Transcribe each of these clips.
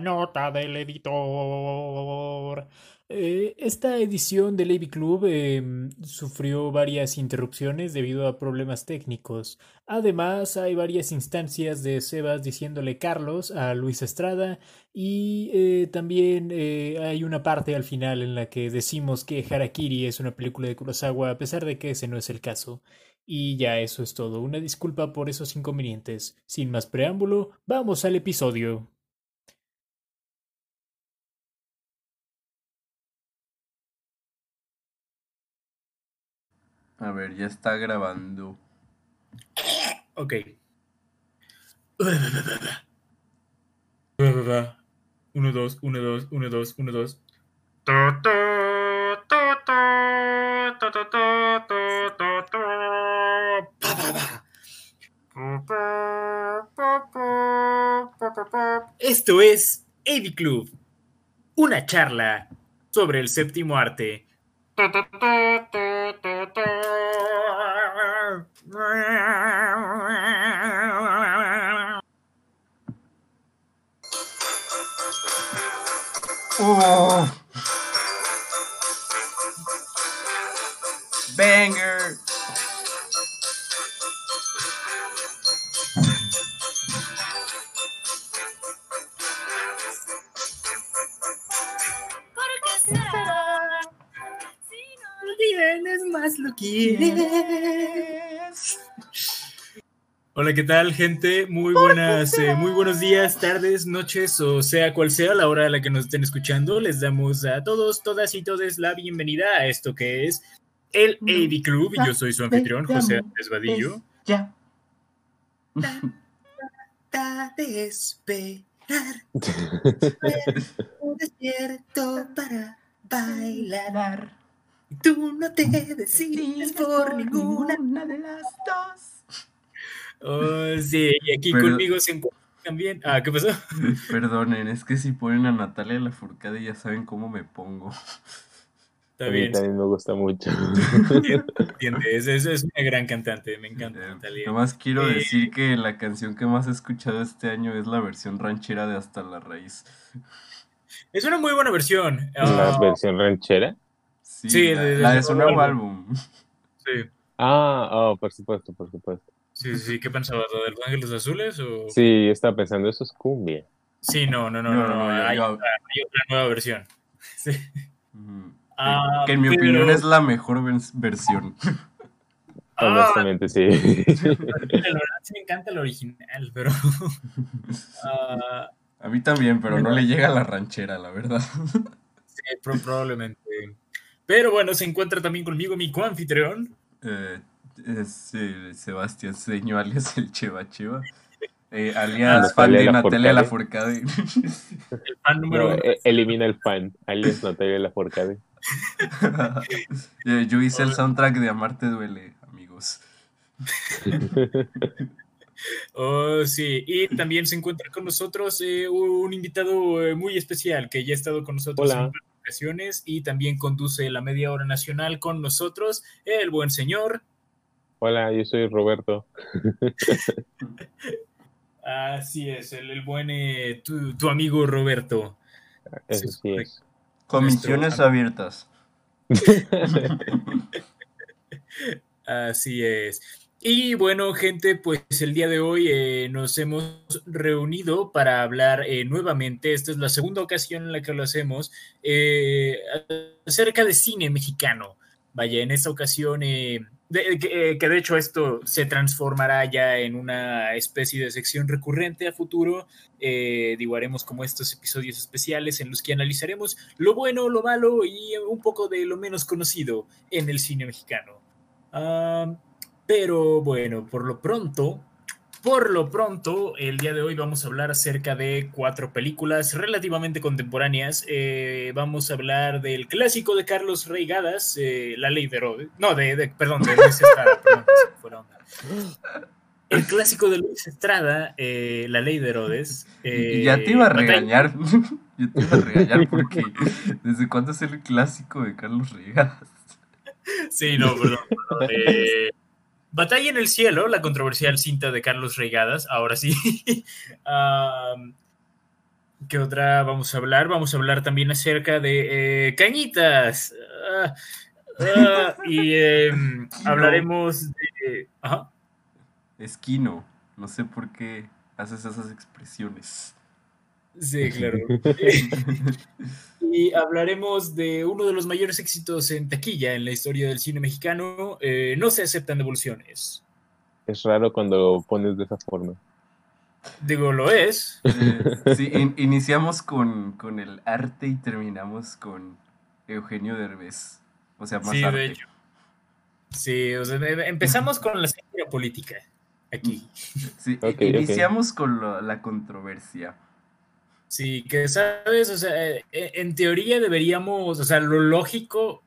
Nota del editor. Eh, esta edición del AV Club em, sufrió varias interrupciones debido a problemas técnicos. Además, hay varias instancias de Sebas diciéndole Carlos a Luis Estrada y eh, también eh, hay una parte al final en la que decimos que Harakiri es una película de Kurosawa a pesar de que ese no es el caso. Y ya eso es todo. Una disculpa por esos inconvenientes. Sin más preámbulo, vamos al episodio. A ver, ya está grabando. Ok. Uno, dos, uno, dos, uno, dos, uno, dos. Esto es AV Club, una charla sobre el séptimo arte. Oh. Banger. Más lo Hola, ¿qué tal, gente? Muy buenas, eh, muy buenos días, tardes, noches, o sea cual sea la hora a la que nos estén escuchando. Les damos a todos, todas y todas la bienvenida a esto que es el AV Club. Y yo soy su anfitrión, José Andrés Vadillo. Ya. de esperar. despierto para bailar. Tú no te decides por ninguna de las dos. Oh, sí, y aquí conmigo se encuentra también. Ah, ¿qué pasó? Perdonen, es que si ponen a Natalia la Furcade ya saben cómo me pongo. Está a mí también me gusta mucho. Entiendes, es, es una gran cantante, me encanta eh, Natalia. Nomás quiero eh, decir que la canción que más he escuchado este año es la versión ranchera de Hasta la Raíz. Es una muy buena versión. ¿La ah, versión ranchera? Sí, la, de, su nuevo álbum. Sí. Ah, oh, por supuesto, por supuesto. Sí, sí, ¿qué pensabas? ¿Lo de Los Ángeles Azules? O... Sí, estaba pensando, eso es cumbia. Sí, no, no, no, no, no, hay, otra, nueva versión. Sí. Ah, que en mi opinión es la mejor versión. Honestamente, sí. sí me encanta el original, pero. Ah, a mí también, pero no le llega a la ranchera, la verdad. Sí, probablemente. Pero bueno, se encuentra también conmigo mi coanfitrión. Eh, es Sebastián Seño, alias el Cheva Cheva. Eh, alias fan de Natalia Lafourcade. El fan número no, eh, Elimina el fan, alias Natalia Lafourcade. Yo hice el soundtrack de Amarte Duele, amigos. Oh, sí, y también se encuentra con nosotros eh, un invitado eh, muy especial que ya ha estado con nosotros en ocasiones y también conduce la media hora nacional con nosotros, el buen señor Hola, yo soy Roberto. Así es, el, buen, eh, tu, amigo Roberto. Eso sí es. Comisiones abiertas. Así es. Y bueno, gente, pues el día de hoy eh, nos hemos reunido para hablar eh, nuevamente, esta es la segunda ocasión en la que lo hacemos, acerca de cine mexicano. Vaya, en esta ocasión eh, que, de hecho esto se transformará ya en una especie de sección recurrente a futuro. Eh, digo, haremos como estos episodios especiales en los que analizaremos lo bueno, lo malo y un poco de lo menos conocido en el cine mexicano. Ah, pero bueno, por lo pronto, por lo pronto, el día de hoy vamos a hablar acerca de cuatro películas relativamente contemporáneas. Eh, vamos a hablar del clásico de Carlos Reigadas, eh, La Ley de Herodes. No, de, perdón, de Luis Estrada, perdón, El clásico de Luis Estrada, eh, La Ley de Herodes. ya te iba a regañar. Yo te iba a regañar porque ¿desde cuándo es el clásico de Carlos Reigadas? Sí, no, perdón. perdón Batalla en el cielo, la controversial cinta de Carlos Reigadas, ahora sí. ¿Qué otra vamos a hablar? Vamos a hablar también acerca de eh, Cañitas. Ah, ah, y em, hablaremos de... Esquino. No sé por qué haces esas expresiones. Sí, claro. y hablaremos de uno de los mayores éxitos en taquilla en la historia del cine mexicano. Eh, no se aceptan devoluciones. Es raro cuando pones de esa forma. Digo, lo es. Eh, sí, iniciamos con, con, el arte y terminamos con Eugenio Derbez. O sea, más sí, arte. De hecho. Sí, o sea, empezamos con la ciencia política aquí. Sí, iniciamos con la controversia. Sí, que sabes, o sea, eh, eh, en teoría deberíamos, o sea, lo lógico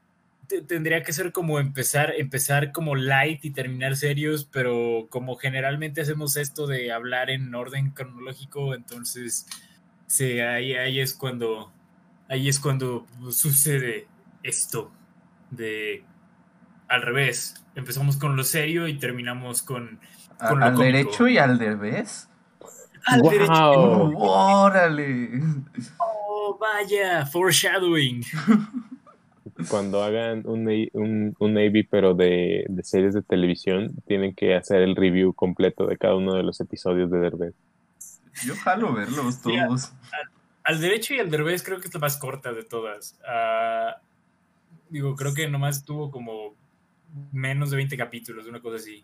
tendría que ser como empezar, empezar como light y terminar serios, pero como generalmente hacemos esto de hablar en orden cronológico, entonces sí, ahí, ahí es cuando ahí es cuando sucede esto de al revés. Empezamos con lo serio y terminamos con, con al derecho y al revés wow. ¡Órale! ¡Oh, vaya! Foreshadowing. Cuando hagan un, un, un Navy, pero de, de, series de televisión, tienen que hacer el review completo de cada uno de los episodios de Derbez. Yo jalo verlos todos. al, derecho y al Derbez creo que es la más corta de todas. Uh, digo, creo que nomás tuvo como menos de 20 capítulos, una cosa así.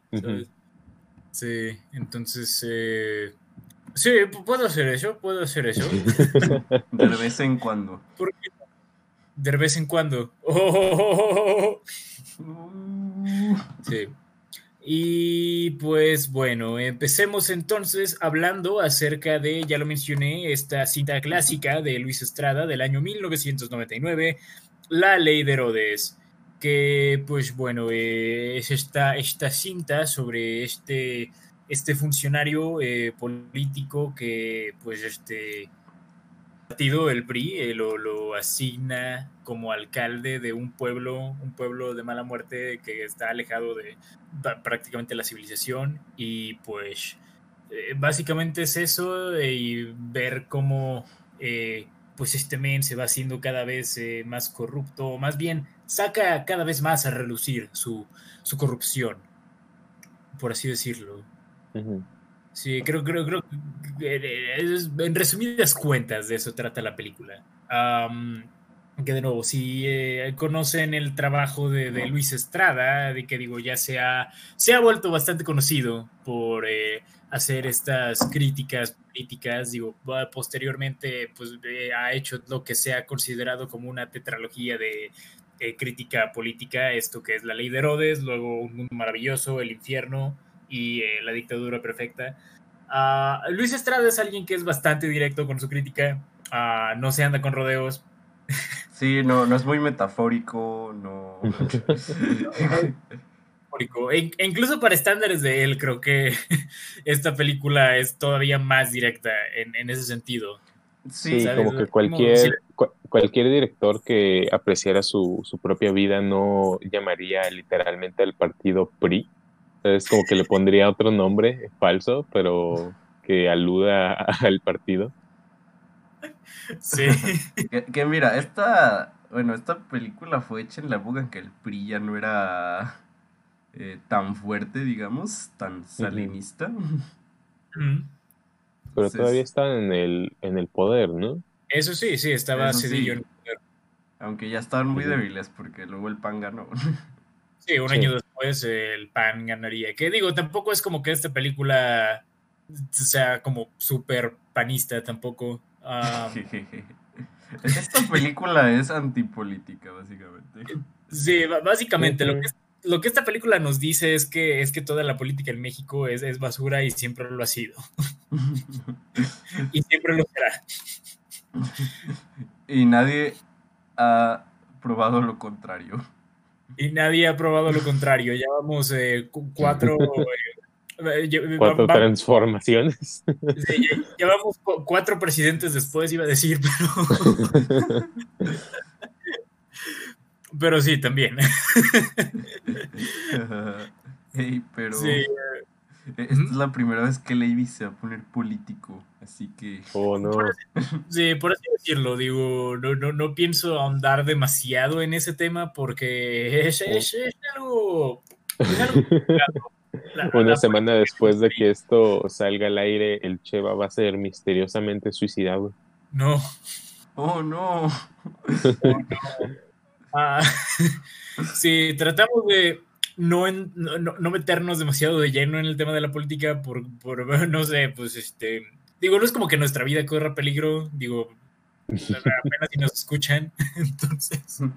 Sí, entonces... Eh, Sí, puedo hacer eso, puedo hacer eso. De vez en cuando. De vez en cuando. Oh. Sí. Y pues bueno, empecemos entonces hablando acerca de, ya lo mencioné, esta cinta clásica de Luis Estrada del año 1999, La Ley de Herodes, que pues bueno, eh, es esta, esta cinta sobre este este funcionario eh, político que pues este partido, el PRI, eh, lo, lo, asigna como alcalde de un pueblo, un pueblo de mala muerte que está alejado de prácticamente la civilización y pues eh, básicamente es eso y ver cómo pues este men se va haciendo cada vez más corrupto, más bien saca cada vez más a relucir su, su corrupción, por así decirlo. Sí, creo, creo, creo que en resumidas cuentas de eso trata la película. que de nuevo, si eh, conocen el trabajo de, Luis Estrada, de que digo, ya se ha, se ha vuelto bastante conocido por eh, hacer estas críticas políticas, digo, posteriormente pues eh, ha hecho lo que se ha considerado como una tetralogía de crítica política, esto que es la ley de Herodes, luego Un Mundo Maravilloso, El Infierno, y eh, La dictadura perfecta. Uh, Luis Estrada es alguien que es bastante directo con su crítica, uh, no se anda con rodeos. Sí, no, no es muy metafórico, no. e, e incluso para estándares de él, creo que esta película es todavía más directa en, en ese sentido. Sí, como que cualquier, cualquier director que apreciara su, su propia vida no llamaría literalmente al partido PRI, es como que le pondría otro nombre falso, pero que aluda al partido. Sí. que, mira, esta, bueno, esta película fue hecha en la época en que el PRI ya no era eh, tan fuerte, digamos, tan salinista. Pero todavía está en el, en el poder, ¿no? Eso sí, sí, estaba Cedillo en el poder. Aunque ya estaban muy débiles porque luego el PAN ganó. Sí, un año después el PAN ganaría. Que digo, tampoco es como que esta película sea como súper panista tampoco. esta película es antipolítica, básicamente. Sí, básicamente lo que, lo que esta película nos dice es que, es que toda la política en México es, es basura y siempre lo ha sido. y siempre lo será. y nadie ha probado lo contrario. Y nadie ha probado lo contrario. Ya vamos eh, cuatro. Eh, cuatro transformaciones. ya, vamos cuatro presidentes después, iba a decir, pero. pero sí, también. Pero Sí, eh, esta es la primera vez que Levi se va a poner político, así que Oh, no. Sí, por así decirlo, digo, no, no, no pienso ahondar demasiado en ese tema porque es, es- es algo... es algo complicado. La- Una la- semana después de que esto salga al aire, el Cheva va a ser misteriosamente suicidado. No. Oh no. Ah, sí, tratamos de no, no- no meternos demasiado de lleno en el tema de la política por, por, no sé, pues este... Digo, no es como que nuestra vida corra peligro, digo, apenas si nos escuchan, entonces...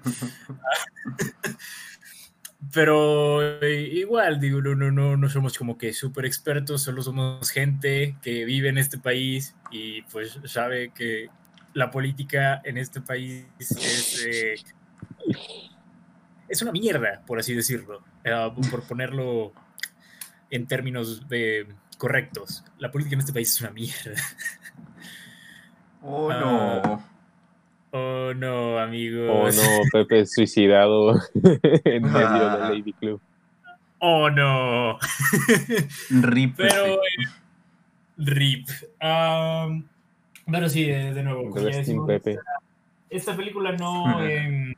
Pero eh, igual, digo, no, no, no, no somos como que súper expertos, solo somos gente que vive en este país y pues sabe que la política en este país es, eh, es una mierda, por así decirlo, por ponerlo en términos de correctos. La política en este país es una mierda. Oh Ah, no. Oh no, amigos. Oh no, Pepe es suicidado en medio Ah. del Lady Club. Oh no. Rip. Pero, eh, RIP. Am, pero sí, de, de nuevo, decimos, Pepe. esta película no, em,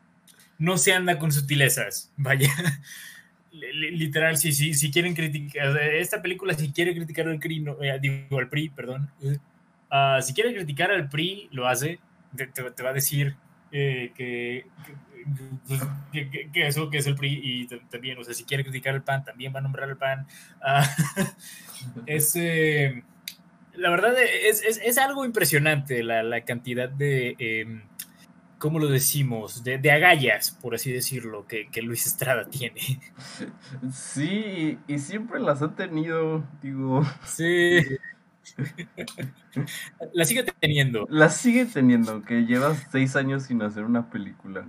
no se anda con sutilezas. Vaya. Li- li- Literal, si, si, si quieren criticar, esta película, si quiere criticar al PRI, no, eh, digo, al PRI, perdón, ah, si quiere criticar al PRI, lo hace, te, te- te va a decir eh, que, que, que- que- que eso, que es el PRI, y también, o sea, si quiere criticar al PAN, también va a nombrar al PAN. Ah, es, eh, la verdad, es, es, es algo impresionante la, la cantidad de, eh, ¿cómo lo decimos? De, de agallas, por así decirlo, que, que Luis Estrada tiene. Sí, y, siempre las ha tenido, digo, Sí. La sigue teniendo. las sigue teniendo, que llevas seis años sin hacer una película.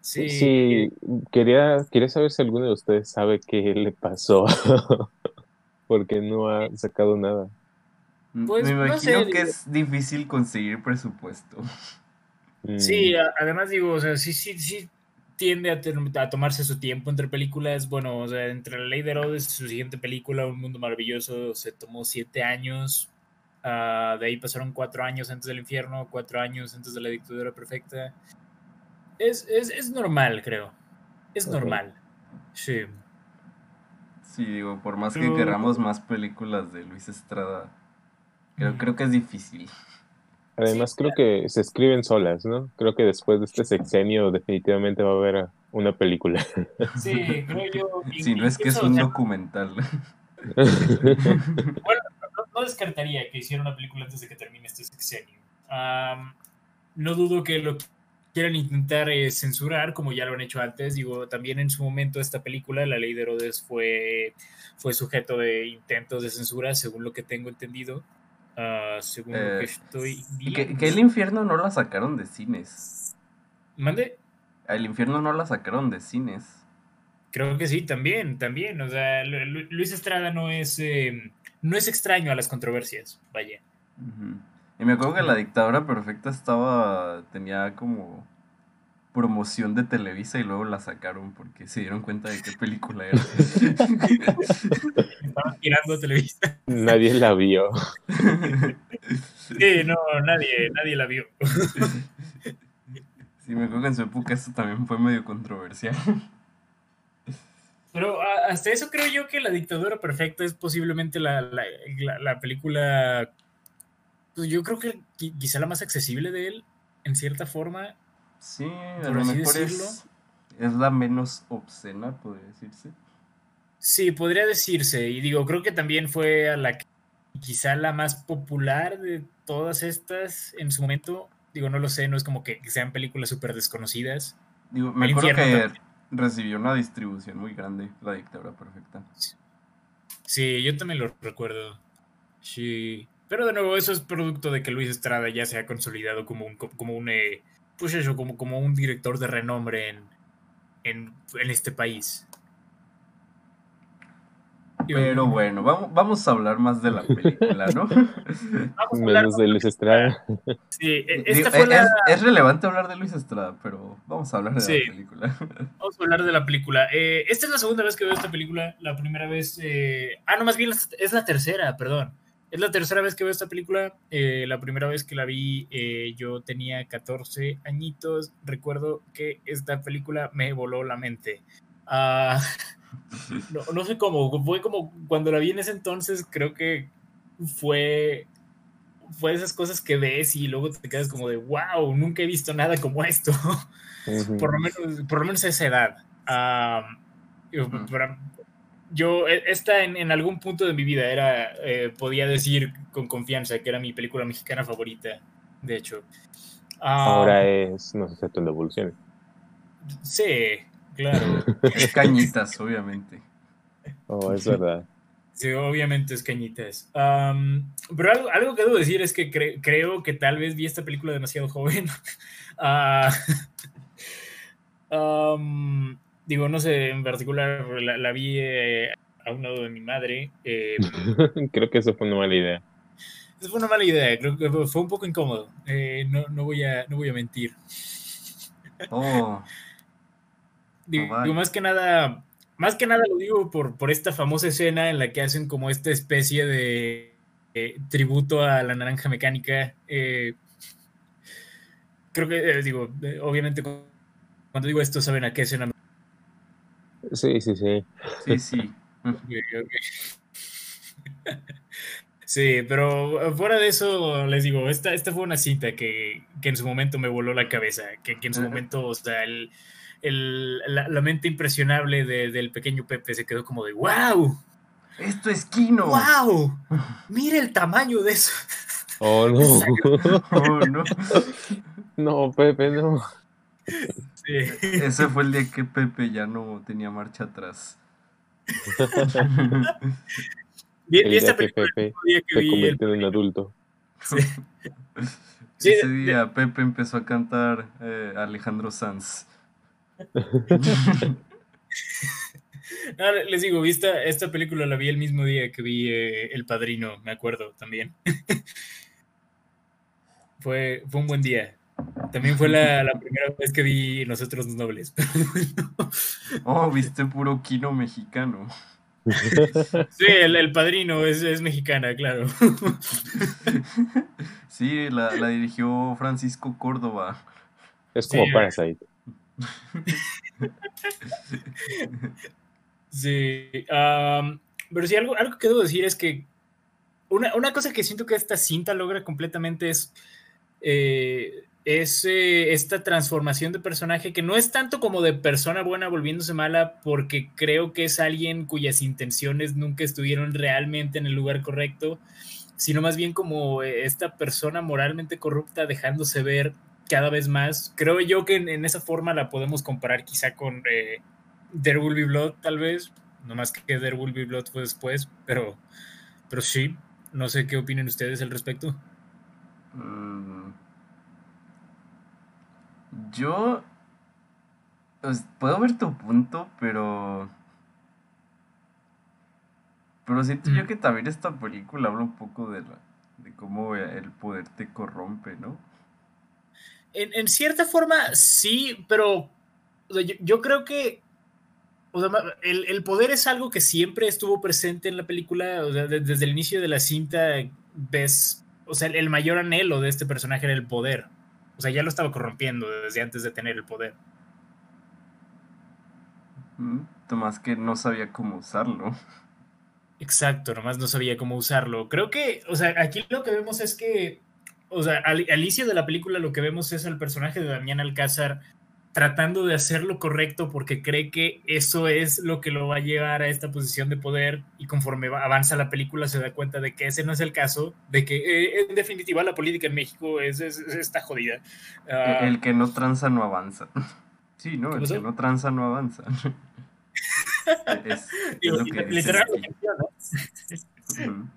Sí. Sí, quería, quería saber si alguno de ustedes sabe qué le pasó. Porque no ha sacado nada. Pues, Me no imagino sé, que digo- es difícil conseguir presupuesto. Mm, Sí, a- además digo, o sea, sí, sí, sí tiende a, ter- a tomarse su tiempo entre películas. Bueno, o sea, entre La Ley de Herodes, su siguiente película, Un Mundo Maravilloso, se tomó siete años. Ah, de ahí pasaron cuatro años antes del infierno, cuatro años antes de la dictadura perfecta. Es, es, es normal, creo. Es normal. Sí. Sí, digo, por más que Pero- queramos más películas de Luis Estrada, creo, Mm. creo que es difícil. Además, creo que se escriben solas, ¿no? Creo que después de este sexenio definitivamente va a haber una película. Sí, creo yo. Si no es que es o un sea, documental. no, no descartaría que hiciera una película antes de que termine este sexenio. Am, no dudo que lo quieran intentar eh, censurar, como ya lo han hecho antes. Digo, también en su momento esta película, La Ley de Herodes, fue, fue sujeto de intentos de censura, según lo que tengo entendido. Según lo Eh, que estoy que, que el infierno no la sacaron de cines. ¿Mande? El infierno no la sacaron de cines. Creo que sí, también, también. O sea, Lu- Lu- Luis Estrada no es, eh, no es extraño a las controversias, vaya. Y me acuerdo que la dictadura perfecta estaba. tenía como promoción de Televisa y luego la sacaron porque se dieron cuenta de qué película era. Estaban tirando a Televisa. Nadie la vio. Sí, no, nadie, nadie la vio. Sí, me acuerdo que en su época eso también fue medio controversial. Pero a- hasta eso creo yo que La Dictadura Perfecta es posiblemente la, la- la- la película, pues yo creo que qui- quizá la más accesible de él, en cierta forma. Sí, a lo mejor es, es la menos obscena, podría decirse. Sí, podría decirse. Y digo, creo que también fue a la que quizá la más popular de todas estas en su momento. Digo, no lo sé, no es como que, sean películas súper desconocidas. Digo, me El acuerdo que recibió una distribución muy grande, la dictadura perfecta. Sí, yo también lo recuerdo. Sí. Pero de nuevo, eso es producto de que Luis Estrada ya se ha consolidado como un, como un eh, pues eso, como, como un director de renombre en, en, en este país. Pero bueno, vamos, vamos a hablar más de la película, ¿no? Menos de Luis Estrada. Sí, e, esta fue es, la... es, relevante hablar de Luis Estrada, pero vamos a hablar de Sí. la película. Vamos a hablar de la película. Eh, esta es la segunda vez que veo esta película. La primera vez. eh, Ah, no, más bien es la tercera, perdón. Es la tercera vez que veo esta película. Eh, la primera vez que la vi, eh, yo tenía 14 añitos. Recuerdo que esta película me voló la mente. Ah, no, no sé cómo. Fue como cuando la vi en ese entonces, creo que fue. Fue esas cosas que ves y luego te quedas como de wow, nunca he visto nada como esto Ujú. por lo menos, por lo menos a esa edad. Ah, yo, Ujú. para- yo, e- esta en, en algún punto de mi vida era, eh, podía decir con confianza que era mi película mexicana favorita, de hecho. Ah, Ahora es, no sé, en devoluciones. Sí, claro. Es cañitas, obviamente. Oh, es verdad. Sí, obviamente es cañitas. Pero algo, algo que debo decir es que cre- creo que tal vez vi esta película demasiado joven. Ah, digo, no sé, en particular la, la vi eh, a un lado de mi madre. eh, Creo que eso fue una mala idea. esa fue una mala idea, creo que fue- un poco incómodo. eh, no, no, voy a, no voy a mentir. Oh, Digo, más que nada, más que nada lo digo por, por esta famosa escena en la que hacen como esta especie de eh, tributo a la naranja mecánica. eh, creo que, eh, digo, obviamente cu- cuando digo esto saben a qué escena me Sí, sí, sí. sí, sí. Sí, pero fuera de eso, les digo, esta, esta fue una cinta que, que en su momento me voló la cabeza, que, que en su momento, o sea, el, el- la, la mente impresionable de- del pequeño Pepe se quedó como de ¡Wow! Esto es Kino. ¡Wow! Mira el tamaño de eso. Oh, no. Oh, no. No, Pepe, no. Sí. Ese fue el día que Pepe ya no tenía marcha atrás. Vi, El día que Pepe día que se vi el- convirtió en un adulto. Sí. Sí, Ese de- día Pepe empezó a cantar eh, Alejandro Sanz. No, les digo, vi esta, esta película la vi el mismo día que vi eh, El Padrino, me acuerdo también. fue, fue un buen día. También fue la, la primera vez que vi Nosotros los Nobles. Oh, viste puro Kino mexicano. sí, el, el Padrino es, es mexicana, claro. Sí, la, la dirigió Francisco Córdoba. Es como Sí. Parasite. Sí, pero sí, algo, algo que debo decir es que una, una cosa que siento que esta cinta logra completamente es, eh, es eh, esta transformación de personaje que no es tanto como de persona buena volviéndose mala, porque creo que es alguien cuyas intenciones nunca estuvieron realmente en el lugar correcto, sino más bien como eh, esta persona moralmente corrupta dejándose ver cada vez más. Creo yo que en, en esa forma la podemos comparar quizá con... eh, There Will Be Blood, tal vez. No más que There Will Be Blood fue después, pero, pero sí. No sé qué opinen ustedes al respecto. Mm. Yo pues, puedo ver tu punto, pero pero siento yo Mm. que también esta película habla un poco de la de cómo el poder te corrompe, ¿no? En, en cierta forma, sí, pero o sea, yo, yo creo que o sea, el, el poder es algo que siempre estuvo presente en la película. O sea, de- desde el inicio de la cinta ves, o sea, el, el mayor anhelo de este personaje era el poder. O sea, ya lo estaba corrompiendo desde antes de tener el poder. Mm, Tomás que no sabía cómo usarlo. Exacto, nomás no sabía cómo usarlo. Creo que, o sea, aquí lo que vemos es que, o sea, al, al inicio de la película lo que vemos es al personaje de Damián Alcázar tratando de hacer lo correcto porque cree que eso es lo que lo va a llevar a esta posición de poder y conforme va- avanza la película se da cuenta de que ese no es el caso, de que eh, en definitiva la política en México es, es- es- está jodida. Ah, El que no tranza no avanza. Sí, ¿no? ¿Qué El pasó? que no tranza no avanza. Es, digo, lo que. Ujú.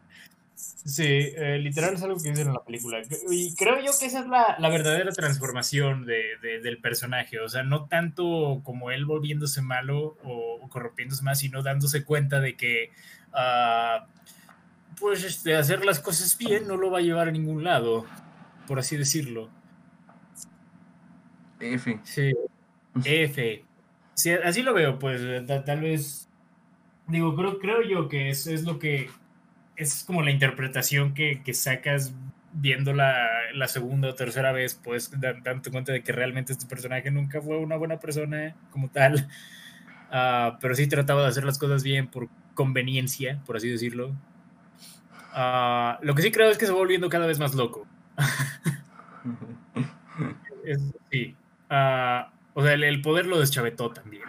Sí, eh, literal es algo que dicen en la película. Y creo yo que esa es la, la verdadera transformación de, de- del personaje. O sea, no tanto como él volviéndose malo o, o corrompiéndose más, sino dándose cuenta de que ah, pues este, hacer las cosas bien no lo va a llevar a ningún lado, por así decirlo. F. Sí, F. Sí, así lo veo, pues ta- tal vez, digo, creo, creo yo que es, es lo que, es como la interpretación que, que sacas viendo la, la segunda o tercera vez, pues dan- dándote cuenta de que realmente este personaje nunca fue una buena persona como tal, Ah, pero sí trataba de hacer las cosas bien por conveniencia, por así decirlo. Ah, lo que sí creo es que se va volviendo cada vez más loco. Es- sí. Ah, o sea, el, el poder lo deschavetó también.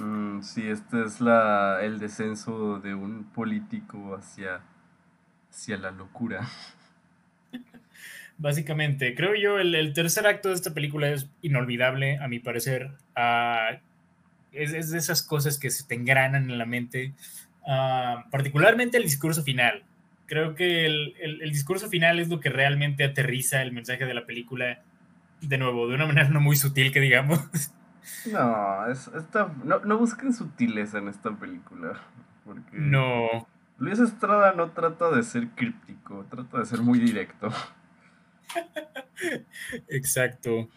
Mm, sí, este es la, el descenso de un político hacia, hacia la locura. Básicamente, creo yo, el, el tercer acto de esta película es inolvidable, a mi parecer. Ah, es, es de esas cosas que se te engranan en la mente. Ah, particularmente el discurso final. Creo que el, el- el discurso final es lo que realmente aterriza el mensaje de la película. De nuevo, de una manera no muy sutil, que digamos. No, es, esta, no, no busquen sutileza en esta película. Porque No. Luis Estrada no trata de ser críptico, trata de ser muy directo. Exacto.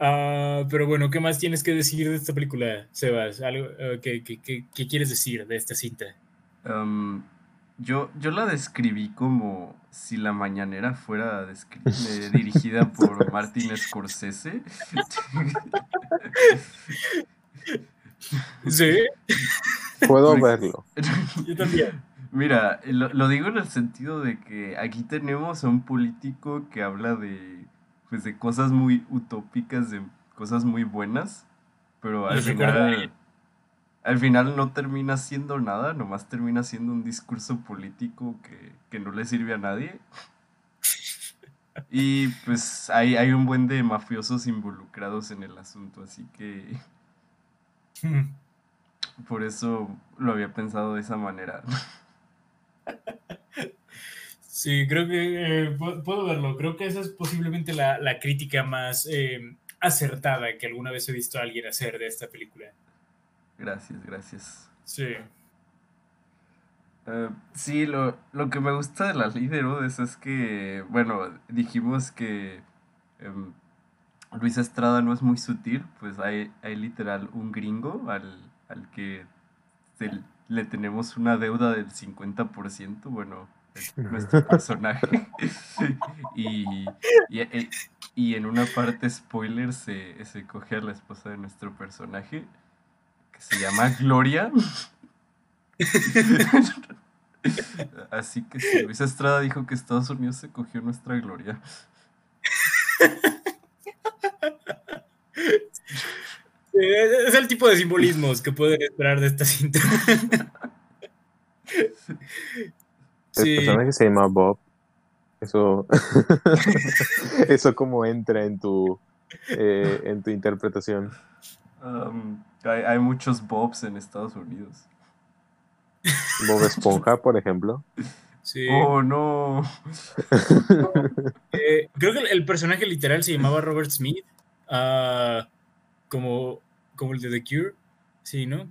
Ah, pero bueno, ¿qué más tienes que decir de esta película, Sebas? ¿Algo, eh, ¿qué, qué- quieres decir de esta cinta? Um, yo, yo la describí como si la mañanera fuera eh, dirigida por Martin Scorsese. Sí, Puedo Porque- verlo. yo también. Mira, lo, lo digo en el sentido de que aquí tenemos a un político que habla de, pues, de cosas muy utópicas, de cosas muy buenas, pero al final, al final no termina haciendo nada, nomás termina siendo un discurso político que, que no le sirve a nadie. Y pues hay, hay un buen de mafiosos involucrados en el asunto, así que por eso lo había pensado de esa manera. Sí, creo que eh, pu- puedo verlo. Creo que esa es posiblemente la, la crítica más eh, acertada que alguna vez he visto a alguien hacer de esta película. Gracias, gracias. Sí. Eh, sí, lo, lo que me gusta de la ley de Herodes es que, bueno, dijimos que em, Luis Estrada no es muy sutil, pues hay, hay literal un gringo al, al que se- le tenemos una deuda del 50%, bueno, es nuestro personaje. y, y, e- y en una parte, spoiler, se, se coge a la esposa de nuestro personaje, que se llama Gloria. Así que si Luis Estrada dijo que Estados Unidos se cogió nuestra gloria. Es el tipo de simbolismos que pueden esperar de esta cinta. El Sí, personaje se llama Bob. Eso, eso como entra en tu, eh, en tu interpretación. Um, hay, hay muchos Bobs en Estados Unidos. Bob Esponja, por ejemplo. sí. Oh, no. Eh, creo que el, el personaje literal se llamaba Robert Smith, ah, como, como el de The Cure, sí, ¿no?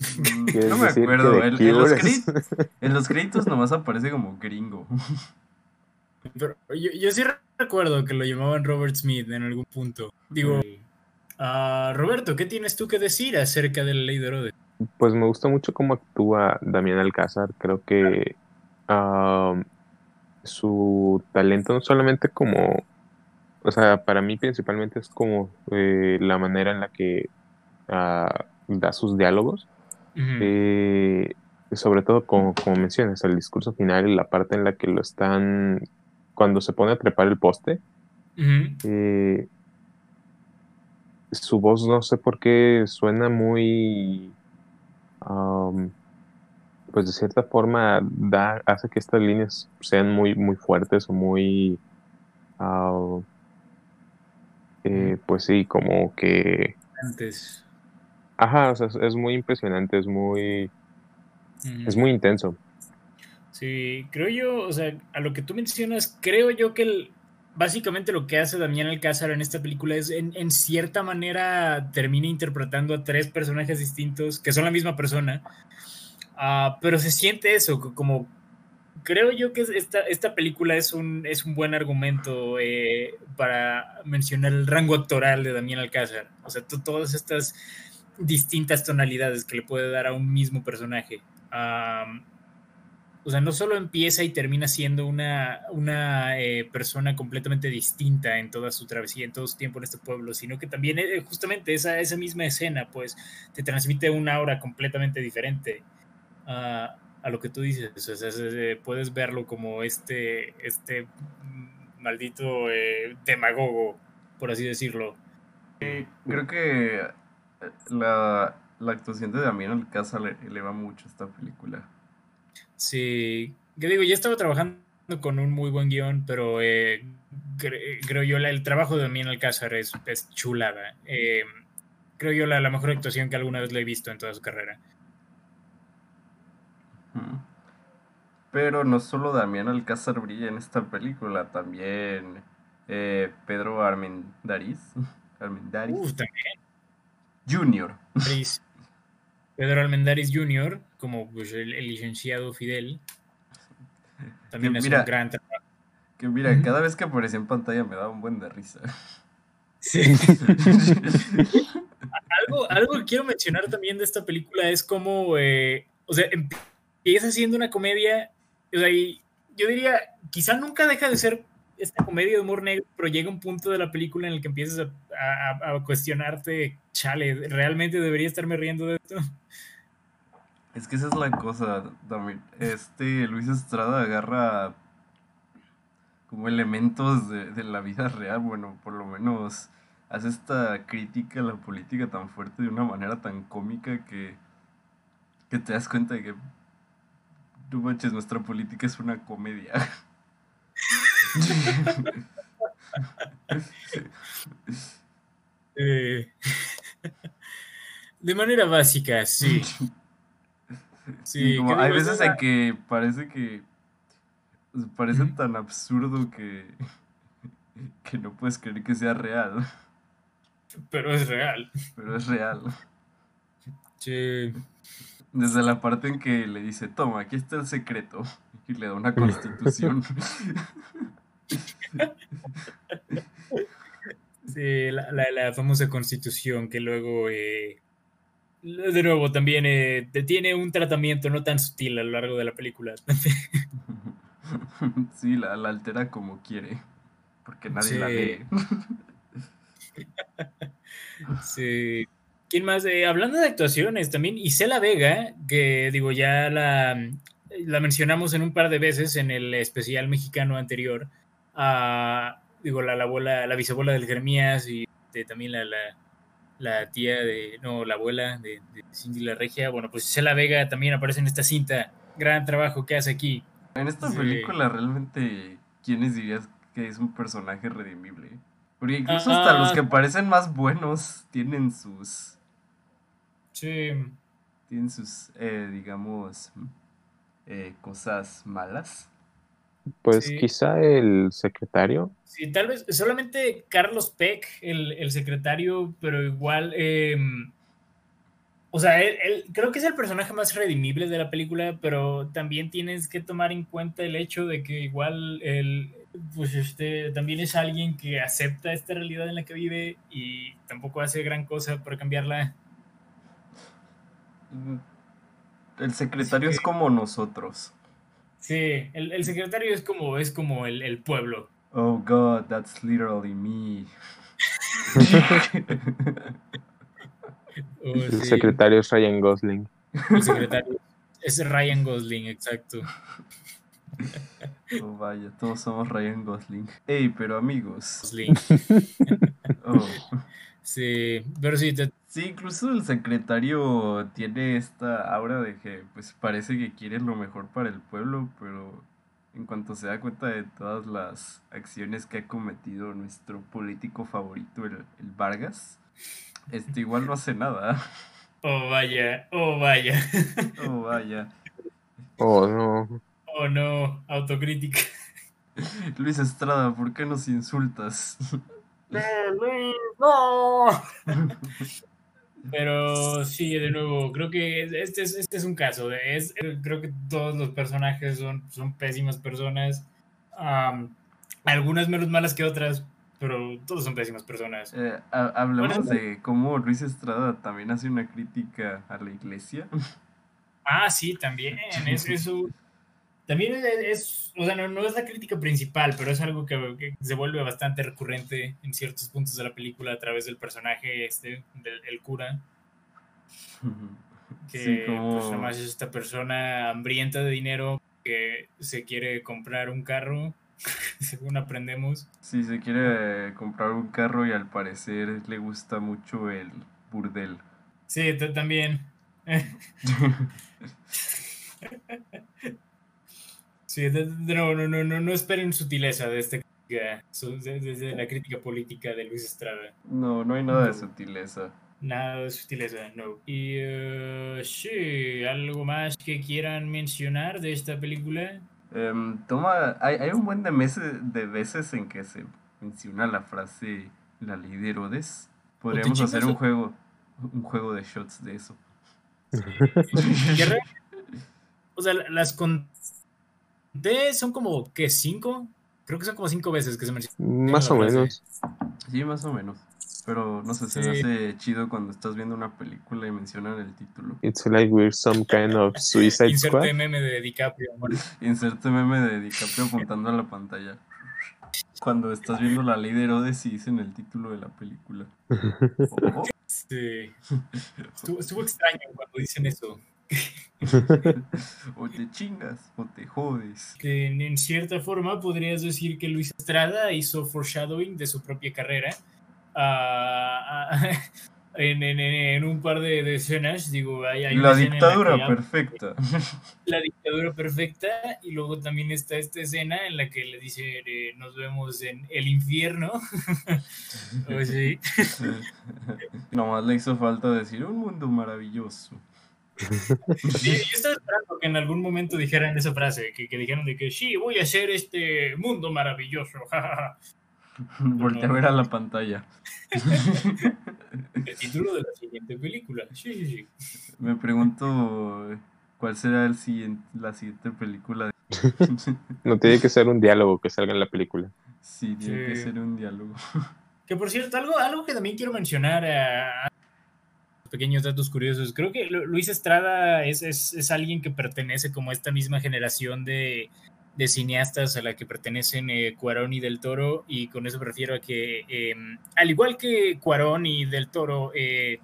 Mm, ¿Quieres No me acuerdo. En, los créditos, en los créditos nomás aparece como gringo. Pero yo, yo sí recuerdo que lo llamaban Robert Smith en algún punto. Digo, ah, Roberto, ¿qué tienes tú que decir acerca de la ley de Herodes? Pues me gusta mucho cómo actúa Damián Alcázar. Creo que am, su talento no solamente como, o sea, para mí principalmente es como eh, la manera en la que ah, da sus diálogos. Eh, sobre todo como, como mencionas, el discurso final y la parte en la que lo están, cuando se pone a trepar el poste, eh, su voz no sé por qué suena muy, pues de cierta forma da, hace que estas líneas sean muy, muy fuertes o muy, ah, eh, pues sí, como que, Antes. ajá, o sea, es, muy impresionante, es muy, es muy intenso. Sí, creo yo, o sea, a lo que tú mencionas, creo yo que el- básicamente lo que hace Damián Alcázar en esta película es, en, en cierta manera, termina interpretando a tres personajes distintos, que son la misma persona, Ah, pero se siente eso, como creo yo que esta, esta película es un, es un buen argumento eh, para mencionar el rango actoral de Damián Alcázar. O sea, todas estas distintas tonalidades que le puede dar a un mismo personaje. O sea, no solo empieza y termina siendo una, una eh, persona completamente distinta en toda su travesía, en todo su tiempo en este pueblo, sino que también eh, justamente esa, esa misma escena, pues, te transmite una aura completamente diferente. Uh, a lo que tú dices. O sea, puedes verlo como este, este maldito eh, demagogo, por así decirlo. creo que la, la actuación de Damián Alcázar le eleva mucho esta película. Sí, que digo, ya estaba trabajando con un muy buen guion, pero eh, creo yo el trabajo de Damián Alcázar es, es chulada. creo yo la, la mejor actuación que alguna vez le he visto en toda su carrera. Pero no solo Damián Alcázar brilla en esta película, también eh, Pedro Armendariz. Armendariz. también. Junior. Pedro Armendariz Junior, como pues, el, licenciado Fidel. También es un gran trabajo. Que mira, cada vez que aparecía en pantalla me daba un buen de risa. Sí. algo, algo que quiero mencionar también de esta película es como, eh, o sea, empieza haciendo una comedia, o sea, yo diría, quizá nunca deja de ser esta comedia de humor negro, pero llega un punto de la película en el que empiezas a, cuestionarte, chale, ¿realmente debería estarme riendo de esto? Es que esa es la cosa, también. Este Luis Estrada agarra como elementos de, de, la vida real, bueno, por lo menos hace esta crítica a la política tan fuerte de una manera tan cómica que, que te das cuenta de que no manches, nuestra política es una comedia. Eh, de manera básica, sí. Sí, hay veces en que parece que parece tan absurdo que que no puedes creer que sea real. Pero es real. Pero es real. Sí. Desde la parte en que le dice, toma, aquí está el secreto. Y le da una constitución. Sí, la, famosa constitución que luego, eh, de nuevo, también eh, tiene un tratamiento no tan sutil a lo largo de la película. sí, la, altera como quiere, porque nadie la lee. sí. ¿Quién más? Eh, hablando de actuaciones, también Isela Vega, que digo, ya la, la mencionamos en un par de veces en el especial mexicano anterior. Ah, digo, la, la, abuela, la bisabuela del Jeremías y también la, la, tía de, no, la abuela de, Cindy la Regia. Bueno, pues Isela Vega también aparece en esta cinta. Gran trabajo que hace aquí. En esta película, realmente, ¿quiénes dirías que es un personaje redimible? Porque incluso hasta los que parecen más buenos tienen sus Sí. Tienen sus, eh, digamos, eh, cosas malas. Pues quizá el secretario. Sí, tal vez solamente Carlos Peck, el, secretario, pero igual. Em, o sea, él, creo que es el personaje más redimible de la película, pero también tienes que tomar en cuenta el hecho de que igual él, pues este, también es alguien que acepta esta realidad en la que vive y tampoco hace gran cosa para cambiarla. El secretario es como nosotros. Sí, el, secretario es como, es como el, pueblo. Oh God, that's literally me. Oh, el secretario es Ryan Gosling. El secretario es Ryan Gosling, exacto. Oh, vaya, todos somos Ryan Gosling. Ey, pero amigos. Gosling. Oh. Sí, pero sí, Sí, incluso el secretario tiene esta aura de que pues parece que quiere lo mejor para el pueblo, pero en cuanto se da cuenta de todas las acciones que ha cometido nuestro político favorito, el, Vargas, este igual no hace nada. Oh vaya, oh vaya. Oh vaya. Oh no. Oh no, autocrítica. Luis Estrada, ¿por qué nos insultas? No. Pero sí, de nuevo, creo que este es, este es un caso. Es, creo que todos los personajes son, son pésimas personas. algunas menos malas que otras, pero todos son pésimas personas. Eh, hablamos de cómo Luis Estrada también hace una crítica a la iglesia. Ah, sí, también. Es, eso también es, o sea, no, es la crítica principal, pero es algo que, se vuelve bastante recurrente en ciertos puntos de la película a través del personaje este, del el cura. Que pues nada más es esta persona hambrienta de dinero que se quiere comprar un carro, según aprendemos. Sí, se quiere comprar un carro y al parecer le gusta mucho el burdel. Sí, también. Sí, no, no, no, no, no esperen sutileza de este desde la crítica política de Luis Estrada. No, no hay nada de sutileza. Nada de sutileza, no. Y uh, sí, ¿algo más que quieran mencionar de esta película? Em, toma, hay, hay, un buen de, meses, de veces en que se menciona la frase la ley de Herodes. Podríamos hacer un juego, un juego de shots de eso. o sea, las con de son como, ¿qué? ¿Cinco? Creo que son como cinco veces que se menciona. Más o menos. Sí, más o menos. Pero no sé, se me hace chido cuando estás viendo una película y mencionan el título. It's like we're some kind of Suicide Inserte Squad. meme de DiCaprio. Inserte meme de DiCaprio apuntando a la pantalla. Cuando estás viendo la ley de Herodes y dicen el título de la película. Sí. estuvo extraño cuando dicen eso. o te chingas o te jodes. Que en, cierta forma podrías decir que Luis Estrada hizo foreshadowing de su propia carrera. Ah, ah, en, un par de, escenas, digo, hay, la dictadura perfecta. La dictadura perfecta, y luego también está esta escena en la que le dice, eh, nos vemos en el infierno. o sí. Nomás le hizo falta decir, un mundo maravilloso. Sí, yo estaba esperando que en algún momento dijeran esa frase, que, que dijeran de que sí, voy a hacer este mundo maravilloso. Voltea a ver a la pantalla. el título de la siguiente película. Sí, sí, sí. Me pregunto cuál será el siguiente, la siguiente película. no tiene que ser un diálogo que salga en la película. Sí, tiene que ser un diálogo. Que por cierto, algo, algo que también quiero mencionar a, pequeños datos curiosos. Creo que Luis Estrada es, es, alguien que pertenece como a esta misma generación de, de cineastas a la que pertenecen eh, Cuarón y Del Toro, y con eso me refiero a que, em, al igual que Cuarón y Del Toro, eh,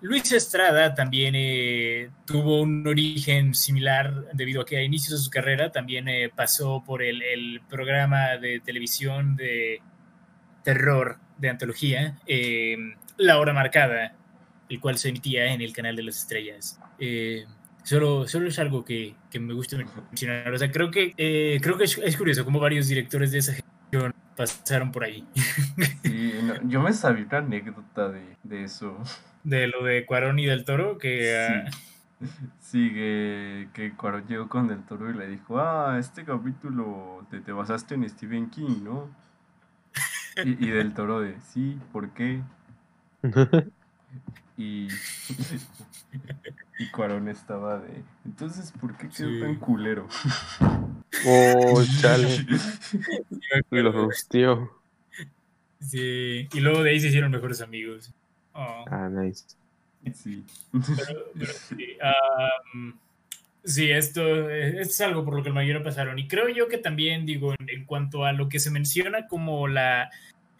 Luis Estrada también eh, tuvo un origen similar debido a que a inicios de su carrera también pasó por el, el, programa de televisión de terror de antología, em, La Hora Marcada, el cual se emitía en el canal de las estrellas. Eh, solo, solo es algo que, que, me gusta mencionar. O sea, creo que, eh, creo que es, curioso cómo varios directores de esa generación pasaron por ahí. yo me sabía una anécdota de, de, eso. De lo de Cuarón y del Toro, que... Ah, sí. que, que Cuarón llegó con Del Toro y le dijo, ah, este capítulo te, te basaste en Stephen King, ¿no? Y, y Del Toro de, sí, ¿por qué? Y, y Cuarón estaba de. Entonces, ¿por qué quedó tan culero? Oh, chale. Lo rosteó. Sí, y luego de ahí se hicieron mejores amigos. Oh. Ah, nice. Sí. sí, esto, es algo por lo que el mayor pasaron. Y creo yo que también, digo, en cuanto a lo que se menciona como la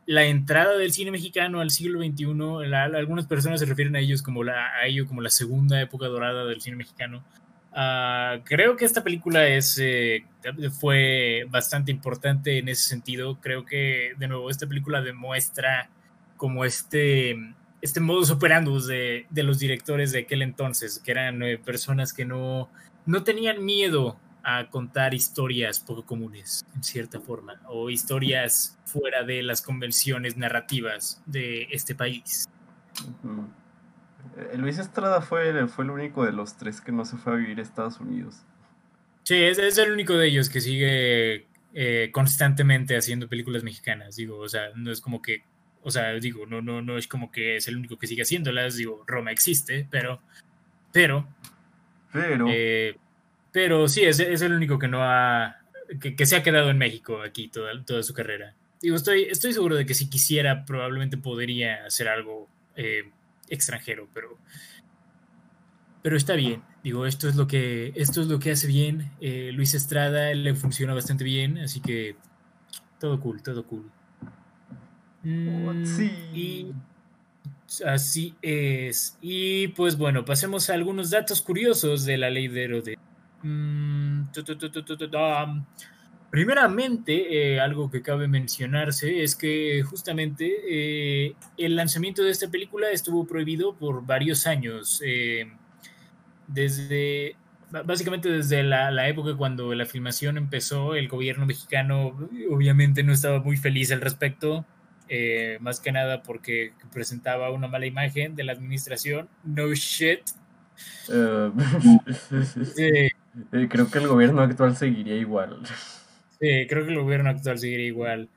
la entrada del cine mexicano al siglo XXI, algunas personas se refieren a ellos como la, a ello como la segunda época dorada del cine mexicano. Ah, creo que esta película es, eh, fue bastante importante en ese sentido. Creo que, de nuevo, esta película demuestra como este, este modus operandus de, de los directores de aquel entonces, que eran eh, personas que no, no tenían miedo a contar historias poco comunes, en cierta forma, o historias fuera de las convenciones narrativas de este país. Eh, Luis Estrada fue, fue el único de los tres que no se fue a vivir a Estados Unidos. Sí, es, es el único de ellos que sigue eh, constantemente haciendo películas mexicanas, digo, o sea, no es como que O sea, digo, no, no, no es como que es el único que sigue haciéndolas, digo, Roma existe, pero, pero, Pero, eh, pero sí, es, es el único que no ha, que, que se ha quedado en México aquí toda, toda su carrera. Digo, estoy, estoy seguro de que si quisiera, probablemente podría hacer algo eh, extranjero, pero, pero está bien. Digo, esto es lo que, esto es lo que hace bien. Eh, Luis Estrada le funciona bastante bien, así que todo cool, todo cool. Mm, sí. Y así es. Y pues bueno, pasemos a algunos datos curiosos de la ley de Herodes. Mm, tu, tu, tu, Primeramente, eh, algo que cabe mencionarse es que justamente eh, el lanzamiento de esta película estuvo prohibido por varios años. eh, desde, básicamente desde la, la época cuando la filmación empezó, el gobierno mexicano obviamente no estaba muy feliz al respecto. eh, más que nada porque presentaba una mala imagen de la administración. No shit. eh, Eh, creo que el gobierno actual seguiría igual. Sí, creo que el gobierno actual seguiría igual.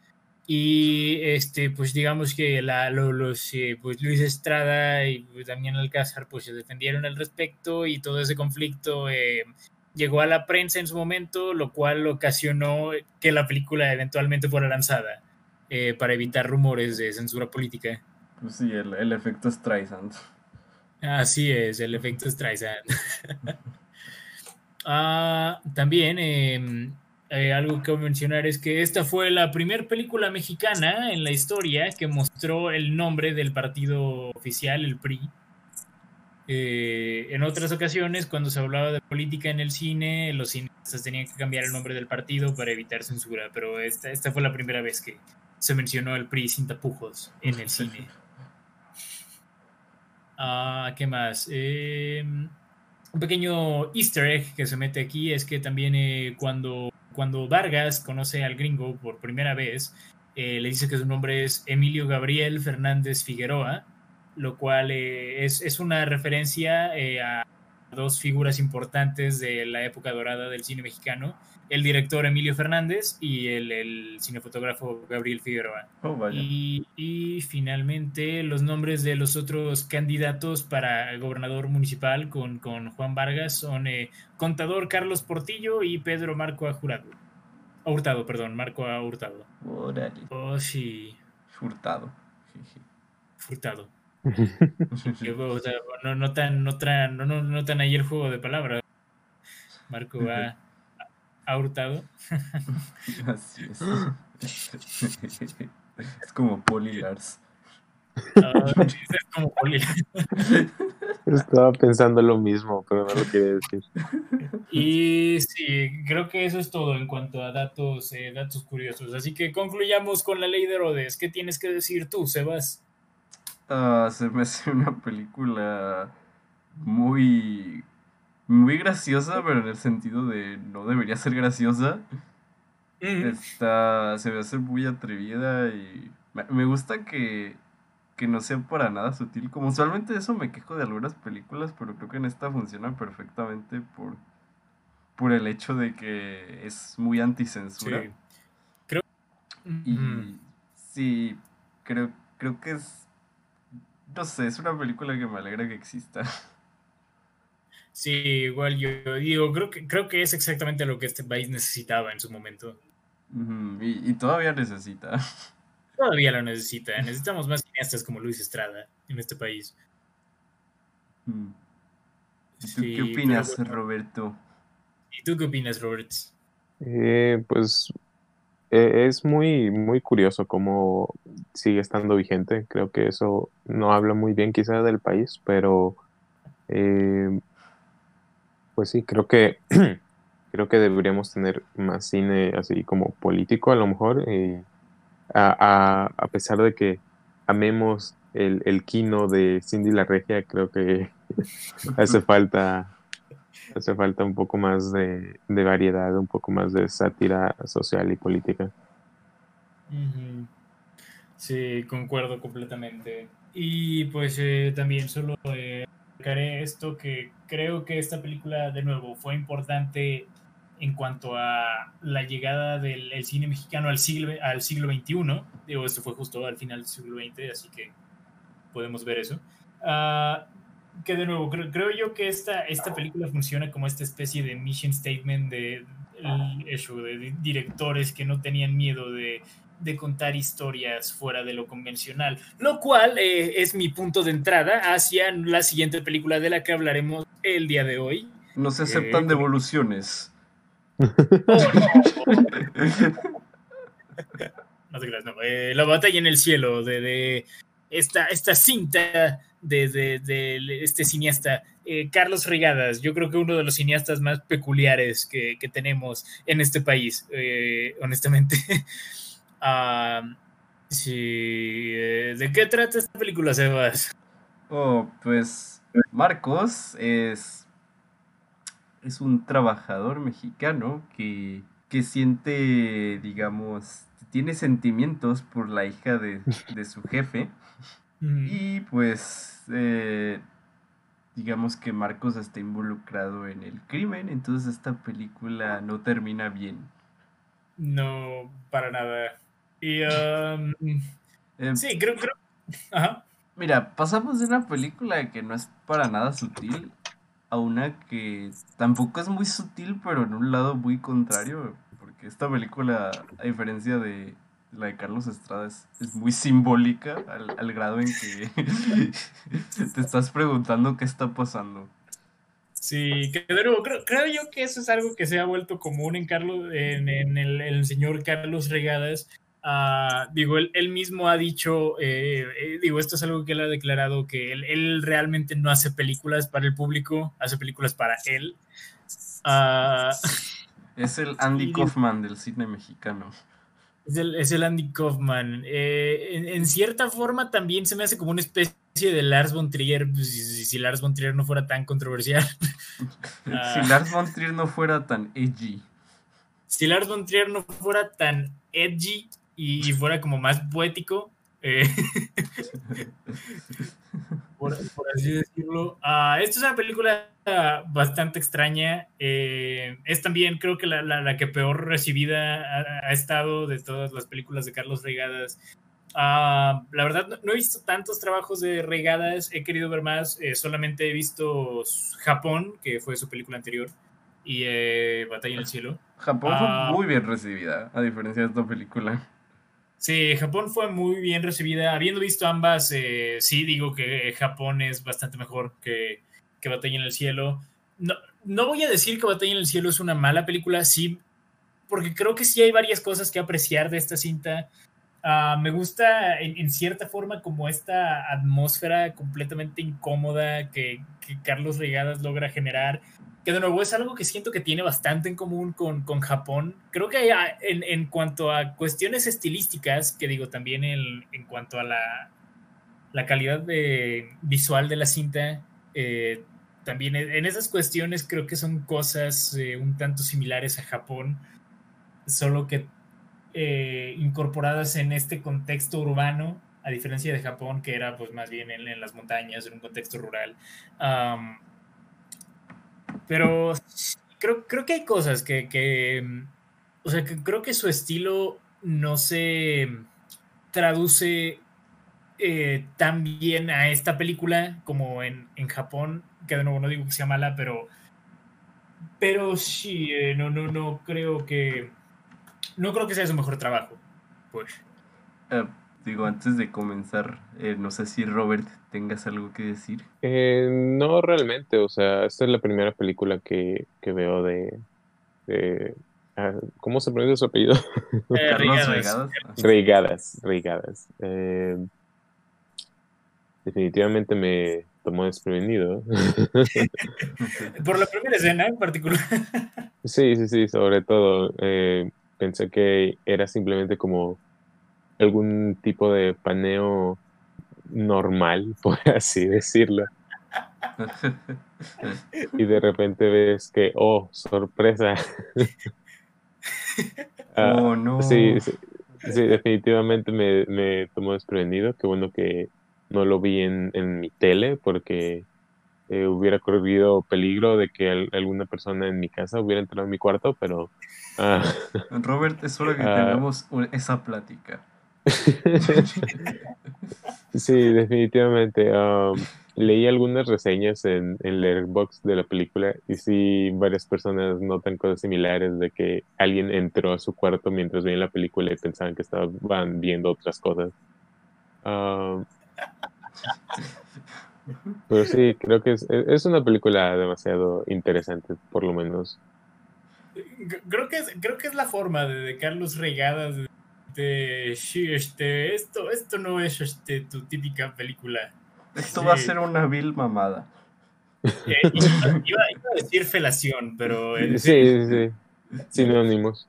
Y este, pues digamos que la, lo- los, eh, pues Luis Estrada y pues, Damián Alcázar pues se defendieron al respecto y todo ese conflicto eh, llegó a la prensa en su momento, lo cual ocasionó que la película eventualmente fuera lanzada eh, para evitar rumores de censura política. Pues sí, el, el efecto Streisand. Así es, el efecto Streisand. Ah, también eh, eh, algo que mencionar es que esta fue la primera película mexicana en la historia que mostró el nombre del partido oficial, el PRI. Eh, en otras ocasiones, cuando se hablaba de política en el cine, los cineastas tenían que cambiar el nombre del partido para evitar censura, pero esta, esta fue la primera vez que se mencionó el PRI sin tapujos en el cine. Ah, ¿qué más? Eh, un pequeño easter egg que se mete aquí es que también eh, cuando, cuando Vargas conoce al gringo por primera vez, eh, le dice que su nombre es Emilio Gabriel Fernández Figueroa, lo cual eh, es, es una referencia a dos figuras importantes de la época dorada del cine mexicano, el director Emilio Fernández y el, el cinefotógrafo Gabriel Figueroa. Oh, vaya. Y, y finalmente los nombres de los otros candidatos para gobernador municipal con, con Juan Vargas son eh, Contador Carlos Portillo y Pedro Marco A. Jurado. A Hurtado, perdón, Marco. Hurtado. Oh, sí, Hurtado. Hurtado. Que, o sea, no, no tan, no, tan, no, no, no tan ahí el juego de palabras. Marco A. A Hurtado. Así es. es como Poli Lars. Ah, es como poli. Estaba pensando lo mismo, pero no lo quería decir. Y sí, creo que eso es todo en cuanto a datos, eh, datos curiosos. Así que concluyamos con la ley de Herodes. ¿Qué tienes que decir tú, Sebas? Ah, se me hace una película muy muy graciosa, pero en el sentido de no debería ser graciosa. Está, se me hace muy atrevida y me, gusta que, que no sea para nada sutil. Como usualmente eso me quejo de algunas películas, pero creo que en esta funciona perfectamente por, por el hecho de que es muy anticensura. Sí. Creo. Y sí, creo, creo que es, no sé, es una película que me alegra que exista. Sí, igual yo, digo, creo que, creo que es exactamente lo que este país necesitaba en su momento. Y, y todavía necesita. Todavía lo necesita. Necesitamos más cineastas como Luis Estrada en este país. Mm. ¿Y tú Sí, qué opinas. Roberto? ¿Y tú qué opinas, Robert? Eh, pues eh, es muy, muy curioso cómo sigue estando vigente. Creo que eso no habla muy bien quizá del país, pero eh, pues sí, creo que creo que deberíamos tener más cine así como político a lo mejor. eh, a, a- a pesar de que amemos el, el kino de Cindy la Regia, creo que hace falta hace falta un poco más de, de variedad, un poco más de sátira social y política. Sí, concuerdo completamente. Y pues eh, también solo eh, recalcaré esto que creo que esta película de nuevo fue importante en cuanto a la llegada del cine mexicano al siglo, al siglo XXI. Digo, esto fue justo al final del siglo XX, así que podemos ver eso. Uh, que de nuevo, creo, creo, yo que esta, esta película funciona como esta especie de mission statement de, de directores que no tenían miedo de, de, contar historias fuera de lo convencional, lo cual eh, es mi punto de entrada hacia la siguiente película de la que hablaremos el día de hoy. No se aceptan eh, devoluciones. no te creas, no. Eh, la batalla en el cielo de, de esta, esta cinta de, de, este cineasta, eh, Carlos Regadas, yo creo que uno de los cineastas más peculiares que, que tenemos en este país, eh, honestamente. uh, sí, eh, ¿De qué trata esta película, Sebas? Oh, pues Marcos es, es un trabajador mexicano que, que siente, digamos, tiene sentimientos por la hija de, de su jefe. Y pues, eh, digamos que Marcos está involucrado en el crimen, entonces esta película no termina bien. No, para nada. Y, um, eh, sí, creo, creo. Ajá. Mira, pasamos de una película que no es para nada sutil a una que tampoco es muy sutil, pero en un lado muy contrario, porque esta película, a diferencia de la de Carlos Estrada es, muy simbólica al, grado en que te estás preguntando qué está pasando. Sí, que creo, creo, yo que eso es algo que se ha vuelto común en Carlos, en, el, señor Carlos Regadas. Uh, digo, él, él, mismo ha dicho, eh, eh, digo, esto es algo que él ha declarado, que él, él, realmente no hace películas para el público, hace películas para él. Uh, es el Andy Kaufman del cine mexicano. Es el, Andy Kaufman. Eh, en, cierta forma también se me hace como una especie de Lars von Trier, pues, si, Lars von Trier no fuera tan controversial. si ah. Lars von Trier no fuera tan edgy. Si Lars von Trier no fuera tan edgy y, fuera como más poético, eh, por, así decirlo. Uh, esta es una película bastante extraña. Eh, es también, creo que la, la, que peor recibida ha, estado de todas las películas de Carlos Regadas. Uh, la verdad, no, he visto tantos trabajos de Regadas, he querido ver más. Eh, solamente he visto Japón, que fue su película anterior, y eh, Batalla en el Cielo. Japón fue muy bien recibida, a diferencia de esta película. Sí, Japón fue muy bien recibida. Habiendo visto ambas, eh, sí digo que Japón es bastante mejor que, que Batalla en el Cielo. No, no voy a decir que Batalla en el Cielo es una mala película, sí, porque creo que sí hay varias cosas que apreciar de esta cinta. Uh, me gusta en, cierta forma como esta atmósfera completamente incómoda que, que Carlos Regadas logra generar que de nuevo es algo que siento que tiene bastante en común con, con Japón. Creo que en, en, cuanto a cuestiones estilísticas, que digo también en, en cuanto a la, la calidad de, visual de la cinta, eh, también en esas cuestiones creo que son cosas eh, un tanto similares a Japón, solo que eh, incorporadas en este contexto urbano, a diferencia de Japón, que era pues más bien en, las montañas, en un contexto rural. Pero creo, creo que hay cosas que, o sea, que creo que su estilo no se traduce eh, tan bien a esta película como en, Japón, que de nuevo no digo que sea mala, pero, pero sí, eh, no, no, no creo que, no creo que sea su mejor trabajo, pues. Eh, digo, antes de comenzar, eh, no sé si Robert tengas algo que decir. Eh, no realmente, o sea, esta es la primera película que, que veo de... Ah, ¿Cómo se pronuncia su apellido? Eh, Regadas. Regadas, Regadas. definitivamente me tomó desprevenido. Por la primera escena en particular. sí, sí, sí, sobre todo. pensé que era simplemente como algún tipo de paneo normal, por así decirlo. y de repente ves que, oh, sorpresa. Ah, oh, no. Sí, sí, definitivamente me, me, tomó desprevenido. Qué bueno que no lo vi en, en mi tele porque eh, hubiera corrido peligro de que alguna persona en mi casa hubiera entrado en mi cuarto, pero... ah, Robert, es hora que Ah. tengamos esa plática. sí, definitivamente. um, leí algunas reseñas en, en Letterboxd de la película y sí, varias personas notan cosas similares de que alguien entró a su cuarto mientras veían la película y pensaban que estaban viendo otras cosas. Um, pero sí, creo que es, es una película demasiado interesante, por lo menos. Creo que es, creo que es la forma de, de Carlos Regadas de, sí, este, esto, esto no es este, tu típica película. Esto va a ser una vil mamada. Eh, iba, a decir felación, pero eh, Sí, sí, sí. Sinónimos.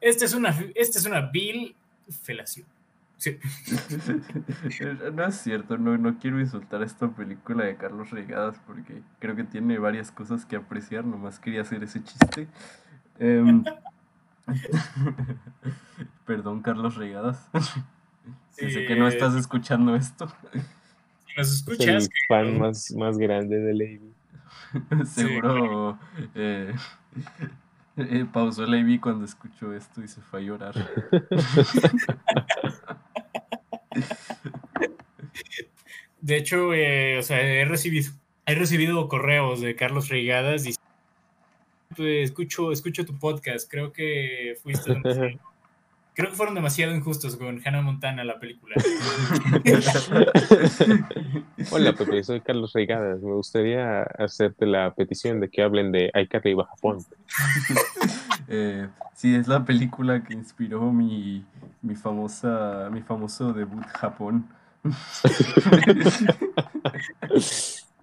esta es una, esta es una vil felación. Sí. no es cierto, no, no quiero insultar esta película de Carlos Regadas porque creo que tiene varias cosas que apreciar, nomás quería hacer ese chiste. Em, Perdón, Carlos Regadas. Que sé que no estás escuchando esto. Si nos Es escuchas, el fan más, más grande de Lady. Seguro eh, eh, pausó AV cuando escuchó esto y se fue a llorar. de hecho, eh, o sea, he recibido, he recibido correos de Carlos Regadas y pues, escucho, escucho tu podcast. Creo que fuiste demasiado- creo que fueron demasiado injustos con Hannah Montana la película. Hola Pepe, soy Carlos Reigadas. Me gustaría hacerte la petición de que hablen de iCarly Baja Japón. Eh, sí, es la película que inspiró mi, mi famosa, mi famoso debut Japón.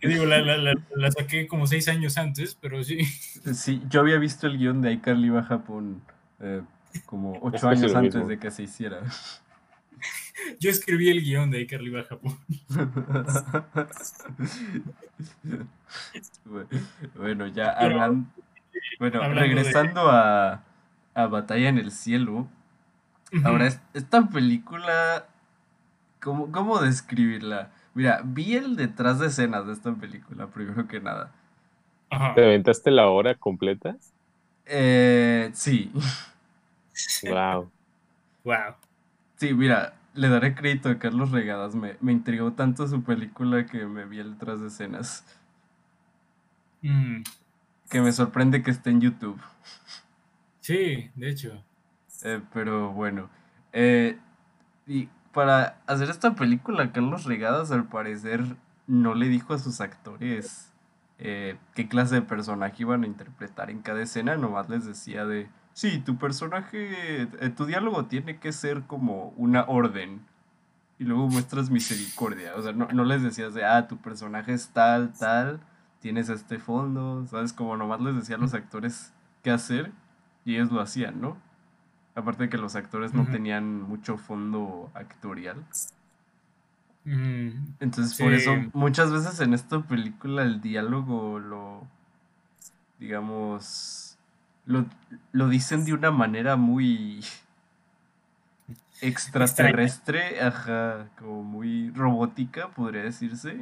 Digo, la, la, la, la saqué como seis años antes, pero sí. Sí, yo había visto el guion de iCarly va a Japón eh, como ocho años antes mismo. de que se hiciera. Yo escribí el guion de Carly va a Japón. bueno, ya bueno, hablando de- regresando a, a Batalla en el Cielo. Ahora, es- esta película, ¿cómo, ¿cómo describirla? Mira, vi el detrás de escenas de esta película, primero que nada. Ajá. ¿Te aventaste la hora completa? Eh, sí, Wow. Wow. sí, mira, le daré crédito a Carlos Regadas. Me, me intrigó tanto su película que me vi el detrás de escenas. Mm, Que me sorprende que esté en YouTube. sí, de hecho. Eh, pero bueno. eh, y para hacer esta película, Carlos Regadas al parecer no le dijo a sus actores eh, qué clase de personaje iban a interpretar en cada escena, nomás les decía de, sí, tu personaje, eh, tu diálogo tiene que ser como una orden. Y luego muestras misericordia. O sea, no, no les decías de, ah, tu personaje es tal, tal, tienes este fondo, ¿sabes? Como nomás les decía a los actores qué hacer y ellos lo hacían, ¿no? Aparte de que los actores no tenían mucho fondo actorial. Mm, Entonces, por eso, muchas veces en esta película el diálogo lo, digamos, lo, lo dicen de una manera muy extraterrestre, ajá, como muy robótica, podría decirse.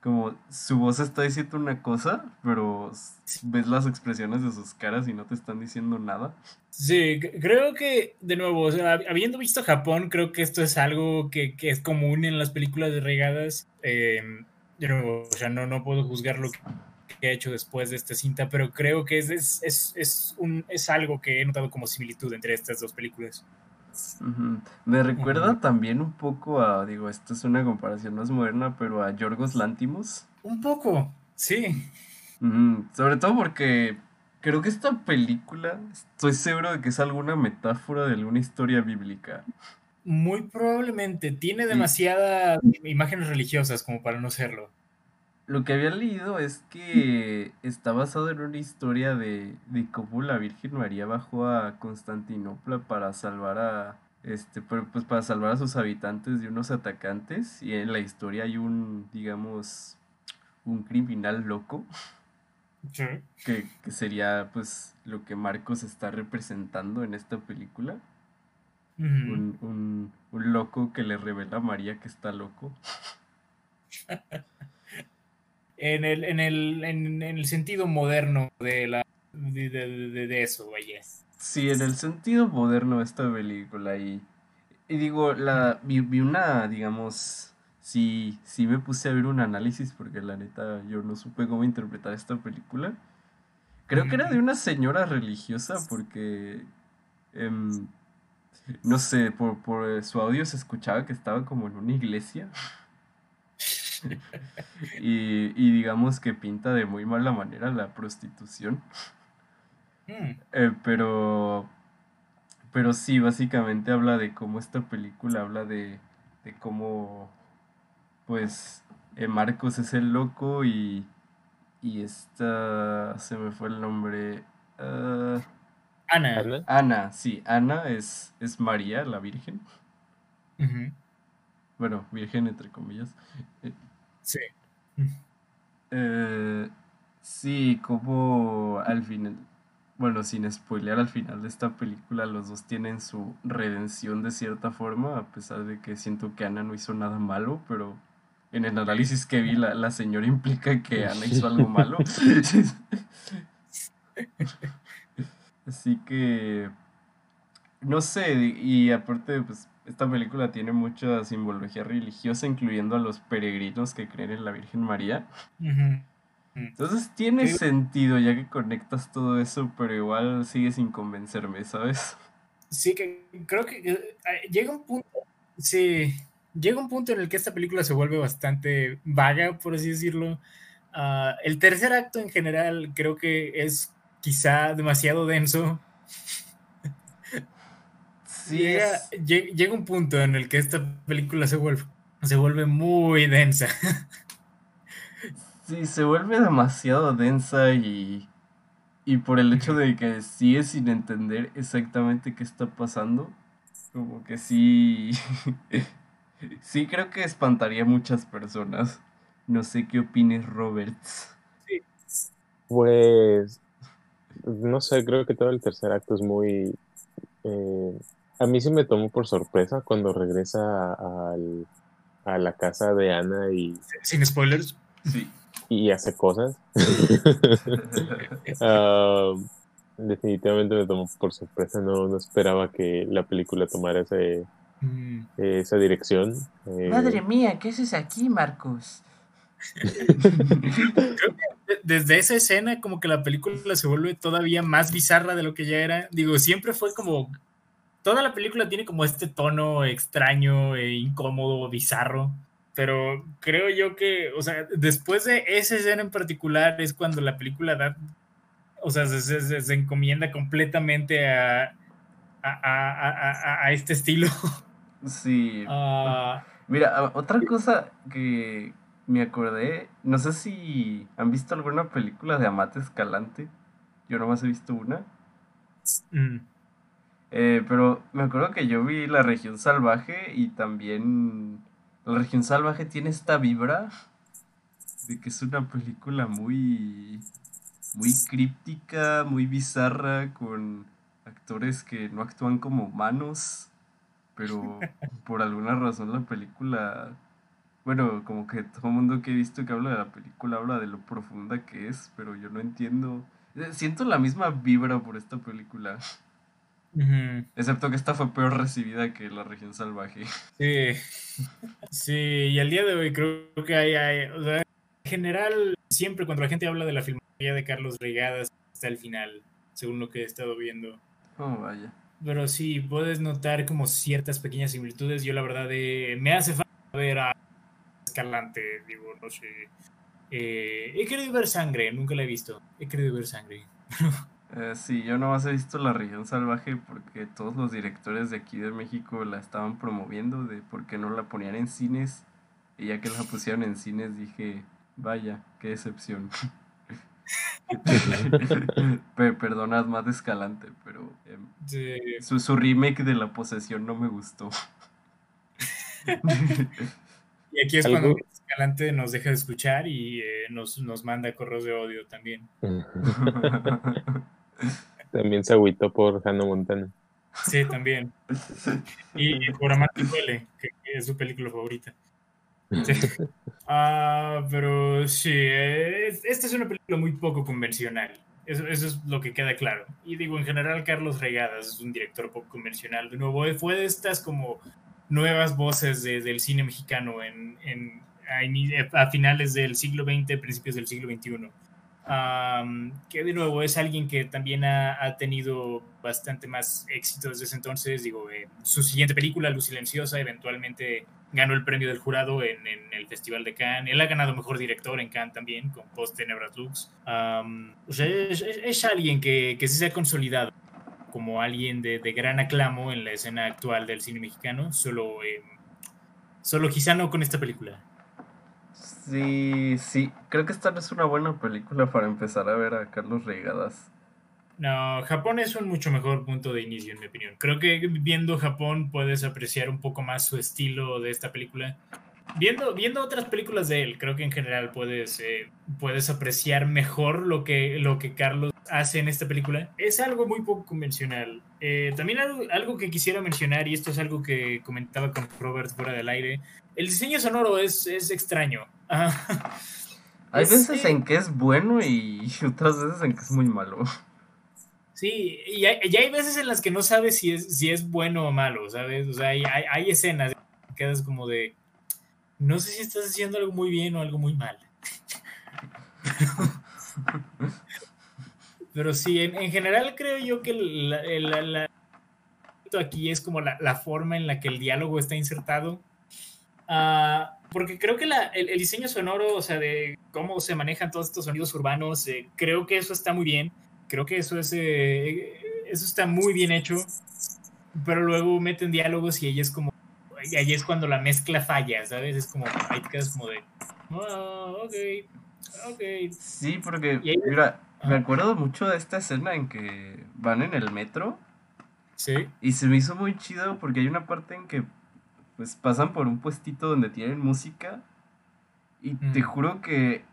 Como su voz está diciendo una cosa, pero ves las expresiones de sus caras y no te están diciendo nada. Sí, creo que, de nuevo, o sea, habiendo visto Japón, creo que esto es algo que, que es común en las películas de regadas. Eh, de nuevo, o sea, no, no puedo juzgar lo que que ha hecho después de esta cinta, pero creo que es, es, es, es un, es algo que he notado como similitud entre estas dos películas. Me recuerda también un poco a, digo, esto es una comparación más moderna, pero a Yorgos Lantimos. Un poco, sí. Sobre todo porque creo que esta película, estoy seguro de que es alguna metáfora de alguna historia bíblica. Muy probablemente tiene demasiadas imágenes religiosas como para no serlo. Lo que había leído es que está basado en una historia de, de cómo la Virgen María bajó a Constantinopla para salvar a este pues para salvar a sus habitantes de unos atacantes y en la historia hay un digamos un criminal loco Sí. que, que sería pues lo que Marcos está representando en esta película. Un, un, un loco que le revela a María que está loco en el, en el, en, el sentido moderno de, la, de, de, de eso, vaya. Sí, en el sentido moderno de esta película y, y digo, la, vi, vi una, digamos, sí, sí me puse a ver un análisis porque la neta yo no supe cómo interpretar esta película. Creo que era de una señora religiosa porque, em, no sé, por, por su audio se escuchaba que estaba como en una iglesia. y, y digamos que pinta de muy mala manera la prostitución. Mm. Eh, pero, pero sí, básicamente habla de cómo esta película habla de, de cómo, pues, eh, Marcos es el loco y, y esta, se me fue el nombre. ah, Ana. ¿Ana? Ana, sí, Ana es, es María, la Virgen. Bueno, Virgen entre comillas. Sí. Eh, sí, como al final, bueno, sin spoilear, al final de esta película los dos tienen su redención de cierta forma, a pesar de que siento que Ana no hizo nada malo, pero en el análisis que vi, la, la señora implica que Ana hizo algo malo. Así que, no sé, y aparte, pues esta película tiene mucha simbología religiosa, incluyendo a los peregrinos que creen en la Virgen María. Ujú. Entonces tiene Sí. sentido ya que conectas todo eso, pero igual sigue sin convencerme, ¿sabes? Sí, que creo que eh, llega un punto, sí, llega un punto en el que esta película se vuelve bastante vaga, por así decirlo. Ah, el tercer acto en general creo que es quizá demasiado denso. Sí, llega, es- llega un punto en el que esta película se vuelve, se vuelve muy densa. sí, se vuelve demasiado densa y, y por el hecho de que sigue sin entender exactamente qué está pasando, como que sí, sí creo que espantaría a muchas personas. No sé qué opines, Roberts. Pues, no sé, creo que todo el tercer acto es muy... eh, a mí sí me tomó por sorpresa cuando regresa al- a la casa de Ana y, Sin spoilers. Sí. y hace cosas. Ah, definitivamente me tomó por sorpresa, no, no esperaba que la película tomara ese, Mm. esa dirección. Eh, mía, ¿qué haces aquí, Marcos? De- Desde esa escena, como que la película se vuelve todavía más bizarra de lo que ya era. Digo, siempre fue como. Toda la película tiene como este tono extraño e incómodo, bizarro. Pero creo yo que, o sea, después de esa escena en particular es cuando la película da. O sea, se, se- se- se encomienda completamente a, a, a- a- este estilo. Sí. Ah, Mira, otra cosa que me acordé, no sé si han visto alguna película de Amate Escalante. Yo nomás he visto una. mm, Eh, pero me acuerdo que yo vi La Región Salvaje y también La Región Salvaje tiene esta vibra de que es una película muy, muy críptica, muy bizarra, con actores que no actúan como humanos, pero por alguna razón la película, bueno, como que todo el mundo que he visto que habla de la película habla de lo profunda que es, pero yo no entiendo. Eh, Siento la misma vibra por esta película. Excepto que esta fue peor recibida que La Región Salvaje. Sí, sí, y al día de hoy creo que hay, hay- o sea, en general, siempre cuando la gente habla de la filmografía de Carlos Regadas hasta el final, según lo que he estado viendo. Oh, vaya. Pero sí, puedes notar como ciertas pequeñas similitudes. Yo la verdad eh, me hace falta ver a Escalante, digo, no sé. Eh, he querido ver sangre, nunca la he visto. He querido ver sangre. Eh, sí, yo nomás he visto La Región Salvaje porque todos los directores de aquí de México la estaban promoviendo de por qué no la ponían en cines. Y ya que la pusieron en cines dije, vaya, qué decepción. Pe- Perdonad más de Escalante, pero em, Sí. su, su remake de La Posesión no me gustó. Y aquí es Algo- cuando Escalante nos deja de escuchar y eh, nos, nos manda correos de odio también. También se agüitó por Hannah Montana. Sí, también. Y, por Amarte Duele, que, es su película favorita. Ah, pero sí, esta es una película muy poco convencional. Eso, es lo que queda claro. Y digo, en general, Carlos Regadas es un director poco convencional. De nuevo, fue de estas como nuevas voces del cine mexicano en, en a, a, finales del siglo XX, principios del siglo XXI que de nuevo es alguien que también ha, tenido bastante más éxito desde ese entonces. Digo, eh, su siguiente película, Luz Silenciosa, eventualmente ganó el premio del jurado en, el Festival de Cannes. Él ha ganado mejor director en Cannes también, con Post Tenebras Lux. es, alguien que, que sí se ha consolidado como alguien de, gran aclamo en la escena actual del cine mexicano, solo, eh, solo quizá no con esta película. Sí, sí. Creo que esta no es una buena película para empezar a ver a Carlos Regadas. No, Japón es un mucho mejor punto de inicio, en mi opinión. Creo que viendo Japón puedes apreciar un poco más su estilo de esta película. Viendo, viendo otras películas de él, creo que en general puedes, eh, puedes apreciar mejor lo que, lo que Carlos hace en esta película. Es algo muy poco convencional. Eh, también algo, algo que quisiera mencionar, y esto es algo que comentaba con Robert fuera del aire, el diseño sonoro es, es extraño. Hay veces en que es bueno y otras veces en que es muy malo. Sí, y hay, hay, veces en las que no sabes si es, si es bueno o malo, ¿sabes? O sea, hay, hay, escenas que quedas como de, no sé si estás haciendo algo muy bien o algo muy mal. Pero sí, en, general creo yo que la, aquí es como la, la, forma en la que el diálogo está insertado. Uh, porque creo que el, diseño sonoro, o sea, de cómo se manejan todos estos sonidos urbanos, eh, creo que eso está muy bien. Creo que eso, es, eh, eso está muy bien hecho. Pero luego meten diálogos y ahí es como. Y ahí es cuando la mezcla falla, ¿sabes? Es como. Ahí te quedas como de. Oh, ok. Ok. Sí, porque. Mira, me acuerdo mucho de esta escena en que van en el metro. Sí. Y se me hizo muy chido porque hay una parte en que pues pasan por un puestito donde tienen música y te juro que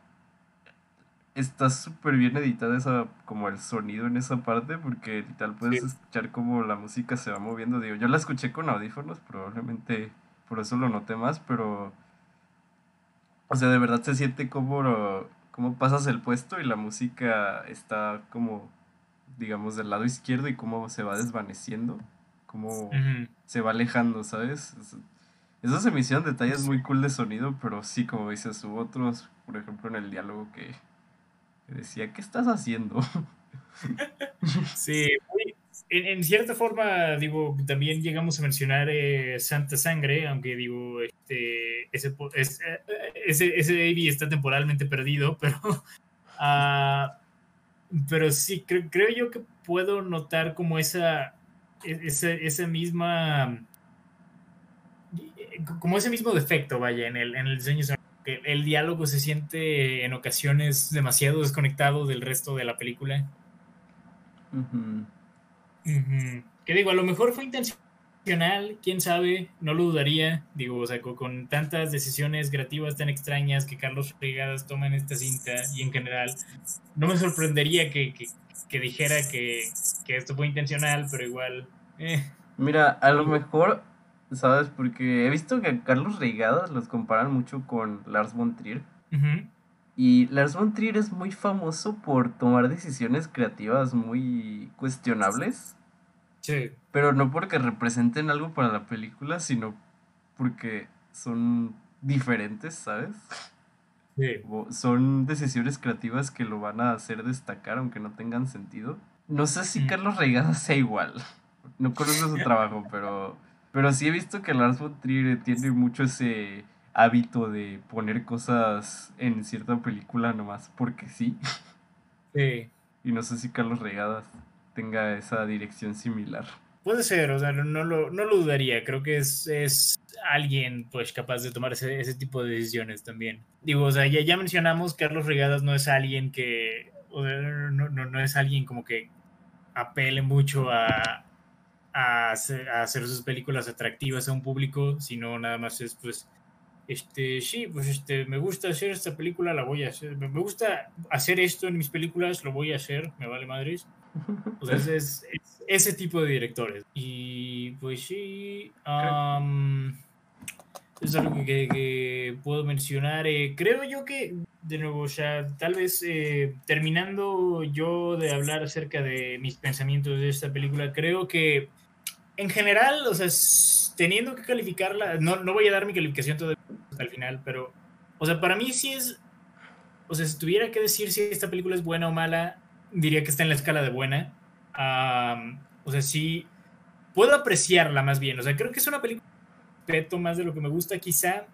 está súper bien editada esa, como el sonido en esa parte, porque tal puedes escuchar como la música se va moviendo. Digo, yo la escuché con audífonos, probablemente por eso lo noté más, pero. O sea, de verdad se siente como, como pasas el puesto y la música está como, digamos, del lado izquierdo y cómo se va desvaneciendo, cómo se va alejando, ¿sabes? Esos se me hicieron detalles muy cool de sonido, pero sí, como dices, hubo otros, por ejemplo, en el diálogo que, decía, ¿qué estás haciendo? Sí, en, cierta forma, digo, también llegamos a mencionar eh, Santa Sangre, aunque digo, este, ese, eh, ese, ese está temporalmente perdido, pero, uh, pero sí, creo, yo que puedo notar como esa, e, esa, esa misma como ese mismo defecto, vaya, en el, en el diseño que el diálogo se siente en ocasiones demasiado desconectado del resto de la película. Que digo, a lo mejor fue intencional, quién sabe, no lo dudaría. Digo, o sea, con, tantas decisiones creativas tan extrañas que Carlos Regadas toma en esta cinta y en general, no me sorprendería que, que, dijera que, que, esto fue intencional, pero igual. Eh. Mira, a lo mejor ¿sabes? Porque he visto que a Carlos Reigadas los comparan mucho con Lars von Trier. Y Lars von Trier es muy famoso por tomar decisiones creativas muy cuestionables. Sí. Pero no porque representen algo para la película, sino porque son diferentes, ¿sabes? Sí. son decisiones creativas que lo van a hacer destacar aunque no tengan sentido. No sé si Carlos Reigadas sea igual. No conozco su trabajo, pero pero sí he visto que Lars von Trier tiene mucho ese hábito de poner cosas en cierta película nomás porque sí. Sí. Y no sé si Carlos Regadas tenga esa dirección similar. Puede ser, o sea, no, lo, no lo dudaría. Creo que es, es alguien pues capaz de tomar ese, ese, tipo de decisiones también. Digo, o sea, ya, ya mencionamos, Carlos Regadas no es alguien que, no, no, no es alguien como que apele mucho a, a hacer, sus películas atractivas a un público, sino nada más es pues, este, sí, pues este, me gusta hacer esta película, la voy a hacer, me gusta hacer esto en mis películas, lo voy a hacer, me vale madres. O sea, es, ese tipo de directores. Y pues sí, es algo que, que puedo mencionar. Eh, creo yo que, de nuevo, o sea, tal vez eh, terminando yo de hablar acerca de mis pensamientos de esta película, creo que en general, o sea, teniendo que calificarla, no, no voy a dar mi calificación todavía hasta el final, pero, o sea, para mí sí es, o sea, si tuviera que decir si esta película es buena o mala, diría que está en la escala de buena. o sea, sí, puedo apreciarla más bien, o sea, creo que es una película respeto más de lo que me gusta quizá,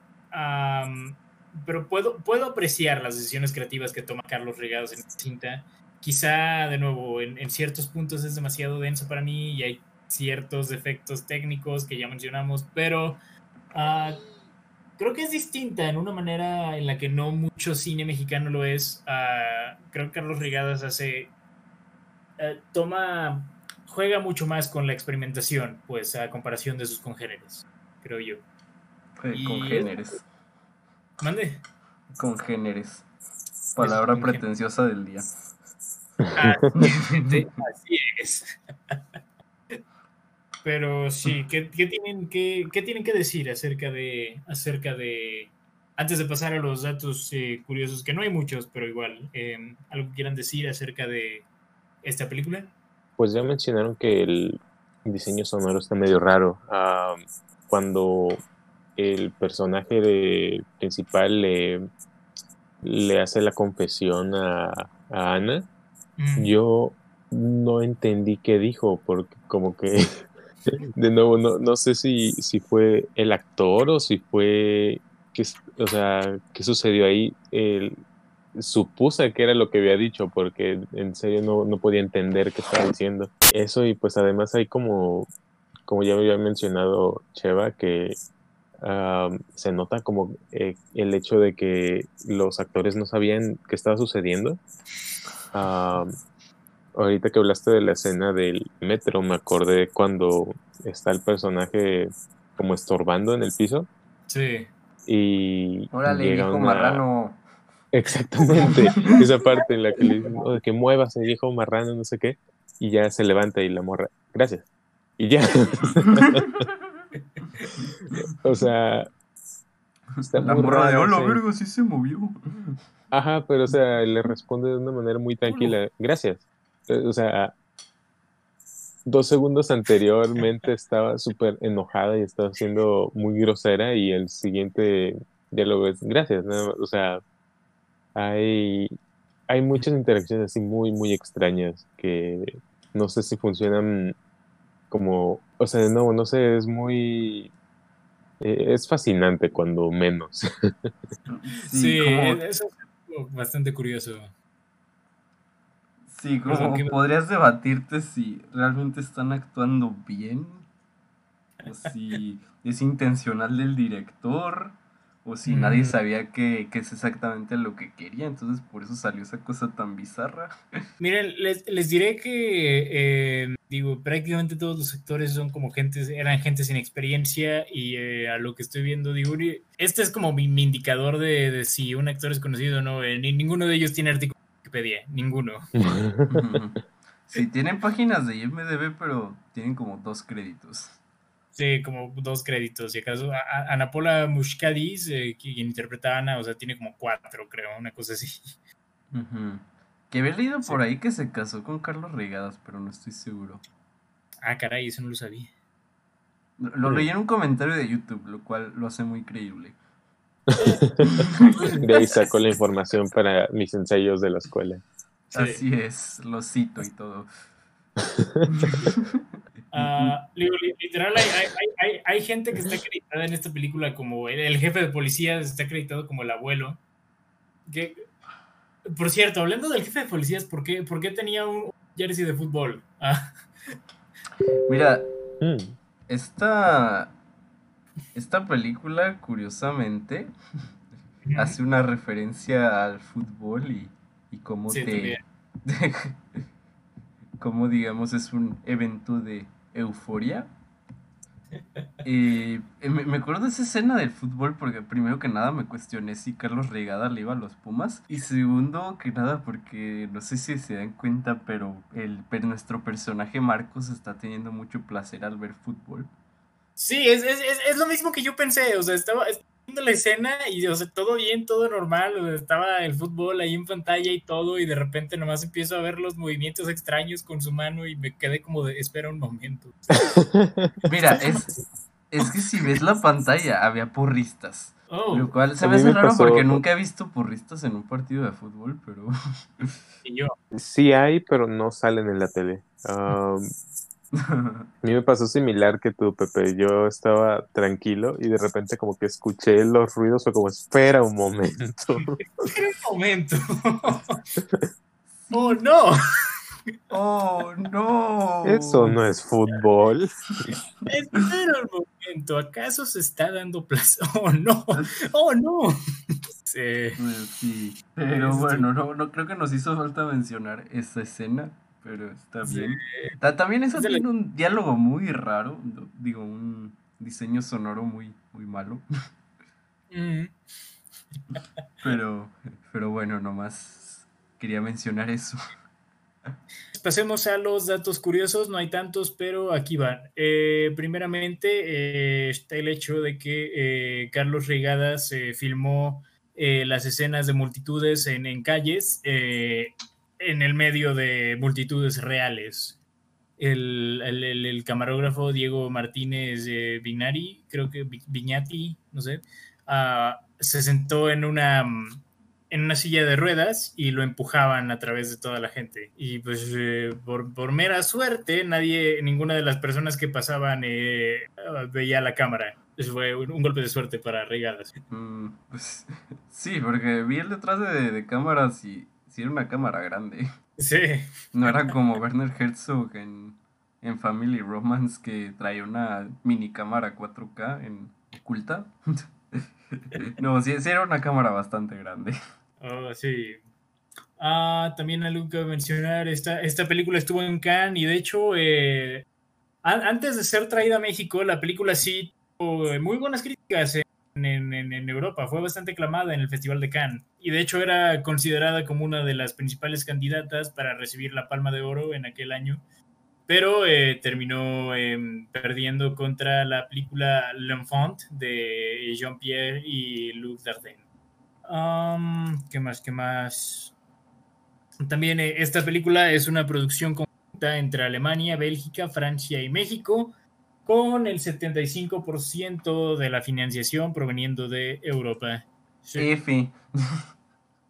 pero puedo, puedo apreciar las decisiones creativas que toma Carlos Regados en esta cinta. Quizá, de nuevo, en, ciertos puntos es demasiado denso para mí y hay ciertos defectos técnicos que ya mencionamos, pero ah, creo que es distinta en una manera en la que no mucho cine mexicano lo es. Ah, creo que Carlos Regadas hace... Eh, toma juega mucho más con la experimentación, pues a comparación de sus congéneres creo yo. congéneres. Mande. Congéneres. Palabra pretenciosa del día. Ah, así es. Pero sí, ¿qué, tienen, qué, tienen que decir acerca de, acerca de, antes de pasar a los datos eh, curiosos, que no hay muchos, pero igual, em, algo quieran decir acerca de esta película? Pues ya mencionaron que el diseño sonoro está medio raro cuando el personaje principal le, le, hace la confesión a, Ana, mm. yo no entendí qué dijo, porque como que, de nuevo, no, no sé si, si fue el actor o si fue, que, o sea, qué sucedió ahí. El, supuse que era lo que había dicho, porque en serio no, no podía entender qué estaba diciendo. Eso y pues además hay como como ya había mencionado Cheva, que se nota como eh, el hecho de que los actores no sabían qué estaba sucediendo. Ahorita que hablaste de la escena del metro, me acordé cuando está el personaje como estorbando en el piso. Sí. Y. Órale, viejo marrano. Exactamente. esa parte en la que le dicen, que muevas el viejo marrano, no sé qué. Y ya se levanta y la morra. Gracias. Y ya. o sea. Está la morra de hola, vergo, sí se movió. Ajá, pero o sea, le responde de una manera muy tranquila. Gracias. O sea, dos segundos anteriormente estaba súper enojada y estaba siendo muy grosera y el siguiente ya lo ves. Gracias. O sea, hay, hay muchas interacciones así muy, muy extrañas que no sé si funcionan como, o sea, no, no sé, es muy, eh, es fascinante cuando menos. sí, eso es bastante curioso. Sí, como que podrías debatirte si realmente están actuando bien, o si es intencional del director, o si nadie sabía que, es exactamente lo que quería, entonces por eso salió esa cosa tan bizarra. Miren, les, diré que, eh, digo, prácticamente todos los actores son como gente, eran gente sin experiencia y eh, a lo que estoy viendo, digo, este es como mi, indicador de, si un actor es conocido o no, eh, ni, ninguno de ellos tiene artículo de Wikipedia, ninguno. sí, tienen páginas de IMDB, pero tienen como dos créditos. Sí, como dos créditos. Y acaso Ana Paula Mushkadis, eh, quien interpreta a Ana, o sea, tiene como cuatro, creo, una cosa así. Que había leído por ahí que se casó con Carlos Regadas, pero no estoy seguro. Ah, caray, eso no lo sabía. Lo, leí en un comentario de YouTube, lo cual lo hace muy creíble. de ahí sacó la información para mis ensayos de la escuela. Así es, lo cito y todo. Ah, literal, hay, gente que está acreditada en esta película como el, jefe de policía, está acreditado como el abuelo. Que, por cierto, hablando del jefe de policías, ¿por qué, por qué tenía un jersey de fútbol? Ah. Mira, mm. esta, esta película, curiosamente, hace una referencia al fútbol y, y cómo te. como digamos es un evento de euforia. Y me, acuerdo de esa escena del fútbol porque primero que nada me cuestioné si Carlos Regada le iba a los Pumas y segundo que nada porque no sé si se dan cuenta pero, el, pero nuestro personaje Marcos está teniendo mucho placer al ver fútbol. Sí, es, es, es, lo mismo que yo pensé, o sea, estaba, viendo la escena y, o sea, todo bien, todo normal, o sea, estaba el fútbol ahí en pantalla y todo, y de repente nomás empiezo a ver los movimientos extraños con su mano y me quedé como de, espera un momento. Mira, es, es que si ves la pantalla, había porristas. Oh. Lo cual se me hace raro pasó- porque nunca he visto porristas en un partido de fútbol, pero... Y yo, Sí hay, pero no salen en la tele. Um, a mí me pasó similar que tú, Pepe. Yo estaba tranquilo y de repente como que escuché los ruidos o como espera un momento. espera un momento. oh, no. ¡Oh, no! Eso no es fútbol. Espera un momento, ¿acaso se está dando plaza? Oh, no. Oh, no. Sí. Pues sí, pero bueno, no, no creo que nos hizo falta mencionar esa escena, pero está Sí. bien. Ta- También eso tiene un diálogo muy raro, no- digo, un diseño sonoro muy, muy malo, Mm. pero, pero bueno, nomás quería mencionar eso. Pasemos a los datos curiosos, no hay tantos, pero aquí van. Eh, primeramente, eh, está el hecho de que eh, Carlos Regadas eh, filmó eh, las escenas de multitudes en, en calles eh, en el medio de multitudes reales. El, el- el- camarógrafo Diego Martínez eh, Vignari, creo que Vi- Vignati, no sé, ah, se sentó en una, en una silla de ruedas y lo empujaban a través de toda la gente. Y pues eh, por, por mera suerte, nadie, ninguna de las personas que pasaban eh, veía la cámara. Eso fue un, un golpe de suerte para Regadas. Mm, pues, sí, porque vi el detrás de, de cámaras y sí era una cámara grande. Sí, No era como Werner Herzog en, en Family Romance que trae una mini cámara 4K en oculta. No, sí, sí era una cámara bastante grande. Oh, sí. Ah, también algo que mencionar, esta, esta película estuvo en Cannes y de hecho, eh, an- antes de ser traída a México, la película sí tuvo eh, muy buenas críticas en, en- Europa, fue bastante aclamada en el Festival de Cannes y de hecho era considerada como una de las principales candidatas para recibir la Palma de Oro en aquel año, pero eh, terminó em, perdiendo contra la película L'Enfant de Jean-Pierre y Luc Dardenne. Um, ¿Qué más? ¿Qué más? También eh, esta película es una producción conjunta entre Alemania, Bélgica, Francia y México, con el 75% de la financiación proveniendo de Europa. Sí. F.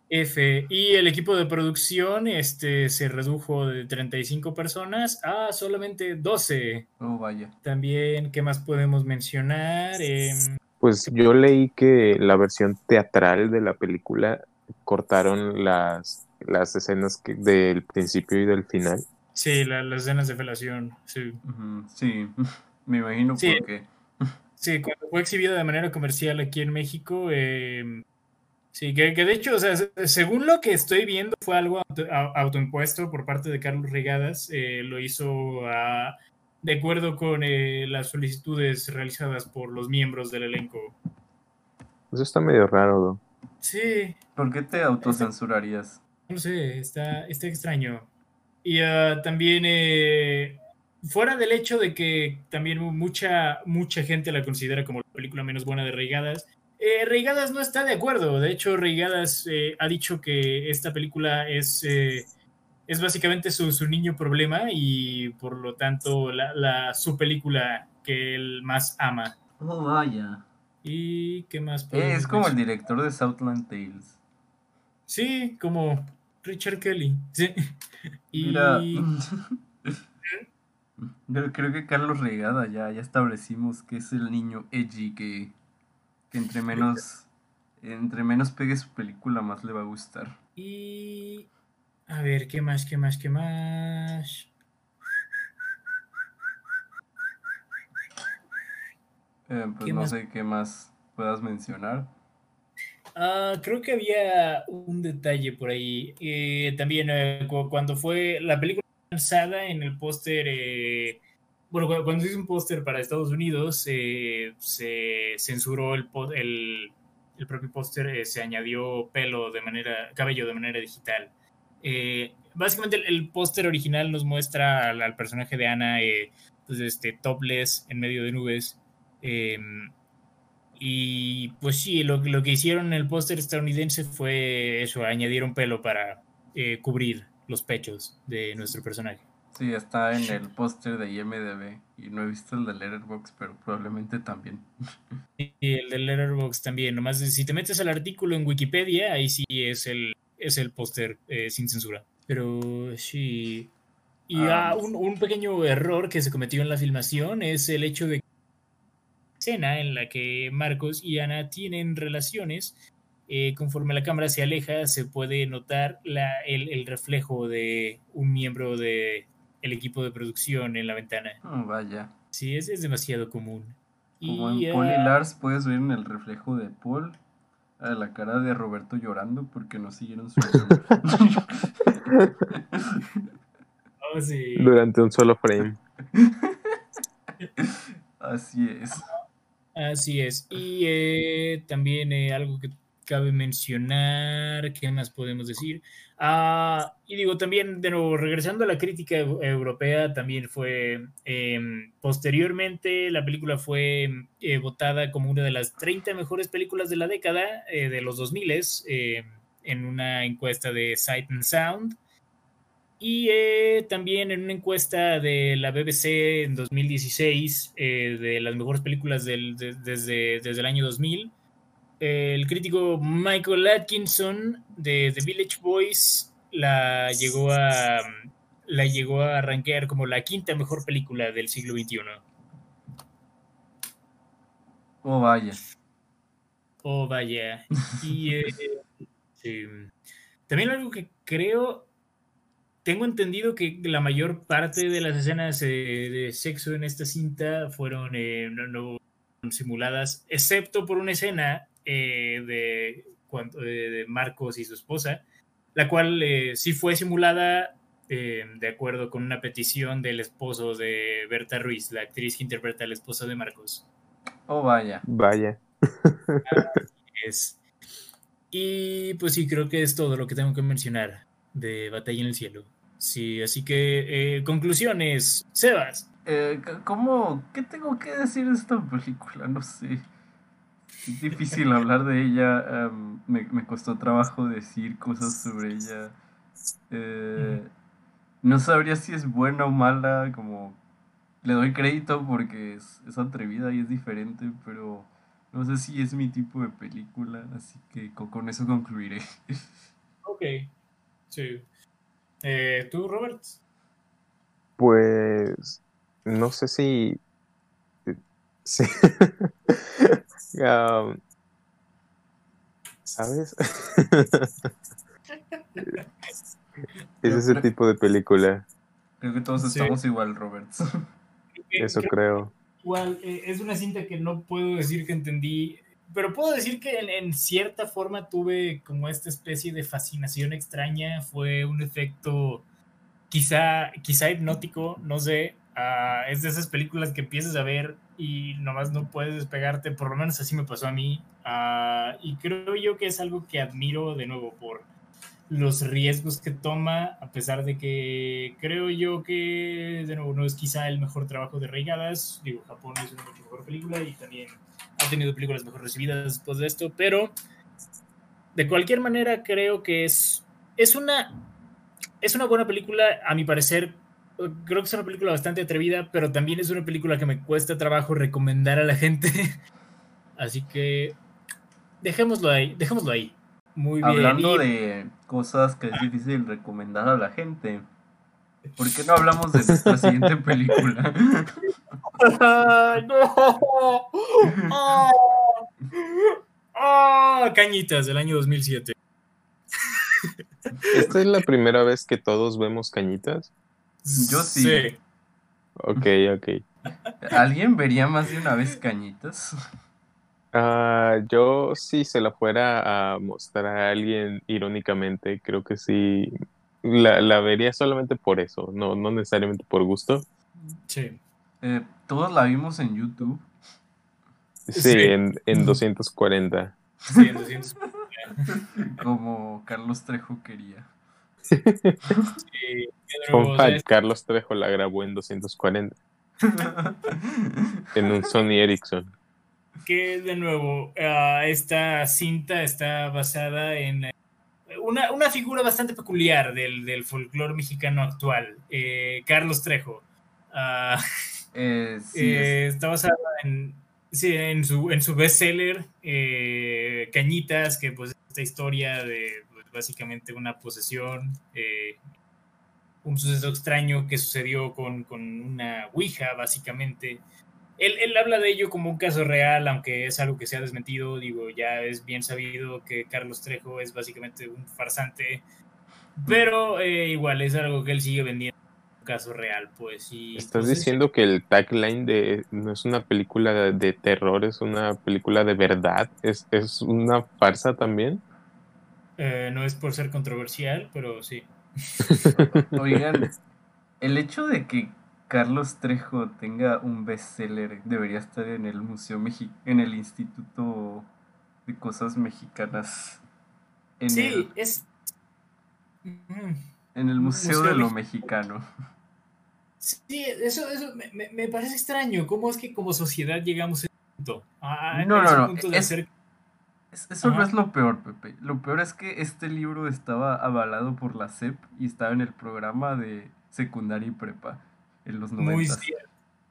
F. Y el equipo de producción este, se redujo de 35 personas a solamente 12. Oh, vaya. También, ¿qué más podemos mencionar? Em, Pues yo leí que la versión teatral de la película cortaron las, las escenas que- del principio y del final. sí, la- las escenas de felación. Sí. Sí, me imagino Sí. por qué. Sí, cuando fue exhibida de manera comercial aquí en México, eh, sí, que, que de hecho, o sea, se- según lo que estoy viendo, fue algo auto- autoimpuesto por parte de Carlos Regadas, eh, lo hizo de acuerdo con eh, las solicitudes realizadas por los miembros del elenco. Eso está medio raro, ¿no? Sí, ¿Por qué te autocensurarías? no sé, está, está extraño. Y ah, también, eh, fuera del hecho de que también mucha, mucha gente la considera como la película menos buena de Reigadas, eh, Reigadas no está de acuerdo. De hecho, Reigadas eh, ha dicho que esta película es, eh, es básicamente su, su niño problema y por lo tanto la, la- su película que él más ama. Oh, vaya. ¿Y qué más? Es como el director de Southland Tales. Sí, como Richard Kelly. Sí. Y... Mira, yo creo que Carlos Regada ya, ya establecimos que es el niño edgy que, que entre menos entre menos pegue su película más le va a gustar. Y. A ver, ¿qué más? ¿Qué más? ¿Qué más? Eh, pues ¿Qué no más? sé qué más puedas mencionar. Ah, creo que había un detalle por ahí. Eh, también eh, cu- cuando fue la película lanzada en el póster. eh, bueno, cu- cuando se hizo un póster para Estados Unidos, eh, se censuró el, el, propio póster, eh, se añadió pelo de manera, cabello de manera digital. Básicamente el, póster original nos muestra al, personaje de Ana, pues este, topless en medio de nubes. Em, y pues sí, lo, lo, que hicieron en el póster estadounidense fue eso, añadieron pelo para cubrir los pechos de nuestro personaje. Sí, está en el póster de IMDB y no he visto el de Letterboxd, pero probablemente también. Y el de Letterboxd también, nomás si te metes al artículo en Wikipedia, ahí sí es el, es el póster eh, sin censura. Pero sí. Y ah, ah un, un, pequeño error que se cometió en la filmación es el hecho de que la escena en la que Marcos y Ana tienen relaciones, eh, conforme la cámara se aleja, se puede notar la, el, el reflejo de un miembro de el equipo de producción en la ventana. Oh, vaya. Sí, es, es demasiado común. Como en Paul y Lars puedes ver en el reflejo de Paul a la cara de Roberto llorando porque no siguieron su oh, sí. Durante un solo frame. Así es. Así es. Y eh, también eh, algo que cabe mencionar, ¿qué más podemos decir? Ah, y digo, también, de nuevo, regresando a la crítica europea, también fue, em, posteriormente, la película fue eh, votada como una de las 30 mejores películas de la década, eh, de los 2000, eh, en una encuesta de Sight and Sound. Y también en una encuesta de la BBC en 2016, de las mejores películas del, desde, desde el año 2000 el crítico Michael Atkinson de The Village Boys la llegó a la llegó a rankear como la quinta mejor película del siglo XXI. Oh, vaya. Oh, vaya. Y eh, también algo que creo, tengo entendido que la mayor parte de las escenas eh, de sexo en esta cinta fueron eh, no, simuladas, excepto por una escena eh, de, de, Marcos y su esposa, la cual eh, sí fue simulada eh, de acuerdo con una petición del esposo de Berta Ruiz, la actriz que interpreta al esposo de Marcos. Oh, vaya. Vaya. es. Y pues sí, creo que es todo lo que tengo que mencionar de Batalla en el Cielo. Sí, así que conclusiones. Sebas. ¿Cómo? ¿Qué tengo que decir de esta película? No sé. Es difícil hablar de ella. me, me, costó trabajo decir cosas sobre ella. Eh, no sabría si es buena o mala. Como le doy crédito porque es, es, atrevida y es diferente, pero no sé si es mi tipo de película. Así que con, eso concluiré. Ok. Sí. Eh, ¿Tú, Robert? Pues no sé si. Sí. ¿Sabes? es ese tipo de película. Creo que todos estamos igual, Robert. Eso creo. Igual, eh, es una cinta que no puedo decir que entendí, pero puedo decir que en, cierta forma tuve como esta especie de fascinación extraña. Fue un efecto quizá, quizá hipnótico, no sé. Ah, es de esas películas que empiezas a ver y nomás no puedes despegarte, por lo menos así me pasó a mí. Ah, y creo yo que es algo que admiro de nuevo por los riesgos que toma, a pesar de que creo yo que de nuevo no es quizá el mejor trabajo de Reigadas. Digo, Japón es una mucho mejor película y también ha tenido películas mejor recibidas después de esto, pero de cualquier manera creo que es, es una es una buena película, a mi parecer, creo que es una película bastante atrevida, pero también es una película que me cuesta trabajo recomendar a la gente. Así que dejémoslo ahí, dejémoslo ahí. Muy bien. Hablando de cosas que es difícil recomendar a la gente, ¿por qué no hablamos de nuestra siguiente película? ¡No! ¡Oh! Cañitas del año 2007. ¿Esta es la primera vez que todos vemos cañitas? Yo sí. Ok, ok. ¿Alguien vería más de una vez cañitas? Ah, yo sí se la fuera a mostrar a alguien irónicamente, creo que sí la, vería solamente por eso, no, no necesariamente por gusto. Sí. Eh, todos la vimos en YouTube. Sí, En, en 240. Sí, en 240. Como Carlos Trejo quería. Carlos Trejo la grabó en 240. en un Sony Ericsson. Que de nuevo, ah, esta cinta está basada en eh, una, una figura bastante peculiar del, del folclore mexicano actual, eh, Carlos Trejo. Ah, Eh, sí, eh, es- está basada en, sí, en su, en su bestseller, eh, Cañitas, que pues es esta historia de básicamente una posesión, eh, un suceso extraño que sucedió con, con una Ouija, básicamente. Él, él habla de ello como un caso real, aunque es algo que se ha desmentido. Digo, ya es bien sabido que Carlos Trejo es básicamente un farsante, pero eh, igual es algo que él sigue vendiendo como un caso real, pues. Y, ¿Estás pues, es- diciendo que el tagline de no es una película de, de terror, es una película de verdad? ¿Es, es una farsa también? Eh, no es por ser controversial, pero sí. Oigan, el hecho de que Carlos Trejo tenga un bestseller debería estar en el Museo Mexi en el Instituto de Cosas Mexicanas. En, Sí, el, es. Ujú. en el Museo, Museo de lo Mex- Mexicano. Sí, eso, eso me, me- parece extraño. ¿Cómo es que como sociedad llegamos a ese punto? A, a No, no, ese no, punto de es- hacer- Es- Eso no Ajá. es lo peor, Pepe. Lo peor es que este libro estaba avalado por la SEP y estaba en el programa de secundaria y prepa en los Muy 90. cierto.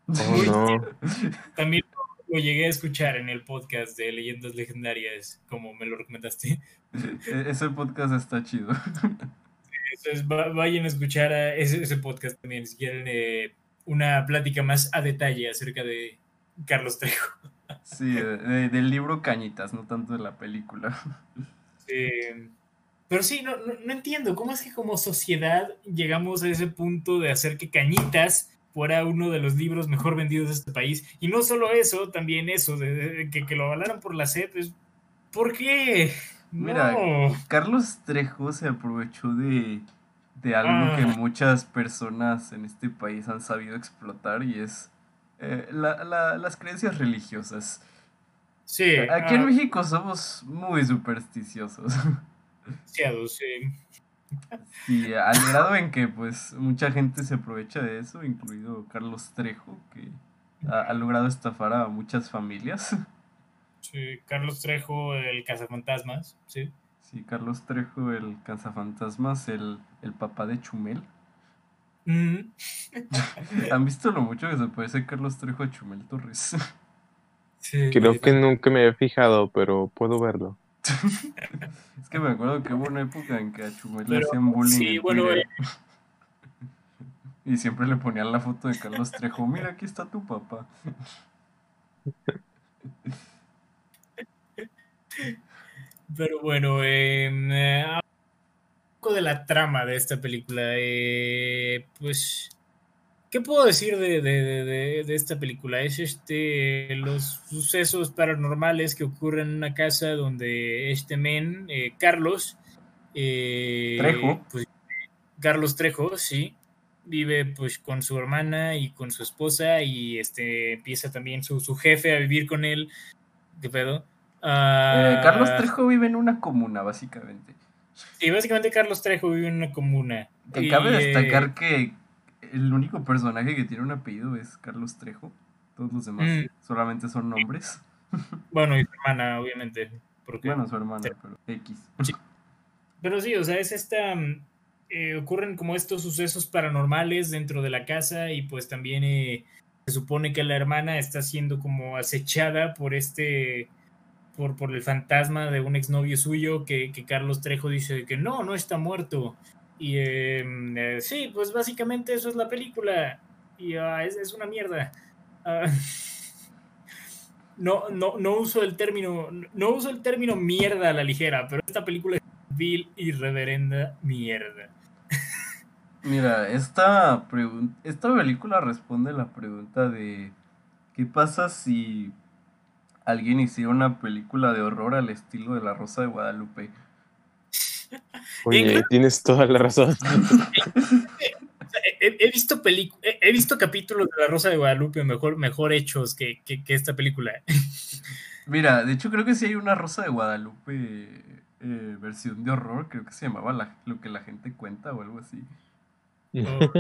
Oh, no. También lo llegué a escuchar en el podcast de Leyendas Legendarias, como me lo recomendaste. E- Ese podcast está chido. Entonces, va- vayan a escuchar a ese, ese podcast también si quieren eh, una plática más a detalle acerca de Carlos Trejo. Sí, de- de- del libro Cañitas, no tanto de la película. Eh, pero sí, no, no, no entiendo cómo es que como sociedad llegamos a ese punto de hacer que Cañitas fuera uno de los libros mejor vendidos de este país. Y no solo eso, también eso, de, de- que, que lo avalaran por la SEP. es- ¿Por qué? Mira, No. Carlos Trejo se aprovechó de, de algo que Ah. muchas personas en este país han sabido explotar y es eh, la- la- las creencias religiosas. Sí, Aquí en ah, México somos muy supersticiosos. demasiado, sí. Y al grado en que pues mucha gente se aprovecha de eso, incluido Carlos Trejo, que ha, ha logrado estafar a muchas familias. Sí, Carlos Trejo, el cazafantasmas, sí. Sí, Carlos Trejo, el cazafantasmas, el, el papá de Chumel. Mm, ¿Han visto lo mucho que se parece Carlos Trejo a Chumel Torres? sí, Creo que nunca me había fijado, pero puedo verlo. es que me acuerdo que hubo una época en que a Chumel le hacían bullying sí, en bueno, Twitter. Y siempre le ponían la foto de Carlos Trejo. Mira, aquí está tu papá. Pero bueno, eh, eh, poco de la trama de esta película. eh, pues, ¿qué puedo decir de, de- de- de- esta película? Es este los sucesos paranormales que ocurren en una casa donde este men, eh, Carlos, eh, Trejo. pues, Carlos Trejo, sí, vive pues con su hermana y con su esposa y este empieza también su, su jefe a vivir con él. ¿Qué pedo? Eh, Carlos Ah, Trejo vive en una comuna, básicamente. Sí, básicamente Carlos Trejo vive en una comuna. Y, cabe eh, destacar que el único personaje que tiene un apellido es Carlos Trejo. Todos los demás Mm. solamente son nombres. Bueno, y su hermana, obviamente. Porque, Bueno, su hermana, pero X. Pero sí, o sea, es esta. mm, eh, ocurren como estos sucesos paranormales dentro de la casa y pues también eh, se supone que la hermana está siendo como acechada por este. Por, por el fantasma de un exnovio suyo que, que Carlos Trejo dice que no, no está muerto. Y eh, eh, sí, pues básicamente eso es la película. Y ah, es, es una mierda. Ah, no, no, no uso el término, no uso el término mierda a la ligera, pero esta película es vil y reverenda mierda. Mira, esta, esta película responde la pregunta de ¿qué pasa si alguien hiciera una película de horror al estilo de La Rosa de Guadalupe? Oye, tienes toda la razón. He, he visto he, he visto capítulos de La Rosa de Guadalupe mejor, mejor hechos que, que- que esta película. Mira, de hecho creo que sí hay una Rosa de Guadalupe eh, versión de horror, creo que se llamaba la- lo que la gente cuenta o algo así. Oh,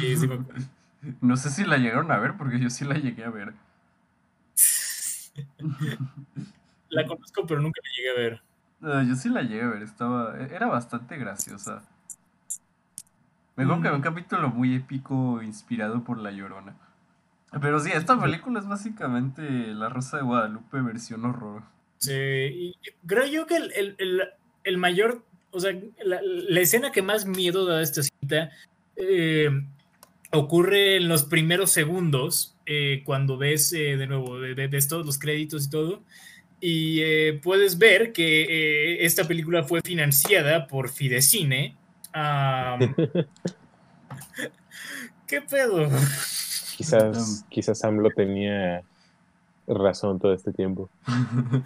sí, sí. No sé si la llegaron a ver, porque yo sí la llegué a ver. La conozco, pero nunca la llegué a ver. Yo sí la llegué a ver, estaba, era bastante graciosa. Me acuerdo que había un capítulo muy épico inspirado por La Llorona. Pero sí, esta película es básicamente La Rosa de Guadalupe versión horror. Sí, y creo yo que el, el- el- el mayor, o sea, la, la escena que más miedo da a esta cinta eh, ocurre en los primeros segundos, eh, cuando ves eh, de nuevo, ve- ve- ves todos los créditos y todo, y eh, puedes ver que eh, esta película fue financiada por Fidecine. Am, ¿Qué pedo? Quizás, quizás AMLO tenía razón todo este tiempo.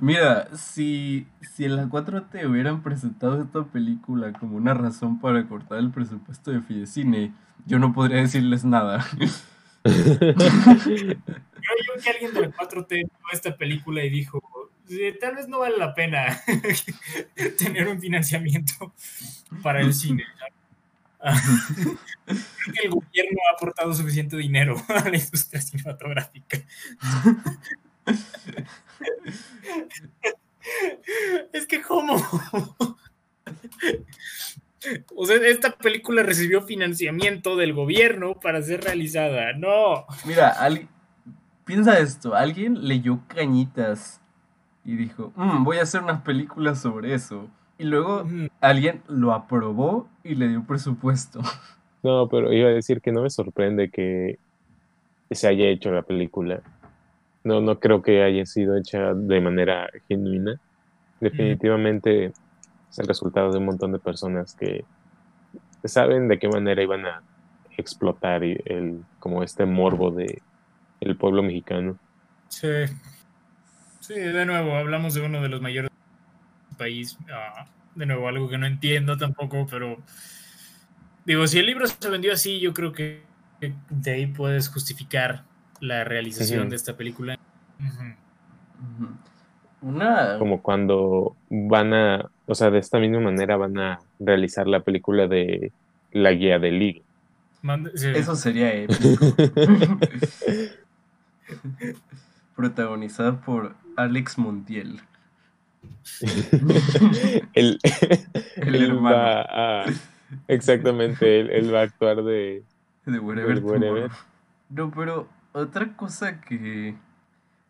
Mira, si, si en la 4T hubieran presentado esta película como una razón para cortar el presupuesto de Fidecine, yo no podría decirles nada. Creo yo que alguien de la 4T vio esta película y dijo, "Sí, tal vez no vale la pena tener un financiamiento para el cine. ¿no?". Ah, Creo que el gobierno ha aportado suficiente dinero a la industria cinematográfica. Es que, ¿cómo? O sea, esta película recibió financiamiento del gobierno para ser realizada. No. Mira, al- piensa esto, alguien leyó Cañitas y dijo, "Mm, voy a hacer unas películas sobre eso. Y luego alguien lo aprobó y le dio presupuesto. No, pero iba a decir que no me sorprende que se haya hecho la película. No, no creo que haya sido hecha de manera genuina. Definitivamente es el resultado de un montón de personas que saben de qué manera iban a explotar el, como este morbo de el pueblo mexicano. Sí. Sí, de nuevo, hablamos de uno de los mayores país. Ah, de nuevo, algo que no entiendo tampoco, pero digo, si el libro se vendió así, yo creo que de ahí puedes justificar la realización de esta película. Una... Como cuando van a, o sea, de esta misma manera van a realizar la película de La Guía del Ligue. Sí. Eso sería épico. Protagonizada por Alex Montiel. El él hermano. va a, exactamente, él, él va a actuar de, De Wherever. Tomorrow. No, pero otra cosa que,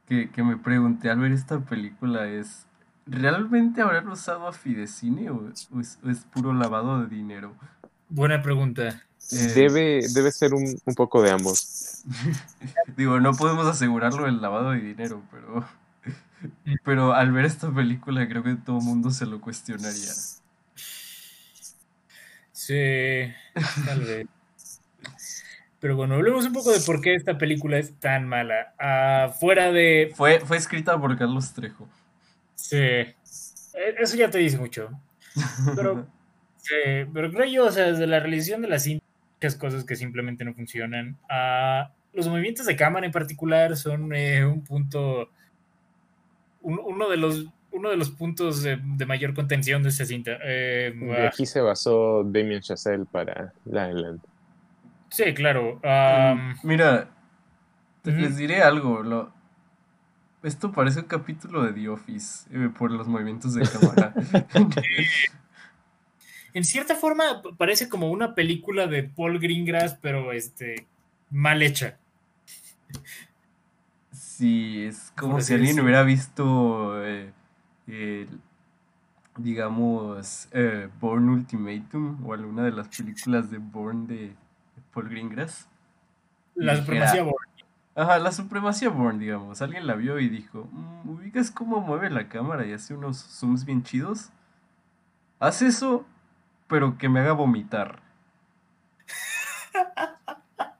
que, que me pregunté al ver esta película es, ¿realmente habrán usado a Fidecine o, o es, o es puro lavado de dinero? Buena pregunta. Eh, debe, debe ser un, un poco de ambos. Digo, no podemos asegurarlo del lavado de dinero, pero, pero al ver esta película creo que todo el mundo se lo cuestionaría. Sí, tal vez. Pero bueno, hablemos un poco de por qué esta película es tan mala. Ah, fuera de Fue, fue escrita por Carlos Trejo. Sí. E- Eso ya te dice mucho. Pero, sí, pero creo yo, o sea, desde la realización de las cinta, muchas cosas que simplemente no funcionan. Ah, los movimientos de cámara en particular son eh, un punto, un- uno, de los, uno de los puntos de, de mayor contención de esta cinta. Eh, De ah, aquí se basó Damien Chazelle para La Island. sí, claro. am, Mira, les diré algo. Lo, esto parece un capítulo de The Office eh, por los movimientos de cámara. en cierta forma parece como una película de Paul Greengrass, pero este mal hecha. Sí, es como si alguien hubiera visto, eh, digamos, eh, Born Ultimatum o alguna de las películas de Born de Paul Greengrass. La Dijera- supremacía Born. Ajá, la supremacía Born, digamos. Alguien la vio y dijo, "Mm, ¿ubicas cómo mueve la cámara y hace unos zooms bien chidos? Haz eso, pero que me haga vomitar.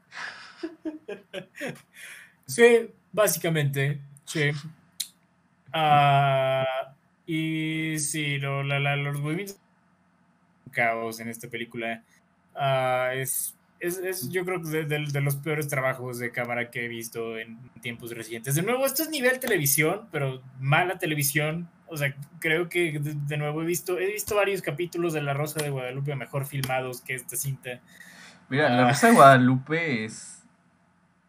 Sí, básicamente, sí. Ah, y sí, lo- la- la- los movimientos caos en esta película ah, es, es, es, yo creo que de, de- de los peores trabajos de cámara que he visto en tiempos recientes. De nuevo, esto es nivel televisión, pero mala televisión. O sea, creo que de, de nuevo he visto, he visto varios capítulos de La Rosa de Guadalupe mejor filmados que esta cinta. Mira, La Ah. Rosa de Guadalupe es,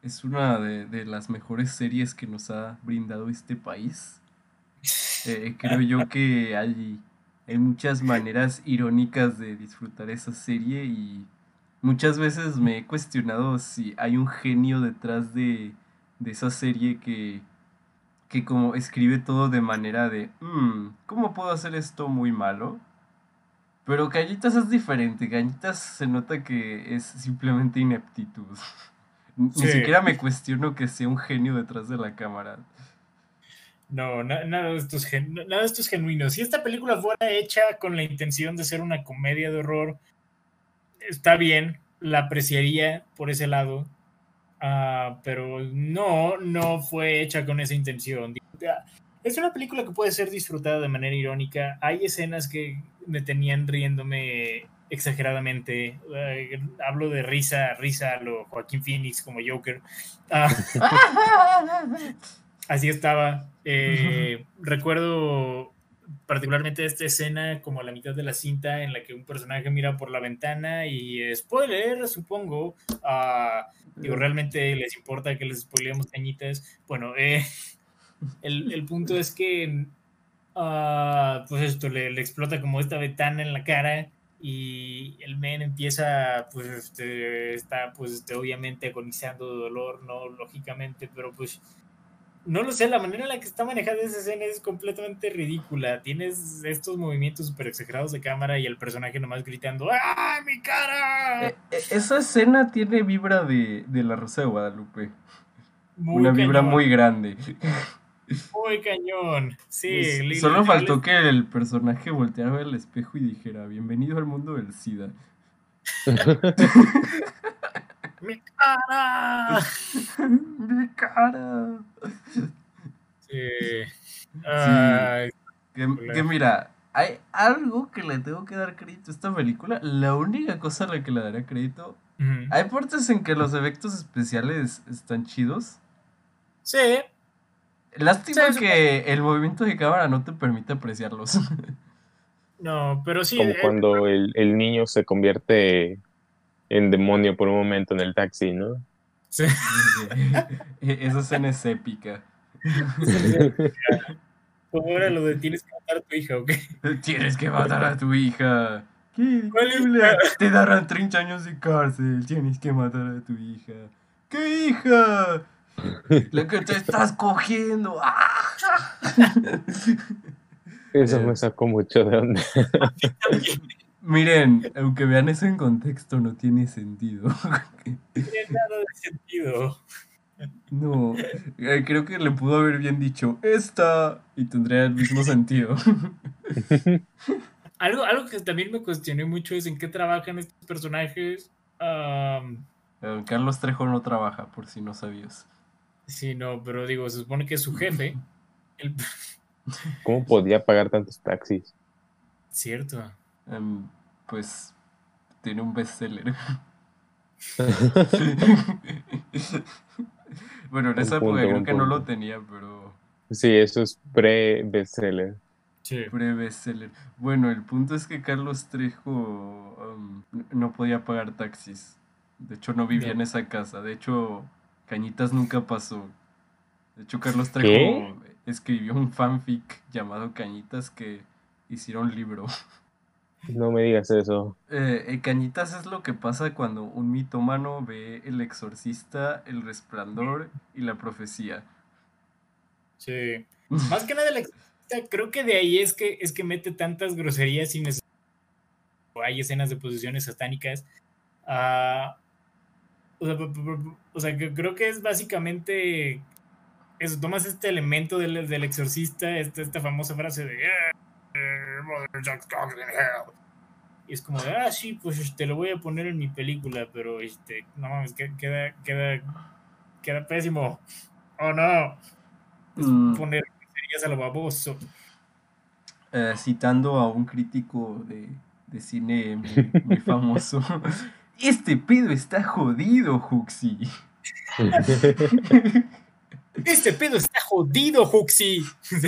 es una de, de las mejores series que nos ha brindado este país. Eh, creo yo que hay, hay muchas maneras irónicas de disfrutar esa serie y muchas veces me he cuestionado si hay un genio detrás de, de esa serie que, que como escribe todo de manera de, "Mm, ¿cómo puedo hacer esto muy malo? Pero Cañitas es diferente. Cañitas se nota que es simplemente ineptitud. Ni Sí. siquiera me cuestiono que sea un genio detrás de la cámara. No, na- nada, de esto es gen- nada de esto es genuino. Si esta película fuera hecha con la intención de ser una comedia de horror, está bien, la apreciaría por ese lado. Ah, pero no, no fue hecha con esa intención. Es una película que puede ser disfrutada de manera irónica. Hay escenas que me tenían riéndome exageradamente. Eh, hablo de risa, risa lo Joaquín Phoenix como Joker. Ah, así estaba. Eh, recuerdo particularmente esta escena como a la mitad de la cinta en la que un personaje mira por la ventana y eh, spoiler, supongo. ah, digo, realmente les importa que les spoilemos cañitas. Bueno, eh, el, el punto es que ah, pues esto le, le explota como esta ventana en la cara y el men empieza pues este, está pues este, obviamente agonizando de dolor, no lógicamente, pero pues no lo sé, la manera en la que está manejada esa escena es completamente ridícula. Tienes estos movimientos súper exagerados de cámara y el personaje nomás gritando ¡Ah, mi cara! Eh, eh, esa escena tiene vibra de, de La Rosa de Guadalupe. Muy Una vibra muy grande. muy cañón. Sí, Es- Solo faltó que el personaje volteara al espejo y dijera, bienvenido al mundo del SIDA. ¡Mi cara! Mi cara. Sí. Ay, Que, mira, hay algo que le tengo que dar crédito a esta película. La única cosa a la que le daré crédito. Hay partes en que los efectos especiales están chidos. Sí, Lástima Sí, que el movimiento de cámara no te permite apreciarlos. no, pero sí. Como eh, cuando el, el niño se convierte en demonio por un momento en el taxi, ¿no? sí. Esa escena es épica. ¿Cómo era lo de tienes que matar a tu hija o qué? Tienes que matar a tu hija. ¿Qué? ¿Cuál es increíble. la- Te darán 30 años de cárcel. Tienes que matar a tu hija. ¿Qué hija? La que te estás cogiendo. ¡Ah! Eso Eh. me sacó mucho de onda. Miren, aunque vean eso en contexto, no tiene sentido. No tiene nada de sentido. No, eh, creo que le pudo haber bien dicho esta y tendría el mismo sentido. Algo, algo que también me cuestioné mucho es en qué trabajan estos personajes. Eh, Carlos Trejo no trabaja, por si no sabías. sí, no, pero digo, se supone que es su jefe. El- ¿Cómo podía pagar tantos taxis? Cierto. Em, pues tiene un bestseller. bueno, en esa época creo que no lo tenía, pero Sí, eso es pre-bestseller. Sí. pre-bestseller. Bueno, el punto es que Carlos Trejo em, no podía pagar taxis. De hecho, no vivía en esa casa. De hecho, Cañitas nunca pasó. De hecho, Carlos Trejo ¿Qué? escribió un fanfic llamado Cañitas que hicieron libro. No me digas eso. Eh, eh, Cañitas es lo que pasa cuando un mitómano ve El Exorcista, El Resplandor y La Profecía. Sí. Más que nada, la exorcista, creo que de ahí es que, es que mete tantas groserías innecesarias. Hay escenas de posiciones satánicas. Ah, o, sea, o creo que es básicamente eso. Tomas este elemento del, del exorcista, esta, esta famosa frase de Y es como de, ah, sí, pues te lo voy a poner en mi película, pero este, no mames, que- queda, queda, queda pésimo. Oh no Mm, poner groserías a lo baboso. eh, citando a un crítico de, de cine muy, muy famoso. Este pedo está jodido, Huxi. Este pedo está jodido, Huxi.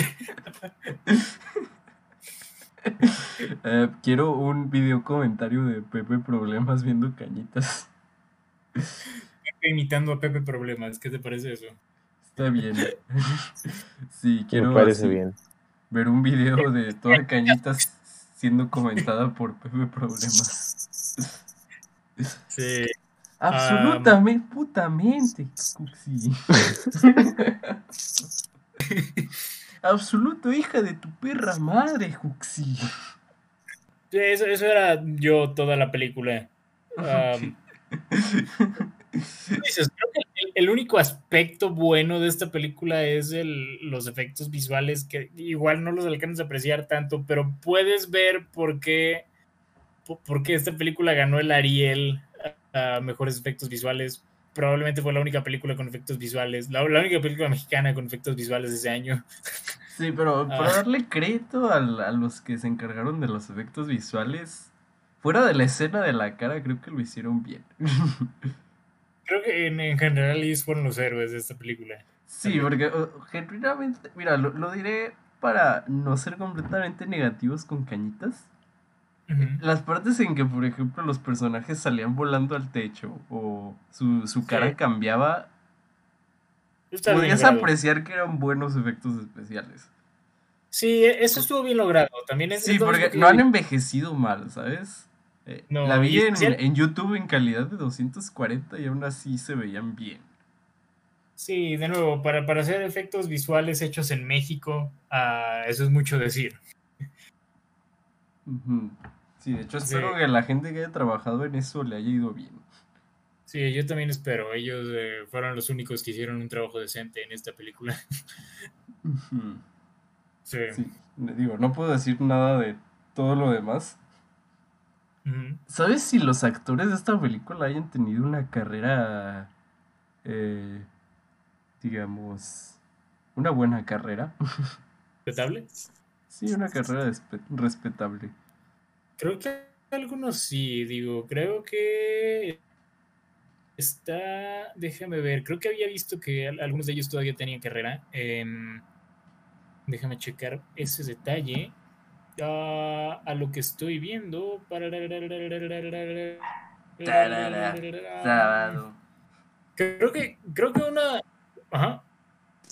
Eh, quiero un video comentario de Pepe Problemas viendo cañitas. Pepe imitando a Pepe Problemas, ¿qué te parece eso? Está bien. Sí, quiero Me parece así bien. ver un video de toda cañitas siendo comentada por Pepe Problemas. Sí. Absolutamente, putamente, Cuxi. Absoluto hija de tu perra madre, Juxi. Eso, eso era yo toda la película. Dices, creo que el, el único aspecto bueno de esta película es el, los efectos visuales, que igual no los alcanzas a apreciar tanto, pero puedes ver por qué, po- por qué esta película ganó el Ariel a, a mejores efectos visuales. Probablemente fue la única película con efectos visuales, la, la única película mexicana con efectos visuales de ese año. Sí, pero para Ah. darle crédito al- a, los que se encargaron de los efectos visuales, fuera de la escena de la cara, creo que lo hicieron bien. Creo que en, en general ellos fueron los héroes de esta película. Sí, porque uh, genuinamente, mira, lo, lo diré para no ser completamente negativos con cañitas. Las partes en que, por ejemplo, los personajes salían volando al techo o su, su cara Sí. cambiaba, Está podías apreciar que eran buenos efectos especiales. Sí, e- eso estuvo bien logrado. También es Sí, porque no han envejecido mal, ¿sabes? Eh, No, la vi en, YouTube en calidad de 240 y aún así se veían bien. Sí, de nuevo, para, para hacer efectos visuales hechos en México, ah, eso es mucho decir. Ujú. Sí, de hecho Sí. espero que la gente que haya trabajado en eso le haya ido bien. Sí, yo también espero. Ellos eh, fueron los únicos que hicieron un trabajo decente en esta película. Sí. Sí, digo, no puedo decir nada de todo lo demás. ¿Sabes si los actores de esta película hayan tenido una carrera, eh, digamos, una buena carrera? ¿Respetable? Sí, una carrera respetable. Creo que algunos sí, digo, creo que está, déjame ver, creo que había visto que al- algunos de ellos todavía tenían carrera. Em, déjame checar ese detalle. Ah, a lo que estoy viendo. Sábado. Creo que, creo que una, ajá,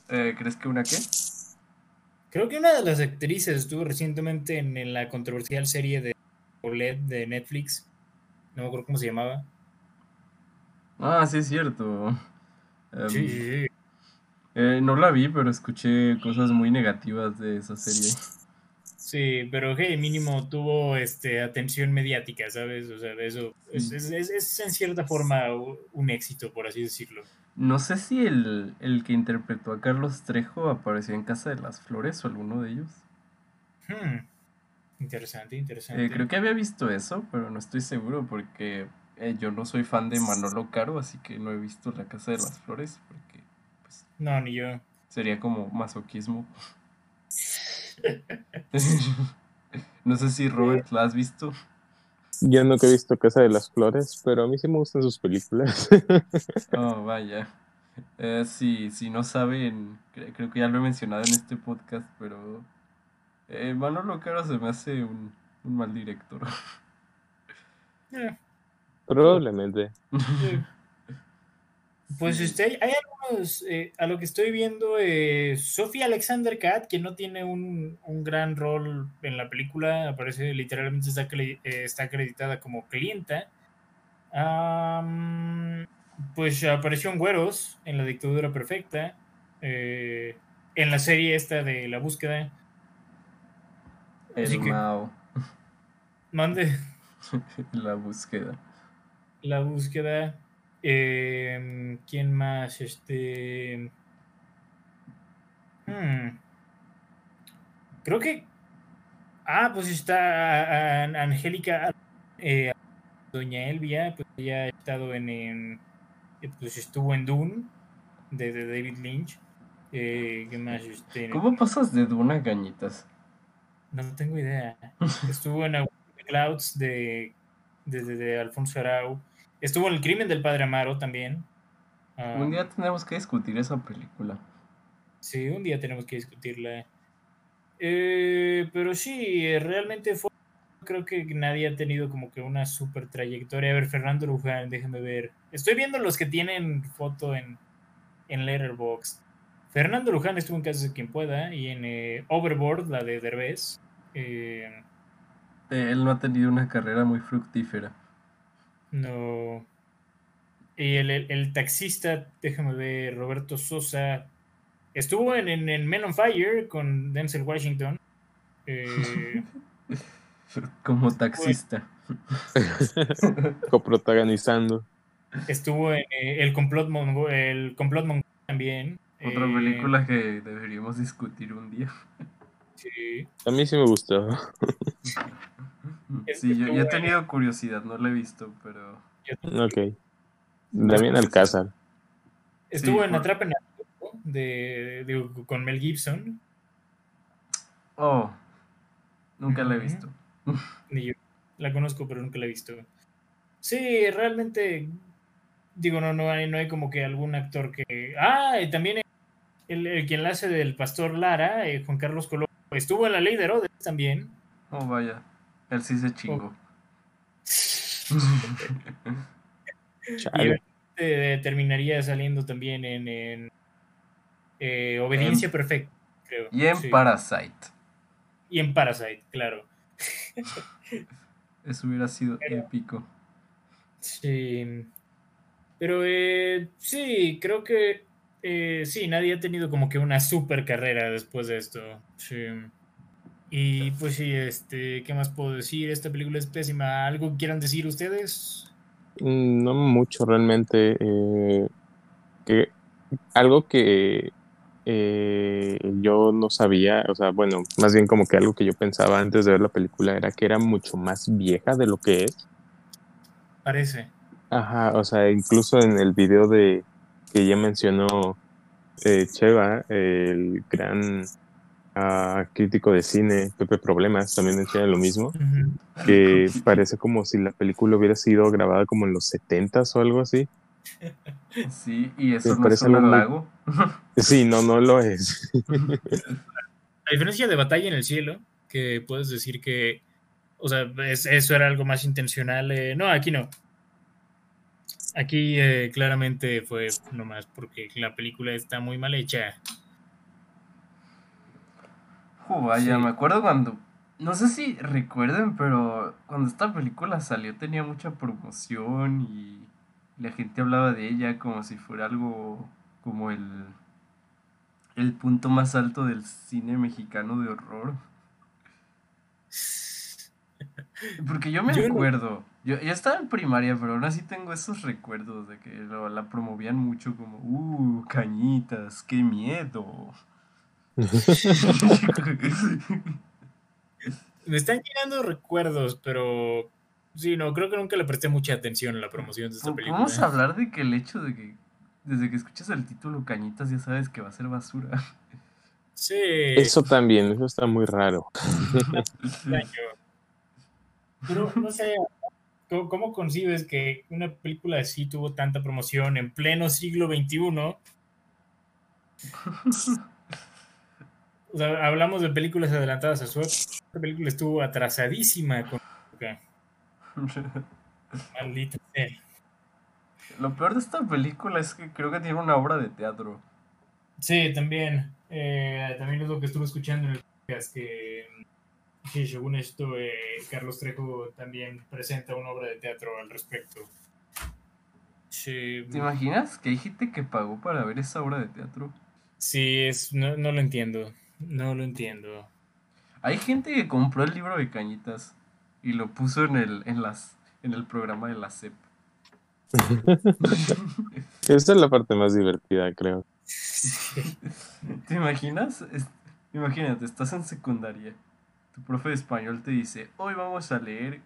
Eh, ¿crees que una qué? creo que una de las actrices estuvo recientemente en, en la controversial serie de OLED de Netflix. No me acuerdo cómo se llamaba. Ah, sí es cierto. Em, Sí, sí, sí. eh, no la vi, pero escuché cosas muy negativas de esa serie. Sí, pero hey, mínimo tuvo este atención mediática, ¿sabes? O sea, eso es, Sí. es- es- es en cierta forma un éxito, por así decirlo. No sé si el, el que interpretó a Carlos Trejo apareció en Casa de las Flores o alguno de ellos. Hmm, Interesante, interesante. Eh, creo que había visto eso, pero no estoy seguro porque eh, yo no soy fan de Manolo Caro, así que no he visto La Casa de las Flores porque pues, No, ni yo. sería como masoquismo. no sé si Robert la has visto. Yo nunca he visto Casa de las Flores, pero a mí sí me gustan sus películas. Oh, vaya. Eh, sí, si no saben, cre- creo que ya lo he mencionado en este podcast, pero eh, Manolo Caro se me hace un, un mal director. Eh, Probablemente. Pues este, hay, algunos, eh, a lo que estoy viendo, eh, Sophie Alexander Cat, que no tiene un, un gran rol en la película, aparece literalmente está, eh, está acreditada como clienta. Pues apareció en Güeros, en La Dictadura Perfecta, eh, en la serie esta de La Búsqueda. Así El que- Mao, Mande la búsqueda. La Búsqueda. Em, ¿Quién más? Este. hmm. Creo que. Ah, pues está An- Angélica. eh, Doña Elvia, pues ella ha estado en. en- pues estuvo en Dune, de, de David Lynch. Eh, ¿Qué más? Este, ¿Cómo pasas de Duna a Cañitas? No tengo idea. Estuvo en Clouds de, de, de- de Alfonso Arau. Estuvo en El crimen del padre Amaro también. Ah, Un día tenemos que discutir esa película. Sí, un día tenemos que discutirla. Eh, pero sí, eh, realmente fue creo que nadie ha tenido como que una super trayectoria. A ver, Fernando Luján, déjame ver. Estoy viendo los que tienen foto en, en Letterboxd. Fernando Luján estuvo en Casos de Quien Pueda y en eh, Overboard, la de Derbez. Eh, Él no ha tenido una carrera muy fructífera. no. Y el, el- el taxista, déjame ver, Roberto Sosa. Estuvo en, en, en Men on Fire con Denzel Washington. Eh, Como taxista. Coprotagonizando. estuvo en eh, el complot mongo, el complot mongol también. Otra Eh, película que deberíamos discutir un día. sí. A mí sí me gustó. Sí, yo, yo he tenido curiosidad, no la he visto, pero... Ok. Damien Alcázar. Estuvo Sí, en por- Atrapen a Tiempo de, de- con Mel Gibson. Oh, nunca la he visto. Ni yo la conozco, pero nunca la he visto. Sí, realmente. Digo, no, no hay, no hay como que algún actor que. Ah, y también el, el quien la hace del Pastor Lara, eh, Juan Carlos Colón, estuvo en la ley de Herodes también. Oh, vaya. Él sí se chingó. Y Chale. eh, terminaría saliendo también en, en, eh, Obediencia Perfecta, creo. y en Sí. Parasite. Y en Parasite, claro. Eso hubiera sido épico. Sí. Pero eh, sí, creo que eh, sí, nadie ha tenido como que una super carrera después de esto. Sí. Y pues sí, este, ¿qué más puedo decir? Esta película es pésima. ¿Algo quieran decir ustedes? Mm, No mucho realmente. eh, que algo que eh, yo no sabía, o sea, bueno, más bien como que algo que yo pensaba antes de ver la película era que era mucho más vieja de lo que es. Parece. Ajá, o sea, incluso en el video de que ya mencionó eh, Cheva, el gran ah, crítico de cine, Pepe Problemas, también menciona lo mismo, que parece como si la película hubiera sido grabada como en los 70s o algo así. Sí, y eso no es un algo muy- halago. Sí, no, no lo es. A diferencia de Batalla en el Cielo, que puedes decir que, o sea, es- eso era algo más intencional. eh, no, aquí no. Aquí eh, claramente fue nomás porque la película está muy mal hecha. Uh, vaya, Sí. me acuerdo cuando. No sé si recuerden, pero cuando esta película salió tenía mucha promoción y la gente hablaba de ella como si fuera algo como el, el punto más alto del cine mexicano de horror. Porque yo me Yo no- acuerdo, yo, yo estaba en primaria, pero aún así tengo esos recuerdos de que lo- la promovían mucho como, uh, cañitas, qué miedo. Me están llegando recuerdos, pero sí, no, creo que nunca le presté mucha atención a la promoción de esta película. Vamos a hablar de que el hecho de que desde que escuchas el título Cañitas ya sabes que va a ser basura. Sí, Eso también, eso está muy raro. Pero no sé, ¿cómo, cómo concibes que una película así tuvo tanta promoción en pleno siglo XXI? O sea, hablamos de películas adelantadas a su época. Esta película estuvo atrasadísima con. Maldita sea. Lo peor de esta película es que creo que tiene una obra de teatro. Sí, también. eh, también es lo que estuve escuchando en el podcast, que sí, según esto, eh, Carlos Trejo también presenta una obra de teatro al respecto. Sí, ¿Te imaginas que hay gente que pagó para ver esa obra de teatro? sí es, no, no lo entiendo. No lo entiendo. Hay gente que compró el libro de Cañitas y lo puso en el, en las, en el programa de la CEP. Esa es la parte más divertida, creo. ¿Te imaginas? Es- imagínate, estás en secundaria. Tu profe de español te dice, hoy vamos a leer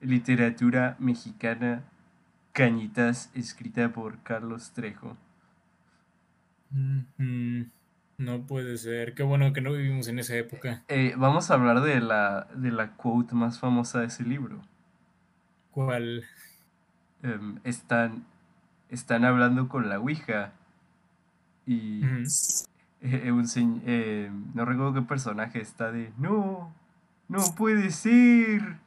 literatura mexicana Cañitas, escrita por Carlos Trejo. No puede ser. Qué bueno que no vivimos en esa época. Eh, vamos a hablar de la, de la quote más famosa de ese libro. ¿Cuál? Em, están, están hablando con la Ouija y. eh, un eh, no recuerdo qué personaje está de no, no puede ser.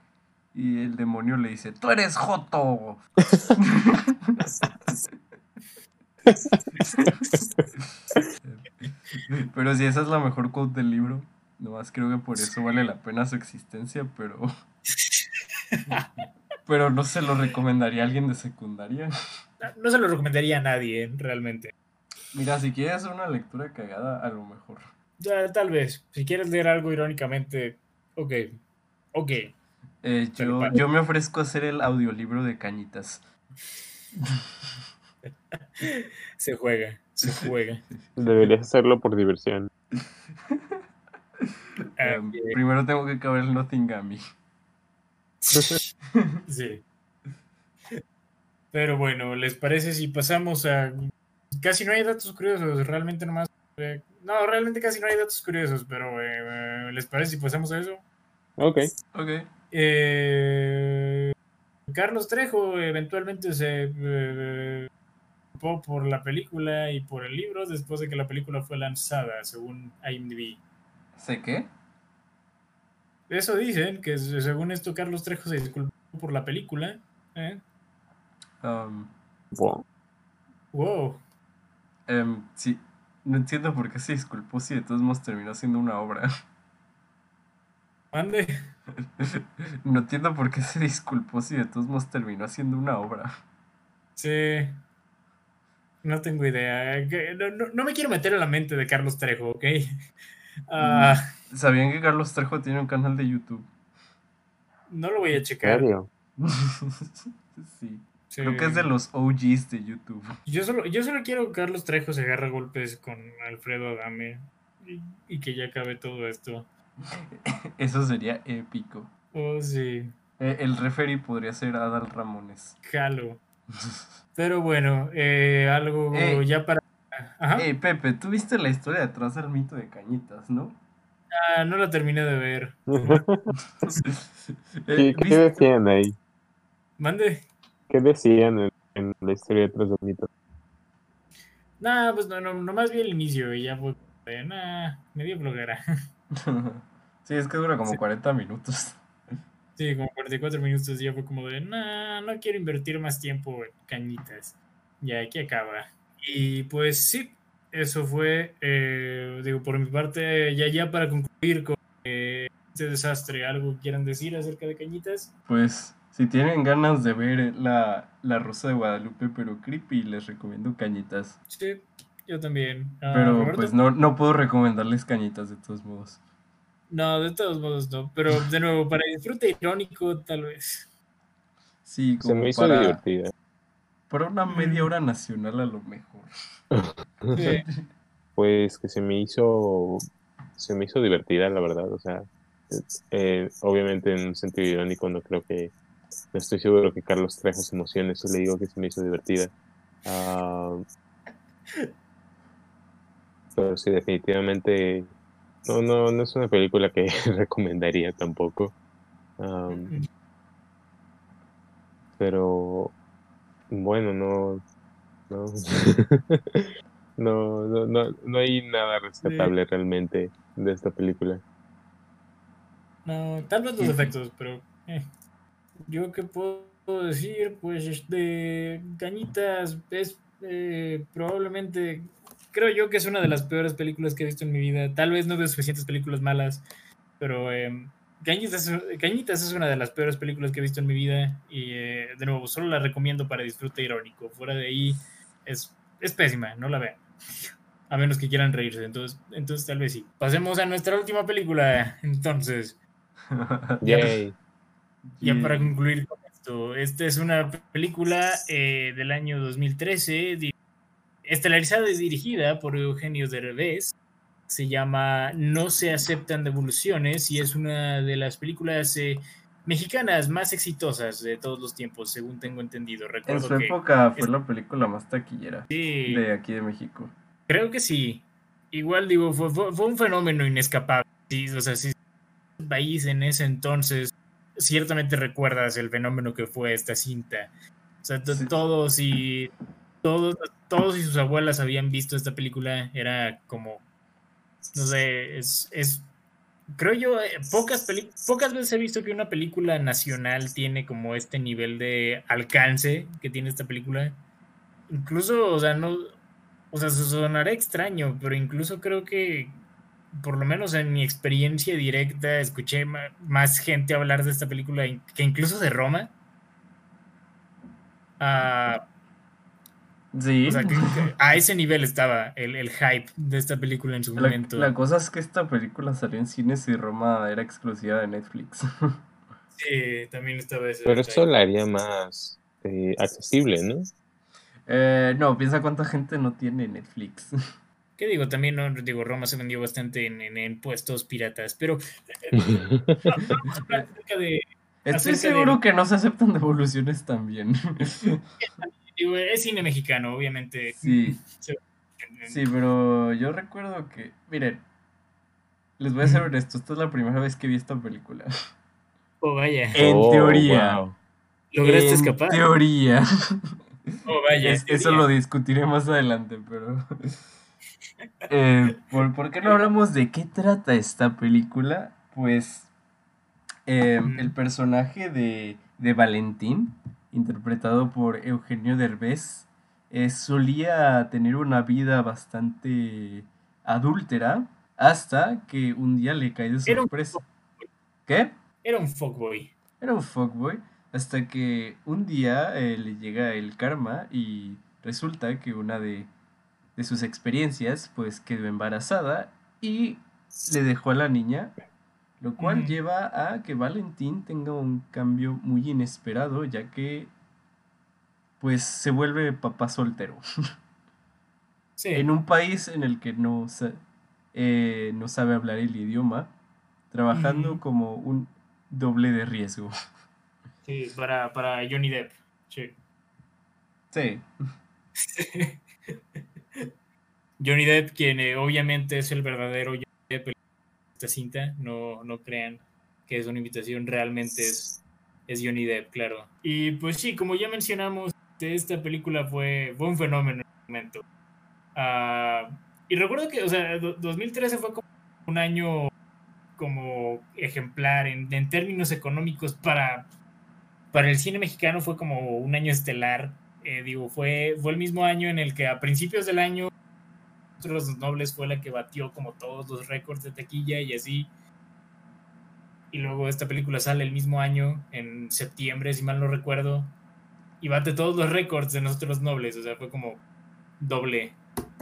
Y el demonio le dice, tú eres Joto. pero si esa es la mejor quote del libro, nomás creo que por eso vale la pena su existencia, pero... pero no se lo recomendaría a alguien de secundaria. No se lo recomendaría a nadie, realmente. Mira, si quieres hacer una lectura cagada, a lo mejor. Ya, tal vez. Si quieres leer algo irónicamente, ok. Ok. Eh, yo, yo me ofrezco a hacer el audiolibro de Cañitas. se juega, se juega. Deberías hacerlo por diversión. Um, primero tengo que caber el Nottingham. sí. Pero bueno, ¿les parece si pasamos a... Casi no hay datos curiosos, realmente nomás... Eh, no, realmente casi no hay datos curiosos, pero eh, ¿les parece si pasamos a eso? Ok. Ok. Eh, Carlos Trejo eventualmente se eh, por la película y por el libro después de que la película fue lanzada, según IMDb. ¿Sé qué? Eso dicen, que según esto Carlos Trejo se disculpó por la película. ¿eh? Um, wow. Wow. Em, sí, no entiendo por qué se disculpó si de todos modos terminó siendo una obra. ¿Mande? no entiendo por qué se disculpó si de todos modos terminó haciendo una obra. Sí. No tengo idea. No, me quiero meter en la mente de Carlos Trejo, ¿ok? Ah. ¿Sabían que Carlos Trejo tiene un canal de YouTube? No lo voy a checar. sí. Creo que es de los OGs de YouTube. Yo solo, yo solo quiero que Carlos Trejo se agarre golpes con Alfredo Adame y, y que ya acabe todo esto. Eso sería épico. Oh, sí. Eh, el referee podría ser Adal Ramones. Jalo. Pero bueno, eh, algo ya para. Ajá. Pepe, tú viste la historia detrás del mito de Cañitas, ¿no? Ah, no la terminé de ver. ¿Qué, ¿Qué, decían ahí? Mande. ¿Qué decían en, la historia detrás del mito? Nah, pues no, no, nomás vi el inicio y ya fue. Nah, me dio bloguera. sí, es que dura como 40 minutos. Sí, como 44 minutos ya fue como de, no, no quiero invertir más tiempo en cañitas. Ya aquí acaba. Y pues sí, eso fue, eh, digo, por mi parte, ya ya para concluir con eh, este desastre, ¿algo quieran decir acerca de cañitas? Pues si tienen ganas de ver la, la Rosa de Guadalupe, pero creepy, les recomiendo cañitas. Sí, yo también. Ah, pero pues no, no puedo recomendarles cañitas de todos modos. No, de todos modos no. Pero de nuevo, para disfrute irónico, tal vez. Sí, como Se me hizo para, divertida. Para una media hora nacional a lo mejor. Pues que se me hizo. Se me hizo divertida, la verdad. O sea, eh, obviamente en un sentido irónico, no creo que. No estoy seguro que Carlos Trejo se emocione, eso le digo que se me hizo divertida. Uh, pero sí, definitivamente no, no, no es una película que recomendaría tampoco. pero bueno, no no, no, no, no, hay nada rescatable realmente de esta película. No, tal vez los efectos, pero eh, yo qué puedo decir, pues este Cañitas es eh, probablemente creo yo que es una de las peores películas que he visto en mi vida. Tal vez no veo suficientes películas malas, pero eh, Cañitas, es una de las peores películas que he visto en mi vida. Y eh, de nuevo, solo la recomiendo para disfrute irónico. Fuera de ahí, es, es pésima, no la vean. A menos que quieran reírse, entonces, entonces tal vez sí. Pasemos a nuestra última película, entonces. Yay. Ya para concluir con esto, esta es una película eh, del año 2013 estelarizada y dirigida por Eugenio Derbez. Se llama No se aceptan devoluciones y es una de las películas eh, mexicanas más exitosas de todos los tiempos, según tengo entendido. en su época fue la película más taquillera de aquí de México. Creo que sí. Igual digo, fue, un fenómeno inescapable. o sea, si país en ese entonces, ciertamente recuerdas el fenómeno que fue esta cinta. O sea, todos y todos, todos y sus abuelas habían visto esta película, era como, no sé, es, es creo yo, eh, pocas, pocas veces he visto que una película nacional tiene como este nivel de alcance que tiene esta película. Incluso, o sea, no, o sea, se sonará extraño, pero incluso creo que, por lo menos en mi experiencia directa, escuché más gente hablar de esta película que incluso de Roma. Ah, Sí. a ese nivel estaba el, hype de esta película en su momento. La cosa es que esta película salió en cines y Roma era exclusiva de Netflix. Sí, también estaba ese. Pero eso la haría más eh, accesible, ¿no? Eh, no, piensa cuánta gente no tiene Netflix. ¿Qué digo? También, no, digo, Roma se vendió bastante en, puestos piratas, pero... Eh, Estoy seguro que no se aceptan devoluciones también. es cine mexicano, obviamente. Sí. Sí, pero yo recuerdo que, miren, les voy a ser honesto, esta es la primera vez que vi esta película. Oh, vaya. En oh, teoría. ¿Lograste escapar? En teoría. Oh, vaya. eso lo discutiré más adelante, pero... Eh, ¿por, qué no hablamos de qué trata esta película? Pues eh, el personaje de, de Valentín interpretado por Eugenio Derbez, eh, solía tener una vida bastante adúltera hasta que un día le cae de sorpresa. ¿Qué? Era un fuckboy. Era un fuckboy. Hasta que un día eh, le llega el karma y resulta que una de, de sus experiencias pues quedó embarazada y le dejó a la niña lo cual lleva a que Valentín tenga un cambio muy inesperado, ya que pues se vuelve papá soltero. En un país en el que no, eh, no sabe hablar el idioma, trabajando como un doble de riesgo. Sí, para, para Johnny Depp. Sí. Sí. Johnny Depp, quien eh, obviamente es el verdadero Johnny Depp esta cinta, no, no crean que es una invitación, realmente es, es Johnny Depp, claro. Y pues sí, como ya mencionamos, esta película fue, fue un fenómeno en el momento. Ah, y recuerdo que, o sea, 2013 fue como un año como ejemplar en, en, términos económicos para, para el cine mexicano, fue como un año estelar. Eh, digo, fue, fue el mismo año en el que a principios del año los Nobles fue la que batió como todos los récords de taquilla y así. Y luego esta película sale el mismo año, en septiembre, si mal no recuerdo, y bate todos los récords de nosotros nobles. O sea, fue como doble,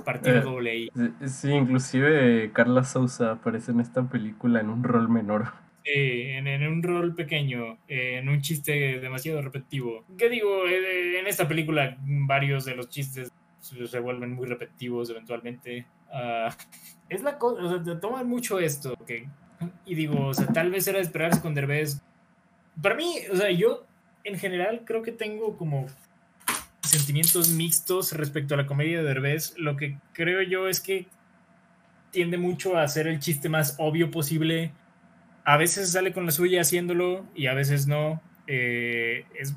partido eh, doble ahí. Sí, inclusive Carla Souza aparece en esta película en un rol menor. Sí, en, un rol pequeño, en un chiste demasiado repetitivo. ¿Qué digo? Eh, en esta película varios de los chistes se vuelven muy repetitivos eventualmente. Ah, es la cosa, o sea, toman mucho esto, que, y digo, o sea, tal vez era de esperarse con Derbez. Para mí, o sea, yo en general creo que tengo como sentimientos mixtos respecto a la comedia de Derbez. Lo que creo yo es que tiende mucho a hacer el chiste más obvio posible. A veces sale con la suya haciéndolo y a veces no. Eh, es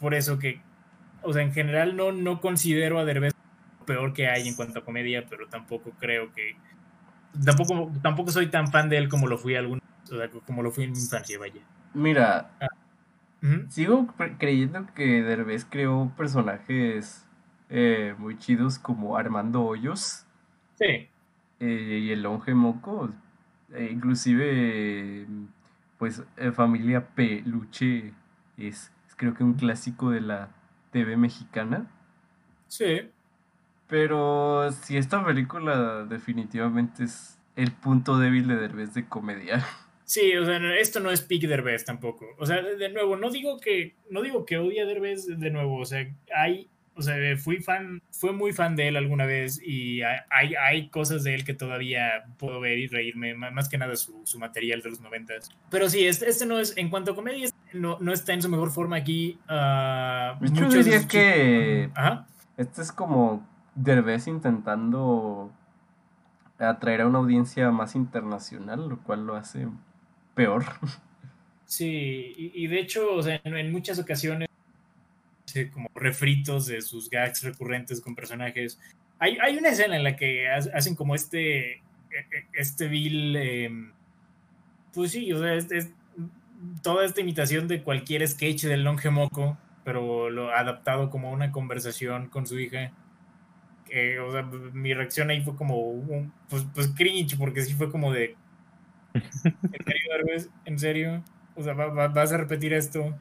por eso que, o sea, en general no, no considero a Derbez peor que hay en cuanto a comedia, pero tampoco creo que. Tampoco, tampoco soy tan fan de él como lo fui algún, como lo fui en mi infancia, vaya. Mira, ah. sigo creyendo que Derbez creó personajes eh, muy chidos como Armando Hoyos. Sí. Eh, y el Longe Moco. Eh, inclusive, pues, Familia Peluche es, es creo que un clásico de la TV mexicana. Sí. Pero si esta película definitivamente es el punto débil de Derbez de comedia. Sí, o sea, esto no es Peak Derbez tampoco. O sea, de nuevo, no digo que no digo que odie a Derbez de nuevo, o sea, hay o sea, fui fan, fue muy fan de él alguna vez y hay, hay cosas de él que todavía puedo ver y reírme, más que nada su, su material de los noventas. Pero sí, este, este, no es, en cuanto a comedia, no, no está en su mejor forma aquí. Uh, Yo diría que Ajá. este es como Derbez intentando atraer a una audiencia más internacional, lo cual lo hace peor. Sí, y, de hecho, o sea, en, muchas ocasiones, como refritos de sus gags recurrentes con personajes. Hay, hay una escena en la que hacen como este, e, e, este vil, em, Pues sí, o sea, es, es toda esta imitación de cualquier sketch del Longe Moco, pero lo adaptado como una conversación con su hija. Que, o sea, mi reacción ahí fue como, un, pues, pues cringe, porque sí fue como de... ¿En serio? ¿En serio? O sea, ¿va- va- ¿vas a repetir esto?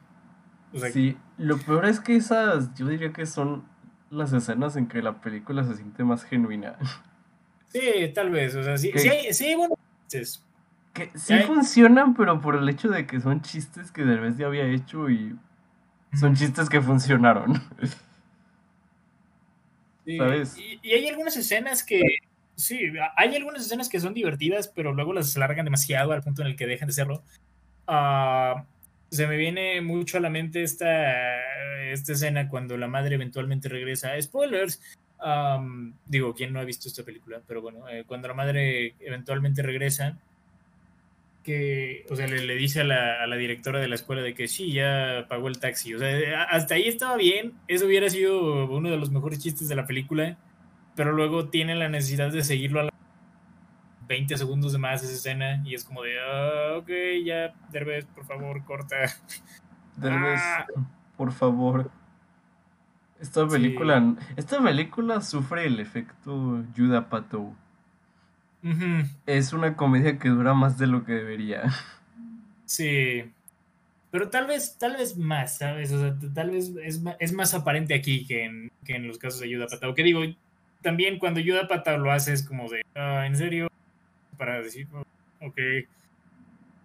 O sea, Sí, lo peor es que esas, yo diría que son las escenas en que la película se siente más genuina. sí, tal vez. O sea, sí, sí, hay, sí chistes. Que sí funcionan, pero por el hecho de que son chistes que Derbez ya había hecho y son chistes que funcionaron. Y, y hay algunas escenas que, sí, hay algunas escenas que son divertidas, pero luego las alargan demasiado al punto en el que dejan de serlo. Ah, se me viene mucho a la mente esta, esta escena cuando la madre eventualmente regresa. Spoilers. Am, digo, ¿quién no ha visto esta película? Pero bueno, eh, cuando la madre eventualmente regresa, que, o sea, le, le dice a la, a la directora de la escuela de que sí, ya pagó el taxi. O sea, a- hasta ahí estaba bien. Eso hubiera sido uno de los mejores chistes de la película. Pero luego tiene la necesidad de seguirlo a la 20 segundos de más esa escena. Y es como de, ah, ok, ya, Derbez, por favor, corta. Derbez, Ah. por favor. Esta Sí. película, esta película sufre el efecto Judah Pato. Es una comedia que dura más de lo que debería. Sí. Pero tal vez, tal vez más, ¿sabes? O sea, tal vez es, es más aparente aquí que en, que en los casos de Yuda Patao. Que digo, también cuando Yuda Patao lo hace es como de, "Ah, ¿en serio? Para decir, "Oh, ok.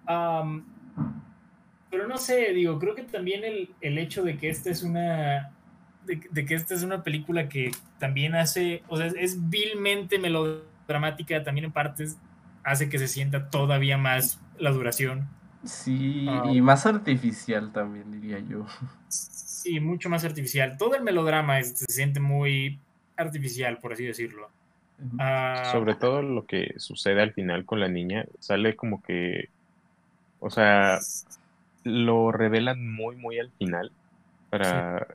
Am, pero no sé, digo, creo que también el, el hecho de que esta es una. De, de que esta es una película que también hace. O sea, es vilmente melodramática, también en partes hace que se sienta todavía más la duración. Sí, Ah. y más artificial también, diría yo. Sí, mucho más artificial. Todo el melodrama es- se siente muy artificial, por así decirlo. Ah, Sobre todo lo que sucede al final con la niña, sale como que, o sea, lo revelan muy, muy al final para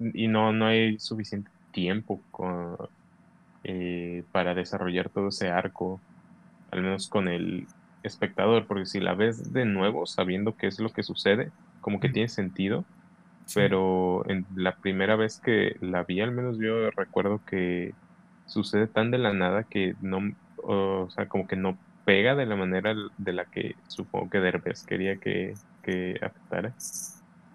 y no, no hay suficiente tiempo con- eh, para desarrollar todo ese arco, al menos con el espectador, porque si la ves de nuevo sabiendo qué es lo que sucede, como que tiene sentido, sí. pero en la primera vez que la vi, al menos yo recuerdo que sucede tan de la nada que no, o sea, como que no pega de la manera de la que supongo que Derbez quería que, que afectara.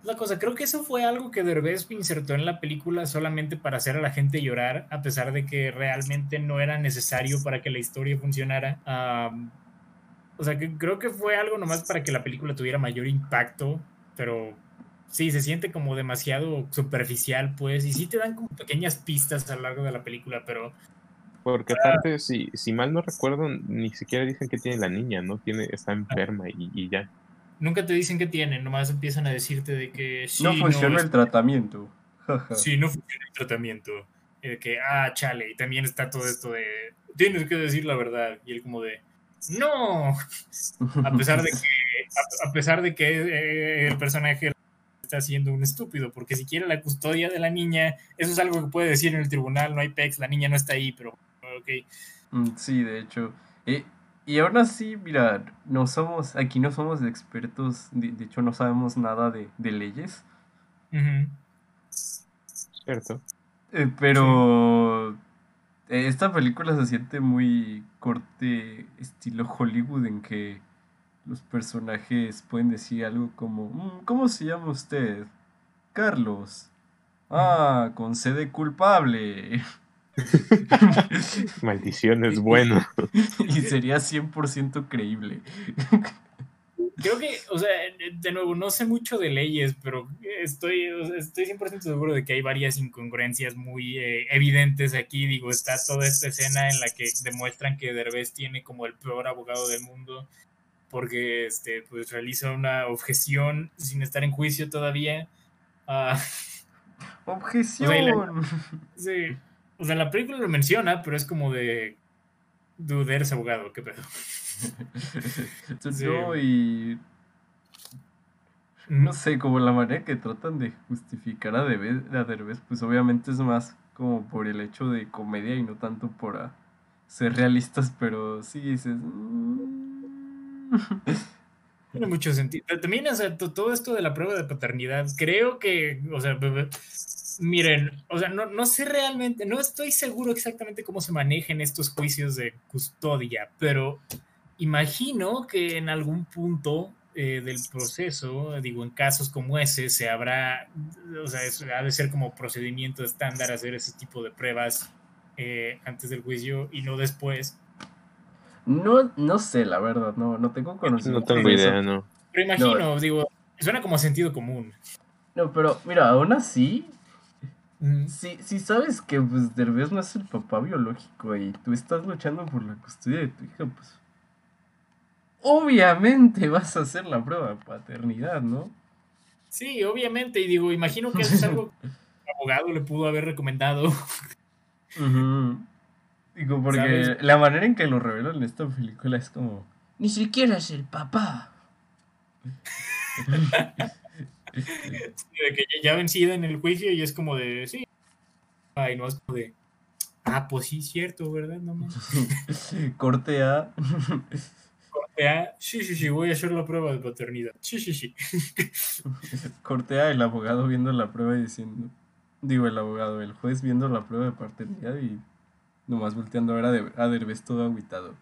La cosa, creo que eso fue algo que Derbez insertó en la película solamente para hacer a la gente llorar, a pesar de que realmente no era necesario para que la historia funcionara. O sea, que creo que fue algo nomás para que la película tuviera mayor impacto, pero sí, se siente como demasiado superficial, pues, y sí te dan como pequeñas pistas a lo largo de la película, pero Porque aparte, si, si mal no recuerdo, ni siquiera dicen que tiene la niña, ¿no? Tiene, está enferma y, y ya. Nunca te dicen que tienen, nomás empiezan a decirte de que sí, no funciona el tratamiento. Sí, no funciona el tratamiento. Eh, que, ah, chale, y también está todo esto de, tienes que decir la verdad. Y él como de, no, a pesar de que, a, a pesar de que eh, el personaje está siendo un estúpido, porque si quiere la custodia de la niña, eso es algo que puede decir en el tribunal, no hay PEX, la niña no está ahí, pero, ok. Mm, Sí, de hecho. Eh, y aún así, mira, no somos, aquí no somos expertos, de, de hecho no sabemos nada de, de leyes. ¿Cierto? eh, pero eh, esta película se siente muy corte estilo Hollywood en que los personajes pueden decir algo como, "Mm, ¿cómo se llama usted? Carlos. Ah, con sede culpable. Maldición es bueno. y sería 100% creíble. Creo que, o sea, de nuevo, no sé mucho de leyes, pero estoy, o sea, estoy 100% seguro de que hay varias incongruencias muy eh, evidentes aquí. Digo, está toda esta escena en la que demuestran que Derbez tiene como el peor abogado del mundo porque este, pues, realiza una objeción sin estar en juicio todavía. Ah, Objeción. sí. O sea, la película lo menciona, pero es como de... Dude, eres abogado, qué pedo. Entonces, Sí. no, y no sé, como la manera que tratan de justificar a Derbez, a Derbez, pues obviamente es más como por el hecho de comedia y no tanto por ser realistas, pero sí dices, "Mm, Tiene mucho sentido. También, o sea, todo esto de la prueba de paternidad, creo que, o sea, miren, o sea, no, no sé realmente, no estoy seguro exactamente cómo se manejan estos juicios de custodia, pero imagino que en algún punto eh, del proceso, digo, en casos como ese, se habrá, o sea, ha de ser como procedimiento estándar hacer ese tipo de pruebas eh, antes del juicio y no después. No, no sé, la verdad, no, no tengo conocimiento. No tengo idea, no. Pero imagino, digo, suena como sentido común. No, pero mira, aún así, si, si sabes que pues Derbez no es el papá biológico y tú estás luchando por la custodia de tu hija, pues obviamente vas a hacer la prueba de paternidad, ¿no? Sí, obviamente, y digo, imagino que eso es algo que el abogado le pudo haber recomendado. Digo, porque la manera en que lo revelan en esta película es como, ni siquiera es el papá. de que ya vencida en el juicio y es como de, sí. Ay, no es como de, ah, pues sí, cierto, ¿verdad? No Corte A. Corte A, sí, sí, sí, voy a hacer la prueba de paternidad. Sí, sí, sí. Corte A, el abogado viendo la prueba y diciendo, digo, el abogado, el juez viendo la prueba de paternidad y Nomás volteando a ver a, Derbez todo aguitado.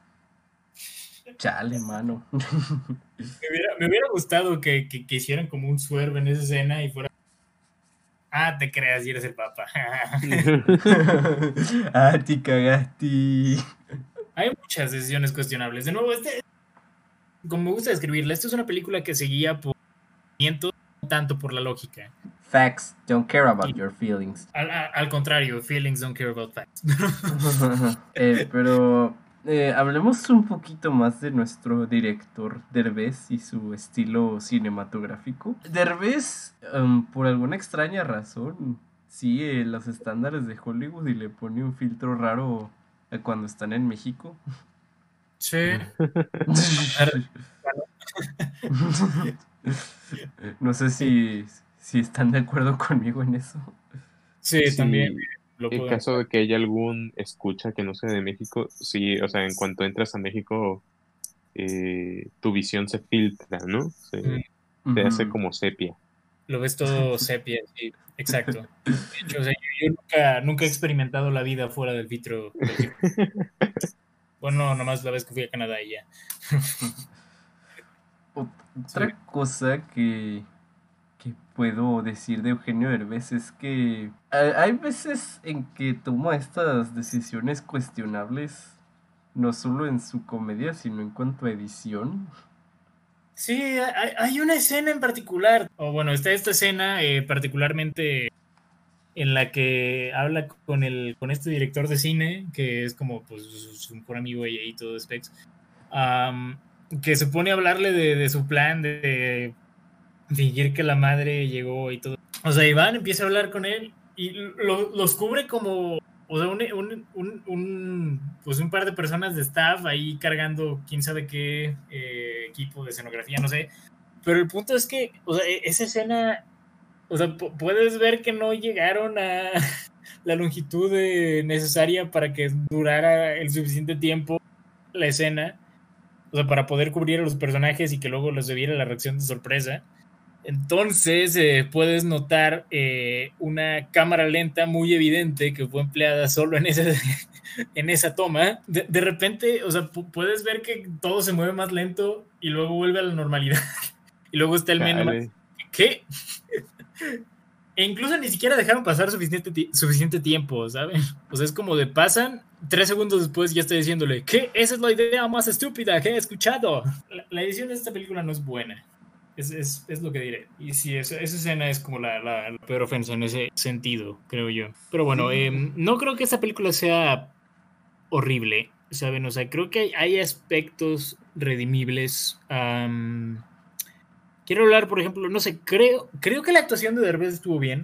Chale, mano. Me hubiera, gustado que, que, hicieran como un suerve en esa escena y fuera. Ah, te creas y eres el papá. ah, te cagaste. Hay muchas decisiones cuestionables. De nuevo, este. Como me gusta describirla, esta es una película que seguía por tanto por la lógica. Facts don't care about your feelings. Al, contrario, feelings don't care about facts. Eh, pero eh, hablemos un poquito más de nuestro director Derbez y su estilo cinematográfico. Derbez, em, por alguna extraña razón, sigue los estándares de Hollywood y le pone un filtro raro cuando están en México. Sí. no sé si, si están de acuerdo conmigo en eso. Sí, también. En caso de que haya algún escucha que no sea de México, sí, o sea, en cuanto entras a México, eh, tu visión se filtra, ¿no? Se, hace como sepia. Lo ves todo sepia, sí, exacto. De hecho, yo, nunca, nunca, he experimentado la vida fuera del filtro. bueno, nomás la vez que fui a Canadá y ya. Otra cosa que puedo decir de Eugenio Derbez es que hay veces en que toma estas decisiones cuestionables, no solo en su comedia, sino en cuanto a edición. Sí, hay, una escena en particular, o bueno, está esta escena eh, particularmente en la que habla con el con este director de cine, que es como pues su mejor amigo y, todo Specs que se pone a hablarle de, su plan de fingir que la madre llegó y todo. O sea, Iván empieza a hablar con él y los cubre como, o sea, un, pues un par de personas de staff ahí cargando quién sabe qué eh, equipo de escenografía, no sé. Pero el punto es que, o sea, e, esa escena, o sea, puedes ver que no llegaron a la longitud necesaria para que durara el suficiente tiempo la escena o sea, para poder cubrir a los personajes y que luego les debiera la reacción de sorpresa. Entonces eh, puedes notar eh, una cámara lenta muy evidente que fue empleada solo en, ese, en esa toma. De, repente, o sea, puedes ver que todo se mueve más lento y luego vuelve a la normalidad. y luego está el menú. ¿Qué? E incluso ni siquiera dejaron pasar suficiente, suficiente tiempo, ¿saben? O sea, es como de pasan, tres segundos después ya estoy diciéndole, ¿qué? Esa es la idea más estúpida que he escuchado. La, edición de esta película no es buena. Es, es, es lo que diré. Y sí, esa, esa escena es como la, la, peor ofensa en ese sentido, creo yo. Pero bueno, em, no creo que esta película sea horrible, ¿saben? O sea, creo que hay, hay aspectos redimibles. Quiero hablar, por ejemplo, no sé, creo, creo que la actuación de Derbez estuvo bien.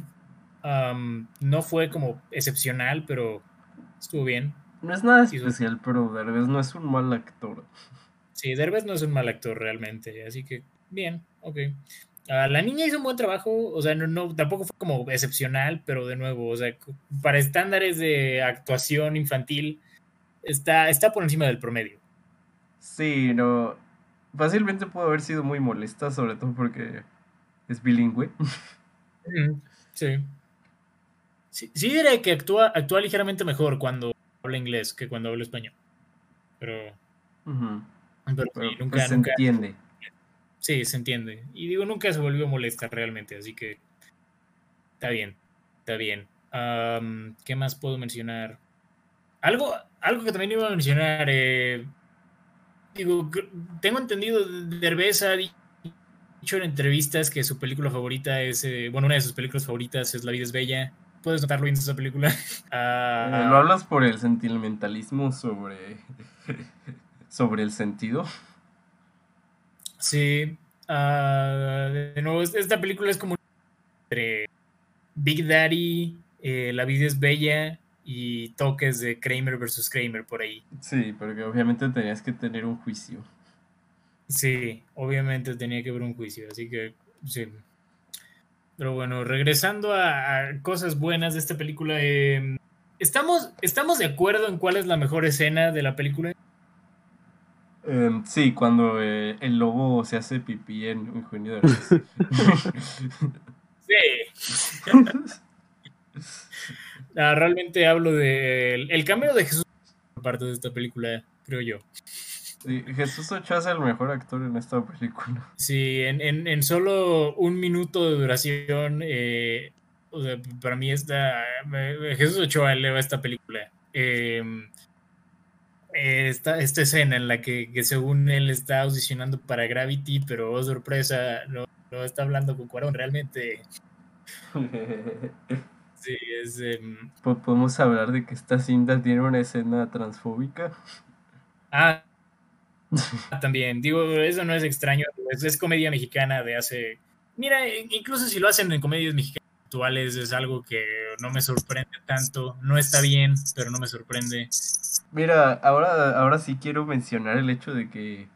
no fue como excepcional, pero estuvo bien. No es nada especial, pero Derbez no es un mal actor. Sí, Derbez no es un mal actor realmente, así que bien, ok. Ah, la niña hizo un buen trabajo, o sea, no, no, tampoco fue como excepcional, pero de nuevo, o sea, para estándares de actuación infantil, está, está por encima del promedio. Sí, no, fácilmente pudo haber sido muy molesta, sobre todo porque es bilingüe. Mm, Sí. Sí, sí diré que actúa, actúa ligeramente mejor cuando habla inglés que cuando habla español. Pero, Ujú. pero sí, Pero, nunca, pues, se nunca- entiende. Sí, se entiende. Y digo, nunca se volvió molesta realmente, así que está bien, está bien. Am, ¿Qué más puedo mencionar? Algo, algo que también iba a mencionar, eh, digo, tengo entendido, Derbez ha dicho en entrevistas que su película favorita es, eh, bueno, una de sus películas favoritas es La vida es bella. ¿Puedes notarlo bien esa película? Ah, Eh, ¿Lo hablas por el sentimentalismo sobre, sobre el sentido? Sí. ah, de nuevo, es- esta película es como entre Big Daddy, eh, La vida es bella y toques de Kramer versus Kramer por ahí. Sí, porque obviamente tenías que tener un juicio. Sí, obviamente tenía que haber un juicio, así que sí. Pero bueno, regresando a, a cosas buenas de esta película, eh, ¿estamos, ¿estamos de acuerdo en cuál es la mejor escena de la película? Em, sí, cuando eh, el lobo se hace pipí en Eugenio Derbez. Sí. Ah, realmente hablo del el cameo de Jesús por parte de esta película, creo yo. Sí, Jesús Ochoa es el mejor actor en esta película. Sí, en, en- en solo un minuto de duración, eh, o sea, para mí esta, me- Jesús Ochoa eleva esta película. Eh, esta, esta escena en la que, que según él está audicionando para Gravity, pero oh, sorpresa, no, no está hablando con Cuarón, realmente. Sí, es... Po- ¿Podemos hablar de que esta cinta tiene una escena transfóbica? Ah, también, digo, eso no es extraño, es, es comedia mexicana de hace... Mira, incluso si lo hacen en comedias mexicanas actuales es algo que no me sorprende tanto, no está bien, pero no me sorprende. Mira, ahora, ahora sí quiero mencionar el hecho de que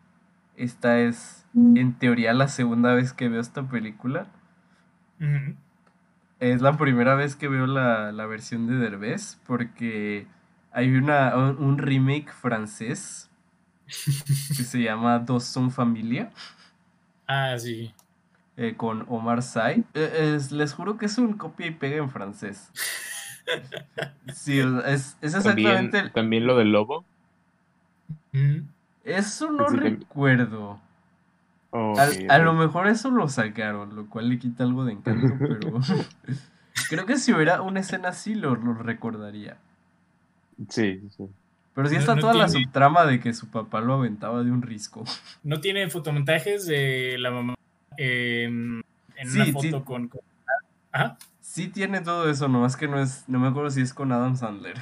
esta es, en teoría, la segunda vez que veo esta película. Es la primera vez que veo la, la versión de Derbez, porque hay una, un, un remake francés que se llama Dos son familia, Ah, sí. Eh, con Omar Sy. Eh, es- les juro que es un copia y pega en francés. Sí, es, es También, exactamente... el- también lo del lobo. Eso no también. recuerdo. Oh, Al- a lo mejor eso lo sacaron, lo cual le quita algo de encanto, pero creo que si hubiera una escena así lo, lo recordaría. Sí, sí, sí. Pero sí está no toda la subtrama de que su papá lo aventaba de un risco. No tiene fotomontajes de la mamá em, en Sí, una sí. foto con... con- Ajá. Sí tiene todo eso, nomás que no es, no me acuerdo si es con Adam Sandler.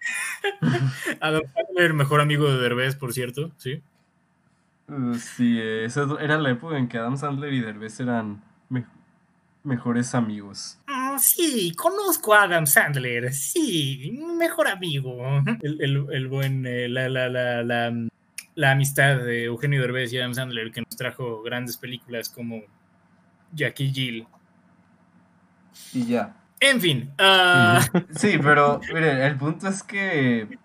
Adam Sandler, mejor amigo de Derbez, por cierto, sí. Uh, sí, esa era la época en que Adam Sandler y Derbez eran me- mejores amigos. Ah, sí, conozco a Adam Sandler, sí, mejor amigo. El, el- el buen, eh, la, la, la, la, la amistad de Eugenio Derbez y Adam Sandler que nos trajo grandes películas como Jackie Jill. Y ya. En fin, ah, Sí, pero miren, el punto es que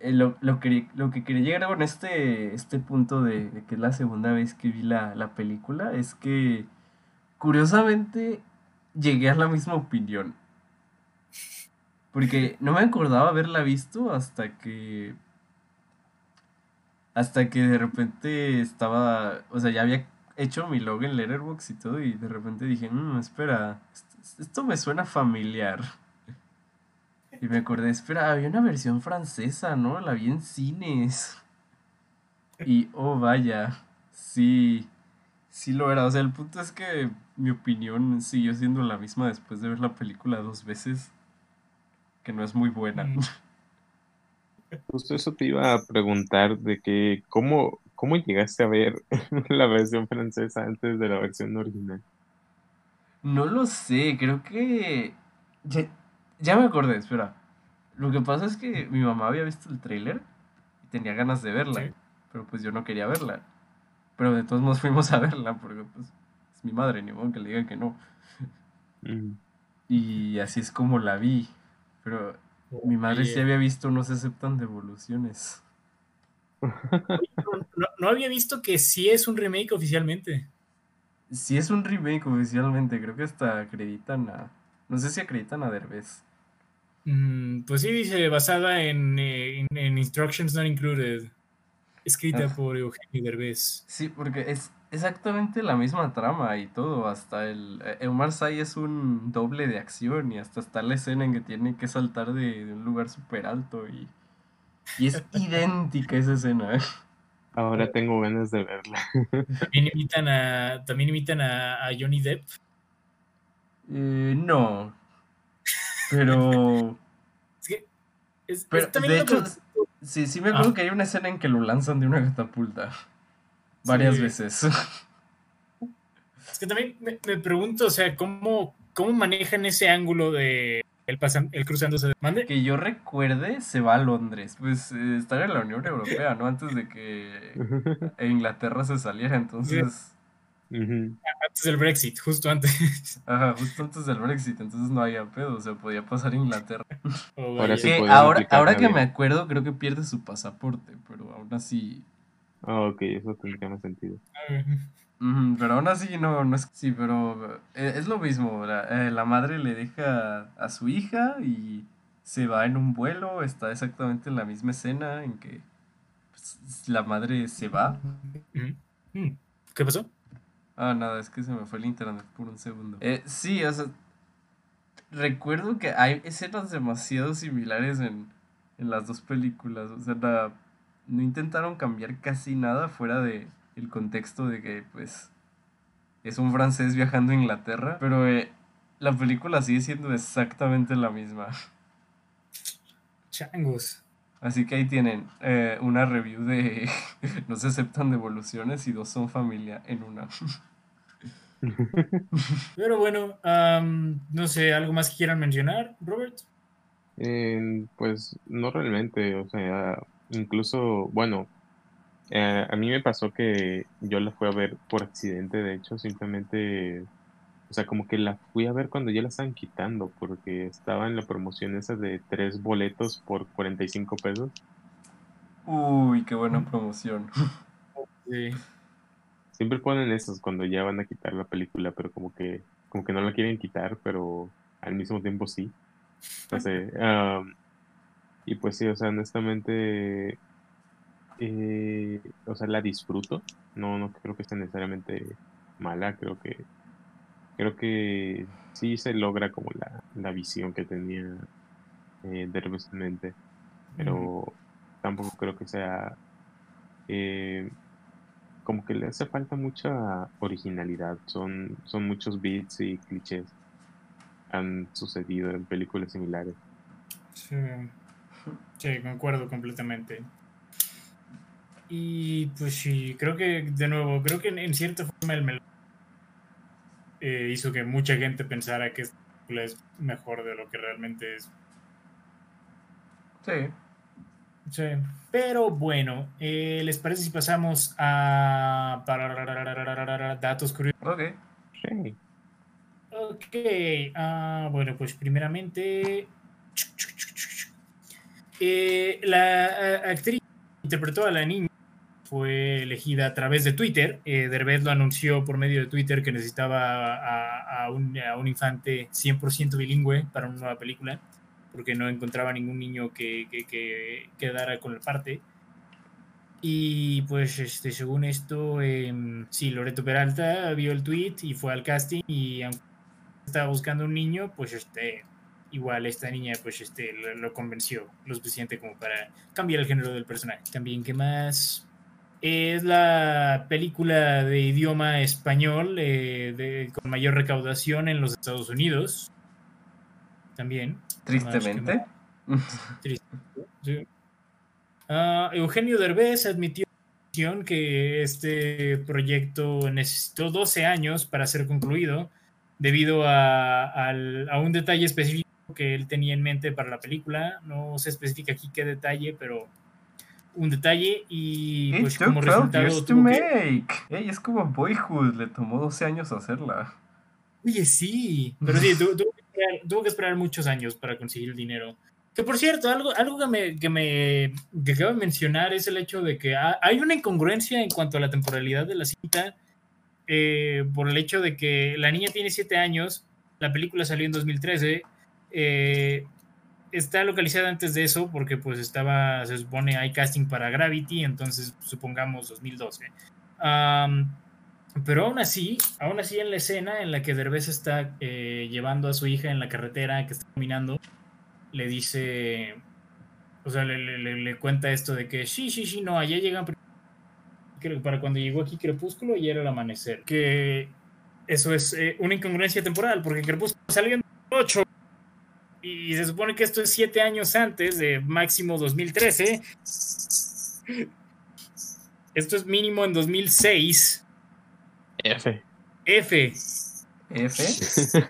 eh, lo, lo, que lo que quería llegar con este, este punto de, de que es la segunda vez que vi la, la película es que curiosamente llegué a la misma opinión. Porque no me acordaba haberla visto hasta que... Hasta que de repente estaba... O sea, ya había hecho mi log en Letterboxd y todo y de repente dije, "Mm, espera, esto, esto me suena familiar. Y me acordé, espera, había una versión francesa, ¿no? La vi en cines. Y, oh, vaya, sí, sí lo era. O sea, el punto es que mi opinión siguió siendo la misma después de ver la película dos veces, que no es muy buena. Mm. Justo eso te iba a preguntar de que cómo, cómo llegaste a ver la versión francesa antes de la versión original. No lo sé, creo que... Ya, ya me acordé, espera. Lo que pasa es que mi mamá había visto el tráiler y tenía ganas de verla, Sí. pero pues yo no quería verla. Pero de todos modos fuimos a verla porque pues es mi madre, ni modo que le digan que no. Mm. Y así es como la vi. Pero mi madre sí había visto No se aceptan devoluciones. No, no había visto que sí es un remake oficialmente. Sí es un remake oficialmente, creo que hasta acreditan a... No sé si acreditan a Derbez. Mm, pues sí, dice, basada en, eh, en- en Instructions Not Included. Escrita Ah. por Eugenio Derbez. Sí, porque es exactamente la misma trama y todo. Hasta el. eh, Omar Sy es un doble de acción y hasta está la escena en que tiene que saltar de, de un lugar súper alto y. Y es idéntica esa escena. ¿eh? Ahora tengo ganas de verla. También imitan a, también imitan a, a Johnny Depp. Eh, no. Pero. Es que es- Pero, es también de hecho, Sí, sí me acuerdo Ah. que hay una escena en que lo lanzan de una catapulta. Varias Sí. veces. Es que también me, me pregunto, o sea, ¿cómo, cómo manejan ese ángulo de el, pasan, el cruzándose de mande? Que yo recuerde, se va a Londres. Pues eh, estar en la Unión Europea, ¿no? Antes de que Inglaterra se saliera, entonces. Antes del Brexit, justo antes. Ajá, justo antes del Brexit, entonces no había pedo, o sea, podía pasar a Inglaterra. Oh, Ahora sí Que ahora, que me acuerdo, creo que pierde su pasaporte, pero aún así. Ah, ok, eso tendría más sentido. Ujú, pero aún así no, no es. Sí, pero eh, es lo mismo. La, eh, la madre le deja a su hija y se va en un vuelo. Está exactamente en la misma escena en que pues, la madre se va. Mm. ¿Qué pasó? Ah, nada, es que se me fue el internet por un segundo. Eh, sí, o sea, recuerdo que hay escenas demasiado similares en, en las dos películas. O sea, no intentaron cambiar casi nada fuera de el contexto de que, pues, es un francés viajando a Inglaterra. Pero eh, la película sigue siendo exactamente la misma. Changos. Así que ahí tienen eh, una review de no se aceptan devoluciones y dos son familia en una. Pero bueno, am, no sé, ¿algo más que quieran mencionar, Robert? Eh, pues no realmente, o sea, incluso, bueno, eh, a mí me pasó que yo la fui a ver por accidente, de hecho, simplemente, o sea, como que la fui a ver cuando ya la estaban quitando, porque estaba en la promoción esa de tres boletos por 45 pesos. Uy, qué buena promoción. Sí. Siempre ponen esos cuando ya van a quitar la película, pero como que, como que no la quieren quitar, pero al mismo tiempo sí. No sé. y pues sí, o sea, honestamente, eh, o sea, la disfruto. No, no creo que esté necesariamente mala. Creo que, creo que sí se logra como la, la visión que tenía eh, Derbez en mente. Pero tampoco creo que sea eh, como que le hace falta mucha originalidad. Son, son muchos beats y clichés han sucedido en películas similares. Sí. Sí, concuerdo completamente. Y pues sí, creo que, de nuevo, creo que en, en cierta forma el eh, hizo que mucha gente pensara que esta película es mejor de lo que realmente es. Sí. Sí. Pero bueno, eh, ¿les parece si pasamos a para datos curiosos? Ok. Sí. Ok, ah, bueno, pues primeramente. Eh, la eh, actriz que interpretó a la niña fue elegida a través de Twitter. Eh, Derbez lo anunció por medio de Twitter que necesitaba a, a un, a un infante 100% bilingüe para una nueva película, porque no encontraba ningún niño que, que, que quedara con el parte. Y pues, este, según esto, eh, sí, Loreto Peralta vio el tweet y fue al casting y aunque estaba buscando un niño, pues este, igual esta niña pues este lo, lo convenció lo suficiente como para cambiar el género del personaje. También, ¿qué más? Es la película de idioma español eh, de- con mayor recaudación en los Estados Unidos. También. Tristemente. Sí. Ah, Eugenio Derbez admitió que este proyecto necesitó 12 años para ser concluido debido a, a un detalle específico que él tenía en mente para la película. No se especifica aquí qué detalle, pero un detalle y pues como 12 resultado tuvo que... Ey, es como Boyhood, le tomó 12 años hacerla. Oye, sí, pero sí, tu- tuvo, que esperar, tuvo que esperar muchos años para conseguir el dinero. Que por cierto, algo, algo que me, que me que acabo de mencionar es el hecho de que ha- hay una incongruencia en cuanto a la temporalidad de la cinta, eh, por el hecho de que la niña tiene 7 años, la película salió en 2013, eh, está localizada antes de eso porque pues estaba, se supone, hay casting para Gravity, entonces supongamos 2012. Am, pero aún así, aún así en la escena en la que Derbez está eh, llevando a su hija en la carretera que está caminando, le dice, o sea, le, le- cuenta esto de que sí, sí, sí, no, allá llegan para cuando llegó aquí Crepúsculo y era el amanecer. Que eso es eh, una incongruencia temporal, porque Crepúsculo salió en 8 y se supone que esto es 7 años antes de máximo 2013. Esto es mínimo en 2006. F. F, F.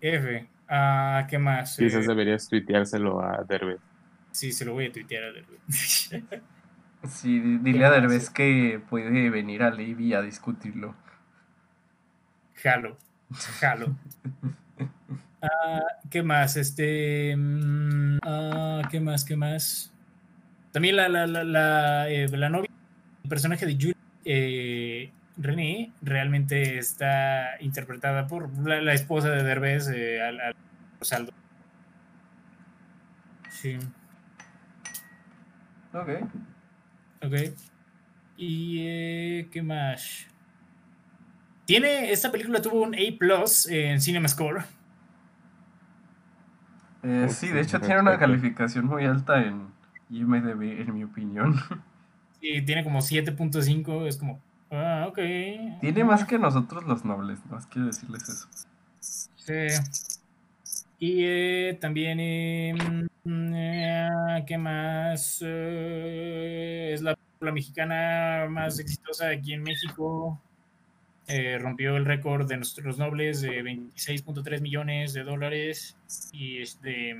F. Ah, ¿Qué más? Quizás Eh, deberías tuiteárselo a Derbez. sí, se lo voy a tuitear a Derbez. Sí, di- dile a Derbez que puede venir a Levi a discutirlo. Jalo, jalo. Ah, ¿Qué más? Este. mm, ah, ¿Qué más? ¿Qué más? También la, la, la, la, eh, la novia, el personaje de Julie eh, René, realmente está interpretada por la, la esposa de Derbez, eh, al, al- Rosaldo. Sí, Ok. ok. ¿Y eh, qué más? Tiene, esta película tuvo un A en CinemaScore. Eh, sí, de hecho tiene una calificación muy alta en IMDb, en mi opinión. Y tiene como 7.5, es como, ah, ok. Tiene más que nosotros los nobles, no más quiero decirles eso. Sí. Y eh, también, eh, mm, eh, ¿qué más? Eh, es la película mexicana más exitosa aquí en México. Eh, rompió el récord de nuestros nobles de 26.3 millones de dólares. Y este,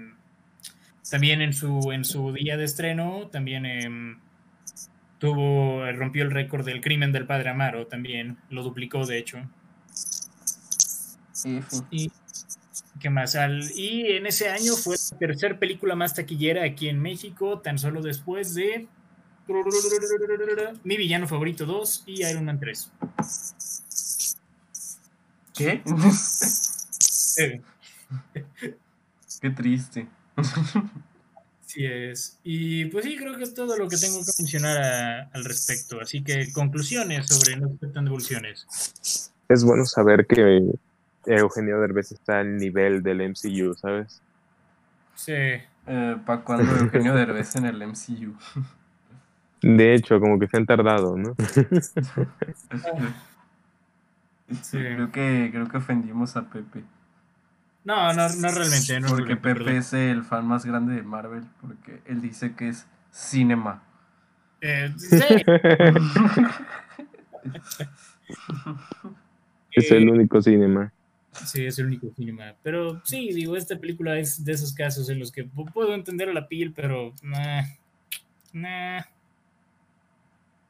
también en su, en su día de estreno, también em, tuvo, rompió el récord del crimen del padre Amaro, también lo duplicó de hecho. Y qué más Al- y en ese año fue la tercera película más taquillera aquí en México, tan solo después de Mi villano favorito 2 y Iron Man 3. ¿Qué? Qué triste. Así es. Y pues sí, creo que es todo lo que tengo que mencionar a- al respecto. Así que conclusiones sobre No aceptan devoluciones. Es bueno saber que Eugenio Derbez está al nivel del MCU, ¿sabes? Sí. Eh, ¿Para cuándo Eugenio Derbez en el MCU? De hecho, como que se han tardado, ¿no? Sí. Creo que, creo que ofendimos a Pepe. No, no, no realmente. No Porque realmente, Pepe perdón. es el fan más grande de Marvel. Porque él dice que es cinema. Eh, sí, es eh, el único cinema. Sí, es el único cinema. Pero sí, digo, esta película es de esos casos en los que pu- puedo entender a la piel, pero nah, nah.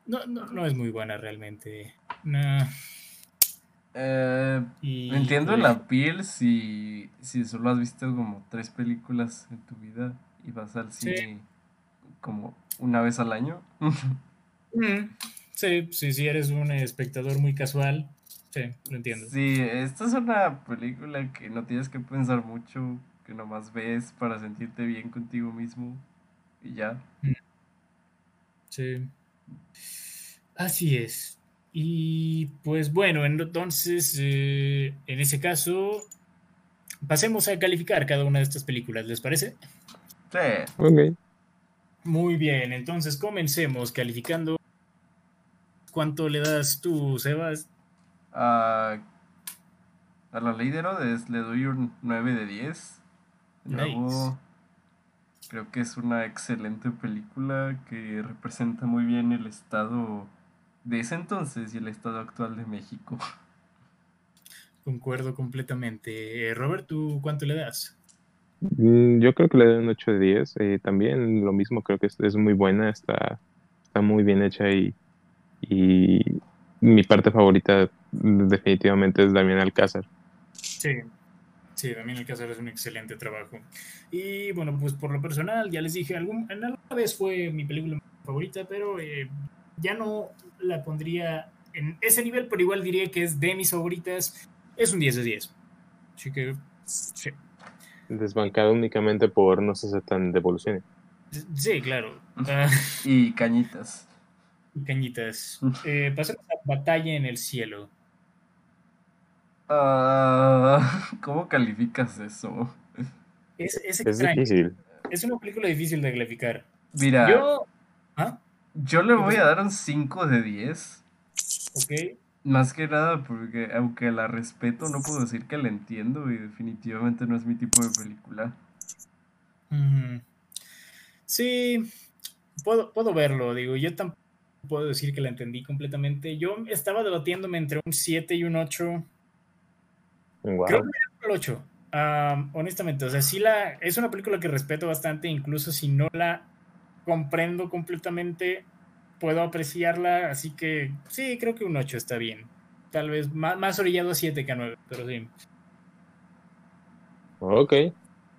No, no, no es muy buena realmente. Nah. Eh, Y, entiendo pues, la piel si, si solo has visto como tres películas en tu vida y vas al Sí. cine como una vez al año. mm, Sí, sí, sí, eres un espectador muy casual. Sí, lo entiendo. Sí, esta es una película que no tienes que pensar mucho, que nomás ves para sentirte bien contigo mismo y ya. Sí. Así es. Y pues bueno, entonces, eh, en ese caso, pasemos a calificar cada una de estas películas, ¿les parece? Sí, Ok. Muy bien, entonces comencemos calificando. ¿Cuánto le das tú, Sebas? a, a la ley de Herodes le doy un 9 de 10. Luego, Nice. creo que es una excelente película que representa muy bien el estado de ese entonces y el estado actual de México. Concuerdo completamente. Eh, Robert, ¿tú cuánto le das? Mm, Yo creo que le doy un 8 de 10. eh, también lo mismo, creo que es, es muy buena, está, está muy bien hecha y, y mi parte favorita definitivamente es Damián Alcázar. Sí. Sí, también el Alcázar es un excelente trabajo. Y bueno, pues por lo personal, ya les dije, algún, en alguna vez fue mi película favorita, pero eh, ya no la pondría en ese nivel, pero igual diría que es de mis favoritas. Es un 10 de 10. Así que, sí. Desbancado únicamente por no se aceptan devoluciones. Sí, claro. Ah, Y cañitas. cañitas. Eh, pasemos a Batalla en el Cielo. Ah, ¿Cómo calificas eso? Es, es Es extraño. difícil. Es una película difícil de calificar. Mira, yo, Yo. Le voy a dar un 5 de 10. Ok. Más que nada porque aunque la respeto, no puedo decir que la entiendo y definitivamente no es mi tipo de película. Sí, puedo, puedo verlo, digo, yo tampoco puedo decir que la entendí completamente. Yo estaba debatiéndome entre un 7 y un 8. Wow. Creo que el 8. ah, honestamente, o sea, sí la, es una película que respeto bastante, incluso si no la comprendo completamente, puedo apreciarla, así que sí, creo que un 8 está bien. Tal vez más, más orillado a 7 que a 9, pero sí. Ok.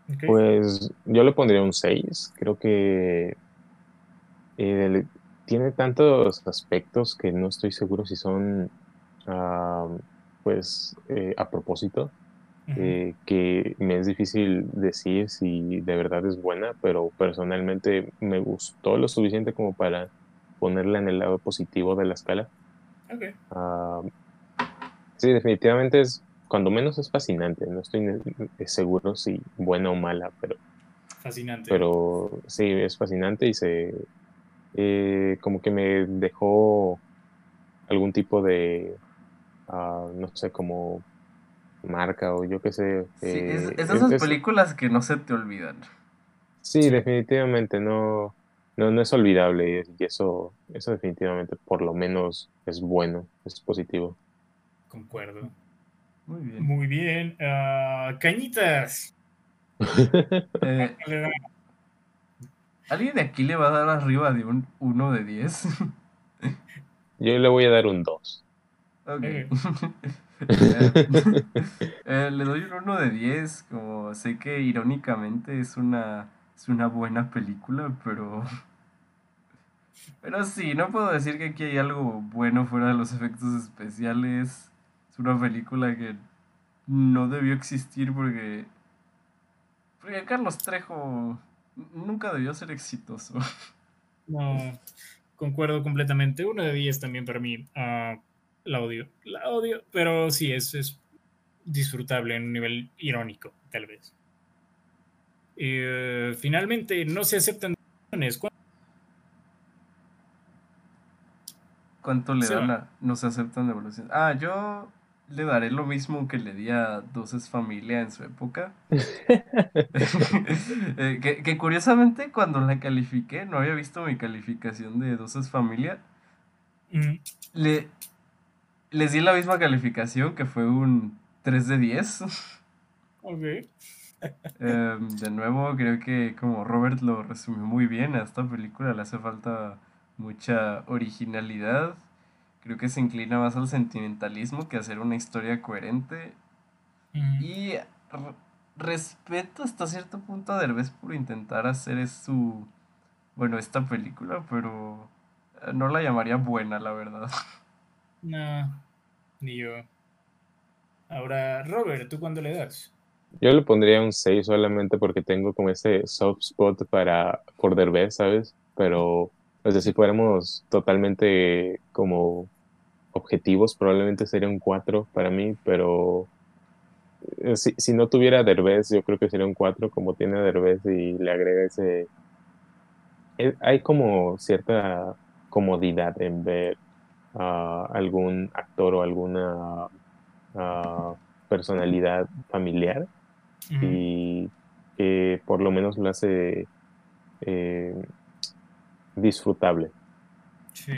Ok. Pues yo le pondría un 6. Creo que eh, tiene tantos aspectos que no estoy seguro si son ah, pues eh, a propósito, Eh, que me es difícil decir si de verdad es buena, pero personalmente me gustó lo suficiente como para ponerla en el lado positivo de la escala. Ok. Ah, sí, definitivamente es, cuando menos es fascinante, no estoy ne- seguro si buena o mala, pero Fascinante. pero sí, es fascinante y se eh, como que me dejó algún tipo de ah, no sé, como marca o yo qué sé. Sí, eh, es, de esas es- películas que no se te olvidan. sí, definitivamente no, no, no es olvidable y eso, eso definitivamente por lo menos es bueno, es positivo. Concuerdo. Muy bien. Muy bien. Ah, cañitas. Eh, ¿Alguien de aquí le va a dar arriba de un 1 de 10? Yo le voy a dar un 2. Ok. Eh, le doy un 1 de 10, como sé que irónicamente es una, es una buena película, pero... Pero sí, no puedo decir que aquí hay algo bueno fuera de los efectos especiales. Es una película que no debió existir porque... Porque Carlos Trejo nunca debió ser exitoso. No, concuerdo completamente. Uno de 10 también para mí. Ah, la odio. La odio. Pero sí, es, es disfrutable en un nivel irónico, tal vez. Y, eh, finalmente, no se aceptan donaciones. ¿Cuánto? ¿Cuánto le dan a no se aceptan devoluciones? Ah, yo le daré lo mismo que le di a Doces Familia en su época. Eh, que, que curiosamente cuando la califiqué, no había visto mi calificación de Doces Familia, Mm, le, les di la misma calificación que fue un 3 de 10. ok. Em, de nuevo, creo que como Robert lo resumió muy bien, a esta película le hace falta mucha originalidad. Creo que se inclina más al sentimentalismo que a hacer una historia coherente. Mm, Y re- respeto hasta cierto punto a Derbez por intentar hacer es su, bueno, esta película, pero eh, no la llamaría buena, la verdad. no, ni yo. Ahora, Robert, ¿tú cuándo le das? Yo le pondría un 6 solamente porque tengo como ese soft spot para por Derbez, ¿sabes? Pero, o sea, si fuéramos totalmente como objetivos, probablemente sería un 4 para mí, pero eh, si, si no tuviera Derbez, yo creo que sería un 4 como tiene Derbez y le agrega ese... eh, Hay como cierta comodidad en ver a algún actor o alguna personalidad familiar y que por lo menos lo hace eh, disfrutable. Sí.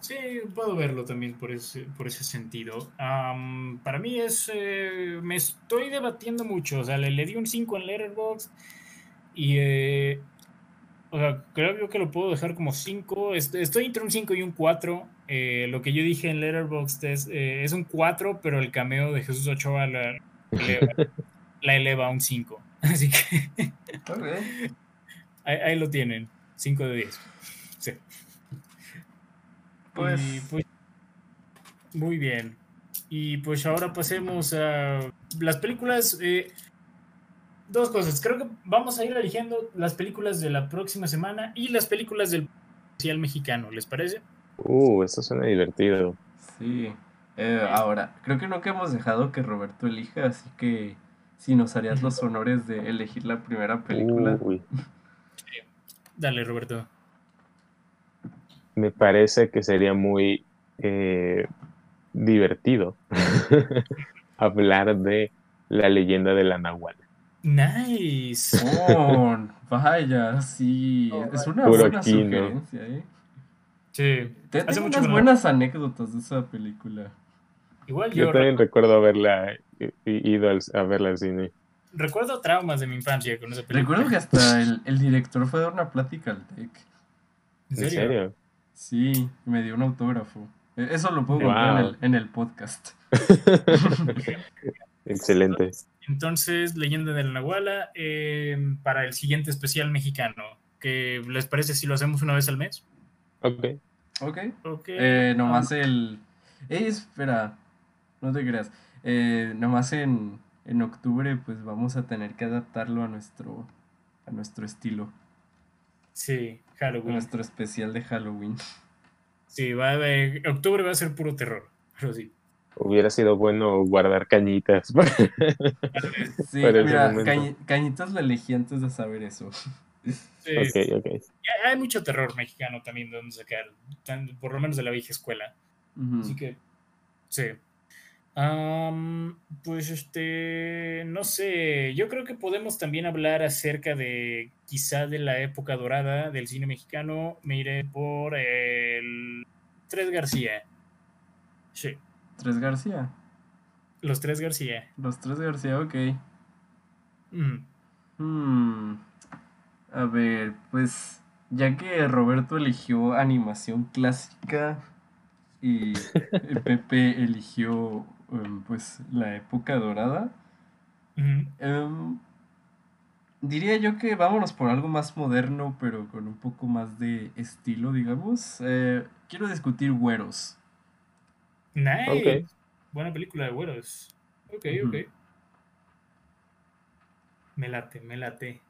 Sí, puedo verlo también por ese, por ese sentido. Am, para mí es. eh, me estoy debatiendo mucho. O sea, le, le di un 5 en Letterboxd. Y. eh, o sea, creo yo que lo puedo dejar como 5. Estoy entre un 5 y un 4. Eh, lo que yo dije en Letterboxd es, eh, es un 4, pero el cameo de Jesús Ochoa la- la eleva a un 5. Así que ahí, ahí, lo tienen, 5 de 10. Sí. Pues... pues... Muy bien. Y pues ahora pasemos a las películas. Eh, dos cosas. Creo que vamos a ir eligiendo las películas de la próxima semana y las películas del especial mexicano. ¿Les parece? Uh, eso suena divertido. Sí. Eh, ahora, creo que nunca hemos dejado que Roberto elija, así que si nos harías los honores de elegir la primera película. Dale, Roberto. Me parece que sería muy eh, divertido hablar de la leyenda de la Nahual. Nice. Oh, vaya, sí. es una buena sugerencia, ¿eh? Sí. Tengo unas buenas anécdotas de esa película. Igual yo. Yo también recuerdo haberla ido a verla al cine. Recuerdo traumas de mi infancia con esa película. Recuerdo que hasta el, el director fue a dar una plática al TEC. ¿En serio? Sí, me dio un autógrafo. E, eso lo puedo wow. en el, en el podcast. Excelente. Entonces, Leyenda de la Nahuala eh, para el siguiente especial mexicano. ¿Qué les parece si lo hacemos una vez al mes? Ok. Ok. okay. Eh, nomás um, el. Eh, espera, no te creas. Eh, nomás en, en octubre, pues vamos a tener que adaptarlo a nuestro, a nuestro estilo. Sí, Halloween. Nuestro especial de Halloween. Sí, va a haber, octubre va a ser puro terror, pero sí. Hubiera sido bueno guardar cañitas. sí, mira, cañ, cañitas la elegí antes de saber eso. Sí. Okay, okay. Hay mucho terror mexicano también de donde sacar, por lo menos de la vieja escuela. Uh -huh. Así que, sí. Um, pues este, no sé, yo creo que podemos también hablar acerca de quizá de la época dorada del cine mexicano. Me iré por el Tres García. Sí. ¿Tres García? Los Tres García. Los Tres García, ok. Mm. Hmm. A ver, pues ya que Roberto eligió animación clásica y Pepe eligió um, pues la época dorada, uh -huh. um, diría yo que vámonos por algo más moderno, pero con un poco más de estilo, digamos. Eh, quiero discutir Güeros. Nice. Okay. Buena película de Güeros. Ok, uh -huh. ok. Me late, me late.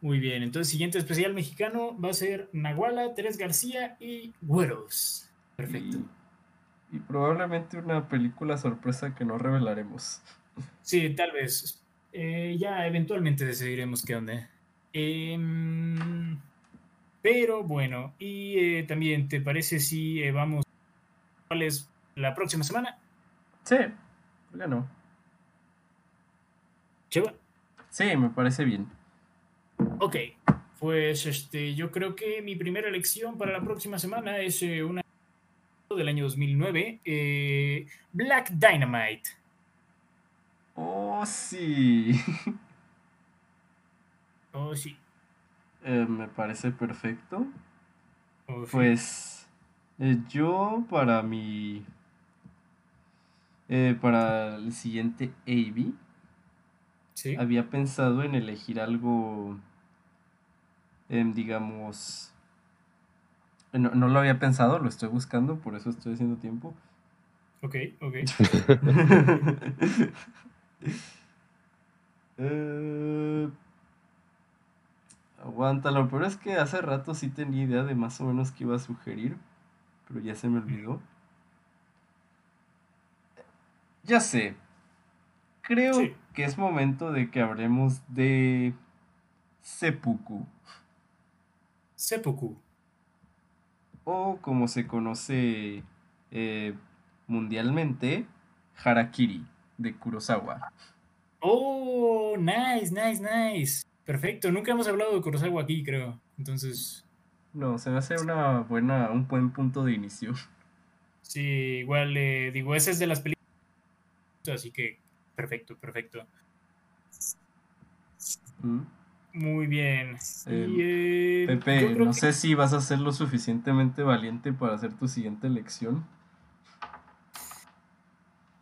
Muy bien, entonces siguiente especial mexicano va a ser Nahuala, Teres García y Güeros. Perfecto. Y, y, probablemente una película sorpresa que no revelaremos. Sí, tal vez. Eh, ya eventualmente decidiremos qué onda. Eh, pero bueno, y eh, también, ¿te parece si eh, vamos cuál es la próxima semana? Sí, ¿por qué no? Cheva. Sí, me parece bien. Ok, pues este, yo creo que mi primera elección para la próxima semana es eh, una del año 2009, eh, Black Dynamite. Oh, sí. Oh, sí. Eh, me parece perfecto. Oh, sí. Pues yo para mi... Eh, para el siguiente AB, ¿Sí? había pensado en elegir algo, eh, digamos, no, no, lo había pensado, lo estoy buscando, por eso estoy haciendo tiempo. Ok, ok. eh, aguántalo, pero es que hace rato sí tenía idea de más o menos qué iba a sugerir, pero ya se me olvidó. Ya sé, creo sí. que es momento de que hablemos de seppuku. Seppuku. O como se conoce eh, mundialmente, harakiri, de Kurosawa. Oh, nice, nice, nice. Perfecto, nunca hemos hablado de Kurosawa aquí, creo. Entonces... No, se me hace una buena, un buen punto de inicio. Sí, igual, eh, digo, esa es de las películas así que perfecto, perfecto. Mm. Muy bien. Eh, y, eh, Pepe, no que... sé si vas a ser lo suficientemente valiente para hacer tu siguiente elección.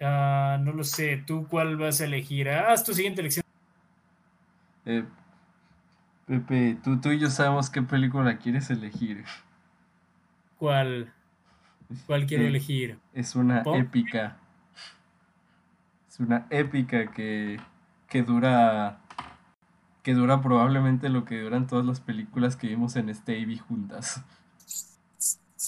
Ah, no lo sé. ¿Tú cuál vas a elegir? Ah, haz tu siguiente elección. Eh, Pepe, tú, tú y yo sabemos qué película quieres elegir. ¿Cuál? ¿Cuál quiero Eh, elegir? Es una ¿Pop? épica. Es una épica que, que dura. Que dura probablemente lo que duran todas las películas que vimos en este AV juntas.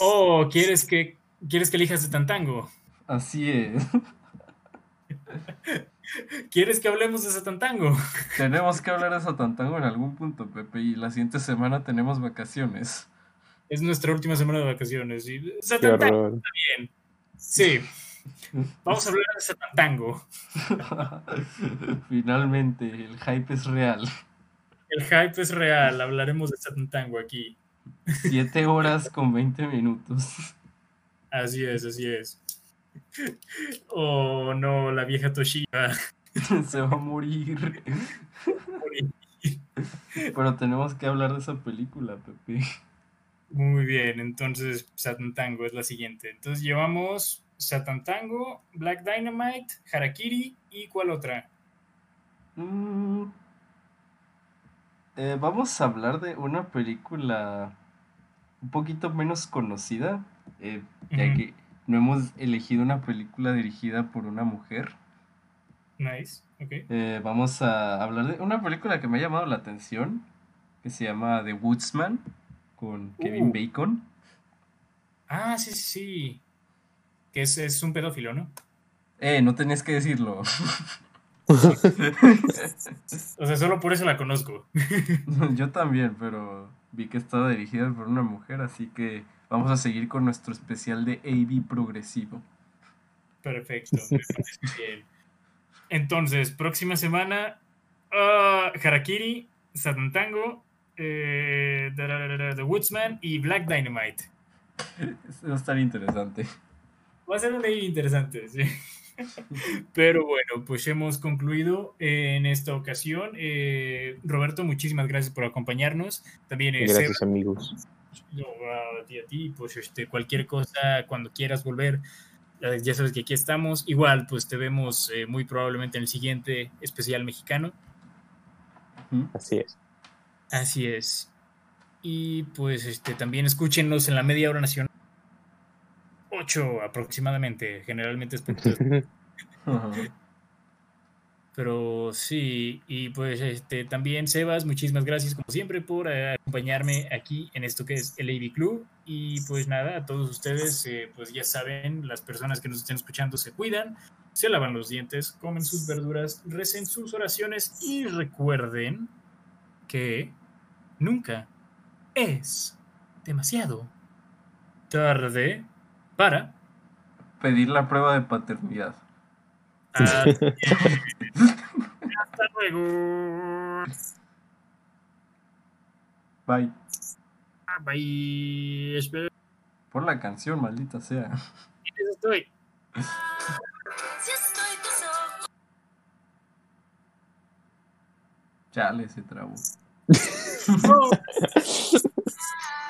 Oh, ¿quieres que, ¿quieres que elijas de Tantango? Así es. ¿Quieres que hablemos de Satantango? Tenemos que hablar de Satantango en algún punto, Pepe, y la siguiente semana tenemos vacaciones. Es nuestra última semana de vacaciones. y- Satantango, horror. bien. Sí. Vamos a hablar de Satantango. Finalmente, el hype es real. El hype es real. Hablaremos de Satantango aquí. 7 horas con 20 minutos. Así es, así es. Oh, no, la vieja Toshiba. Se va a morir. Pero tenemos que hablar de esa película, Pepe. Muy bien, entonces Satantango es la siguiente. Entonces llevamos Satantango, Black Dynamite, Harakiri y ¿cuál otra? Mm, eh, vamos a hablar de una película un poquito menos conocida, eh, ya que no hemos elegido una película dirigida por una mujer. Nice, ok. Eh, vamos a hablar de una película que me ha llamado la atención, que se llama The Woodsman, con Kevin Uh. Bacon. Ah, sí, sí, sí. Que es, es un pedófilo, ¿no? Eh, no tenías que decirlo. O sea, solo por eso la conozco. Yo también, pero vi que estaba dirigida por una mujer, así que vamos a seguir con nuestro especial de AV progresivo. Perfecto, me parece bien. Entonces, próxima semana, ah, Harakiri, Satantango, eh, The Woodsman y Black Dynamite. Eso va a estar interesante. Va a ser un día interesante, sí. Pero bueno, pues hemos concluido en esta ocasión. Eh, Roberto, muchísimas gracias por acompañarnos. También eh, Gracias, amigos. No, a ti, a ti, pues este, cualquier cosa, cuando quieras volver, eh, ya sabes que aquí estamos. Igual, pues te vemos eh, muy probablemente en el siguiente especial mexicano. Así es. Así es. Y pues este, también escúchenos en la media hora nacional. 8 aproximadamente, generalmente es Ajá. Pero sí, y pues este, también Sebas, muchísimas gracias como siempre por eh, acompañarme aquí en esto que es el AV Club. Y pues nada, a todos ustedes, eh, pues ya saben, las personas que nos estén escuchando se cuidan, se lavan los dientes, comen sus verduras, recen sus oraciones y recuerden que nunca es demasiado tarde para... Pedir la prueba de paternidad. Hasta luego. Bye. Bye. Espera, Por la canción, maldita sea. estoy. Chale, se trabó.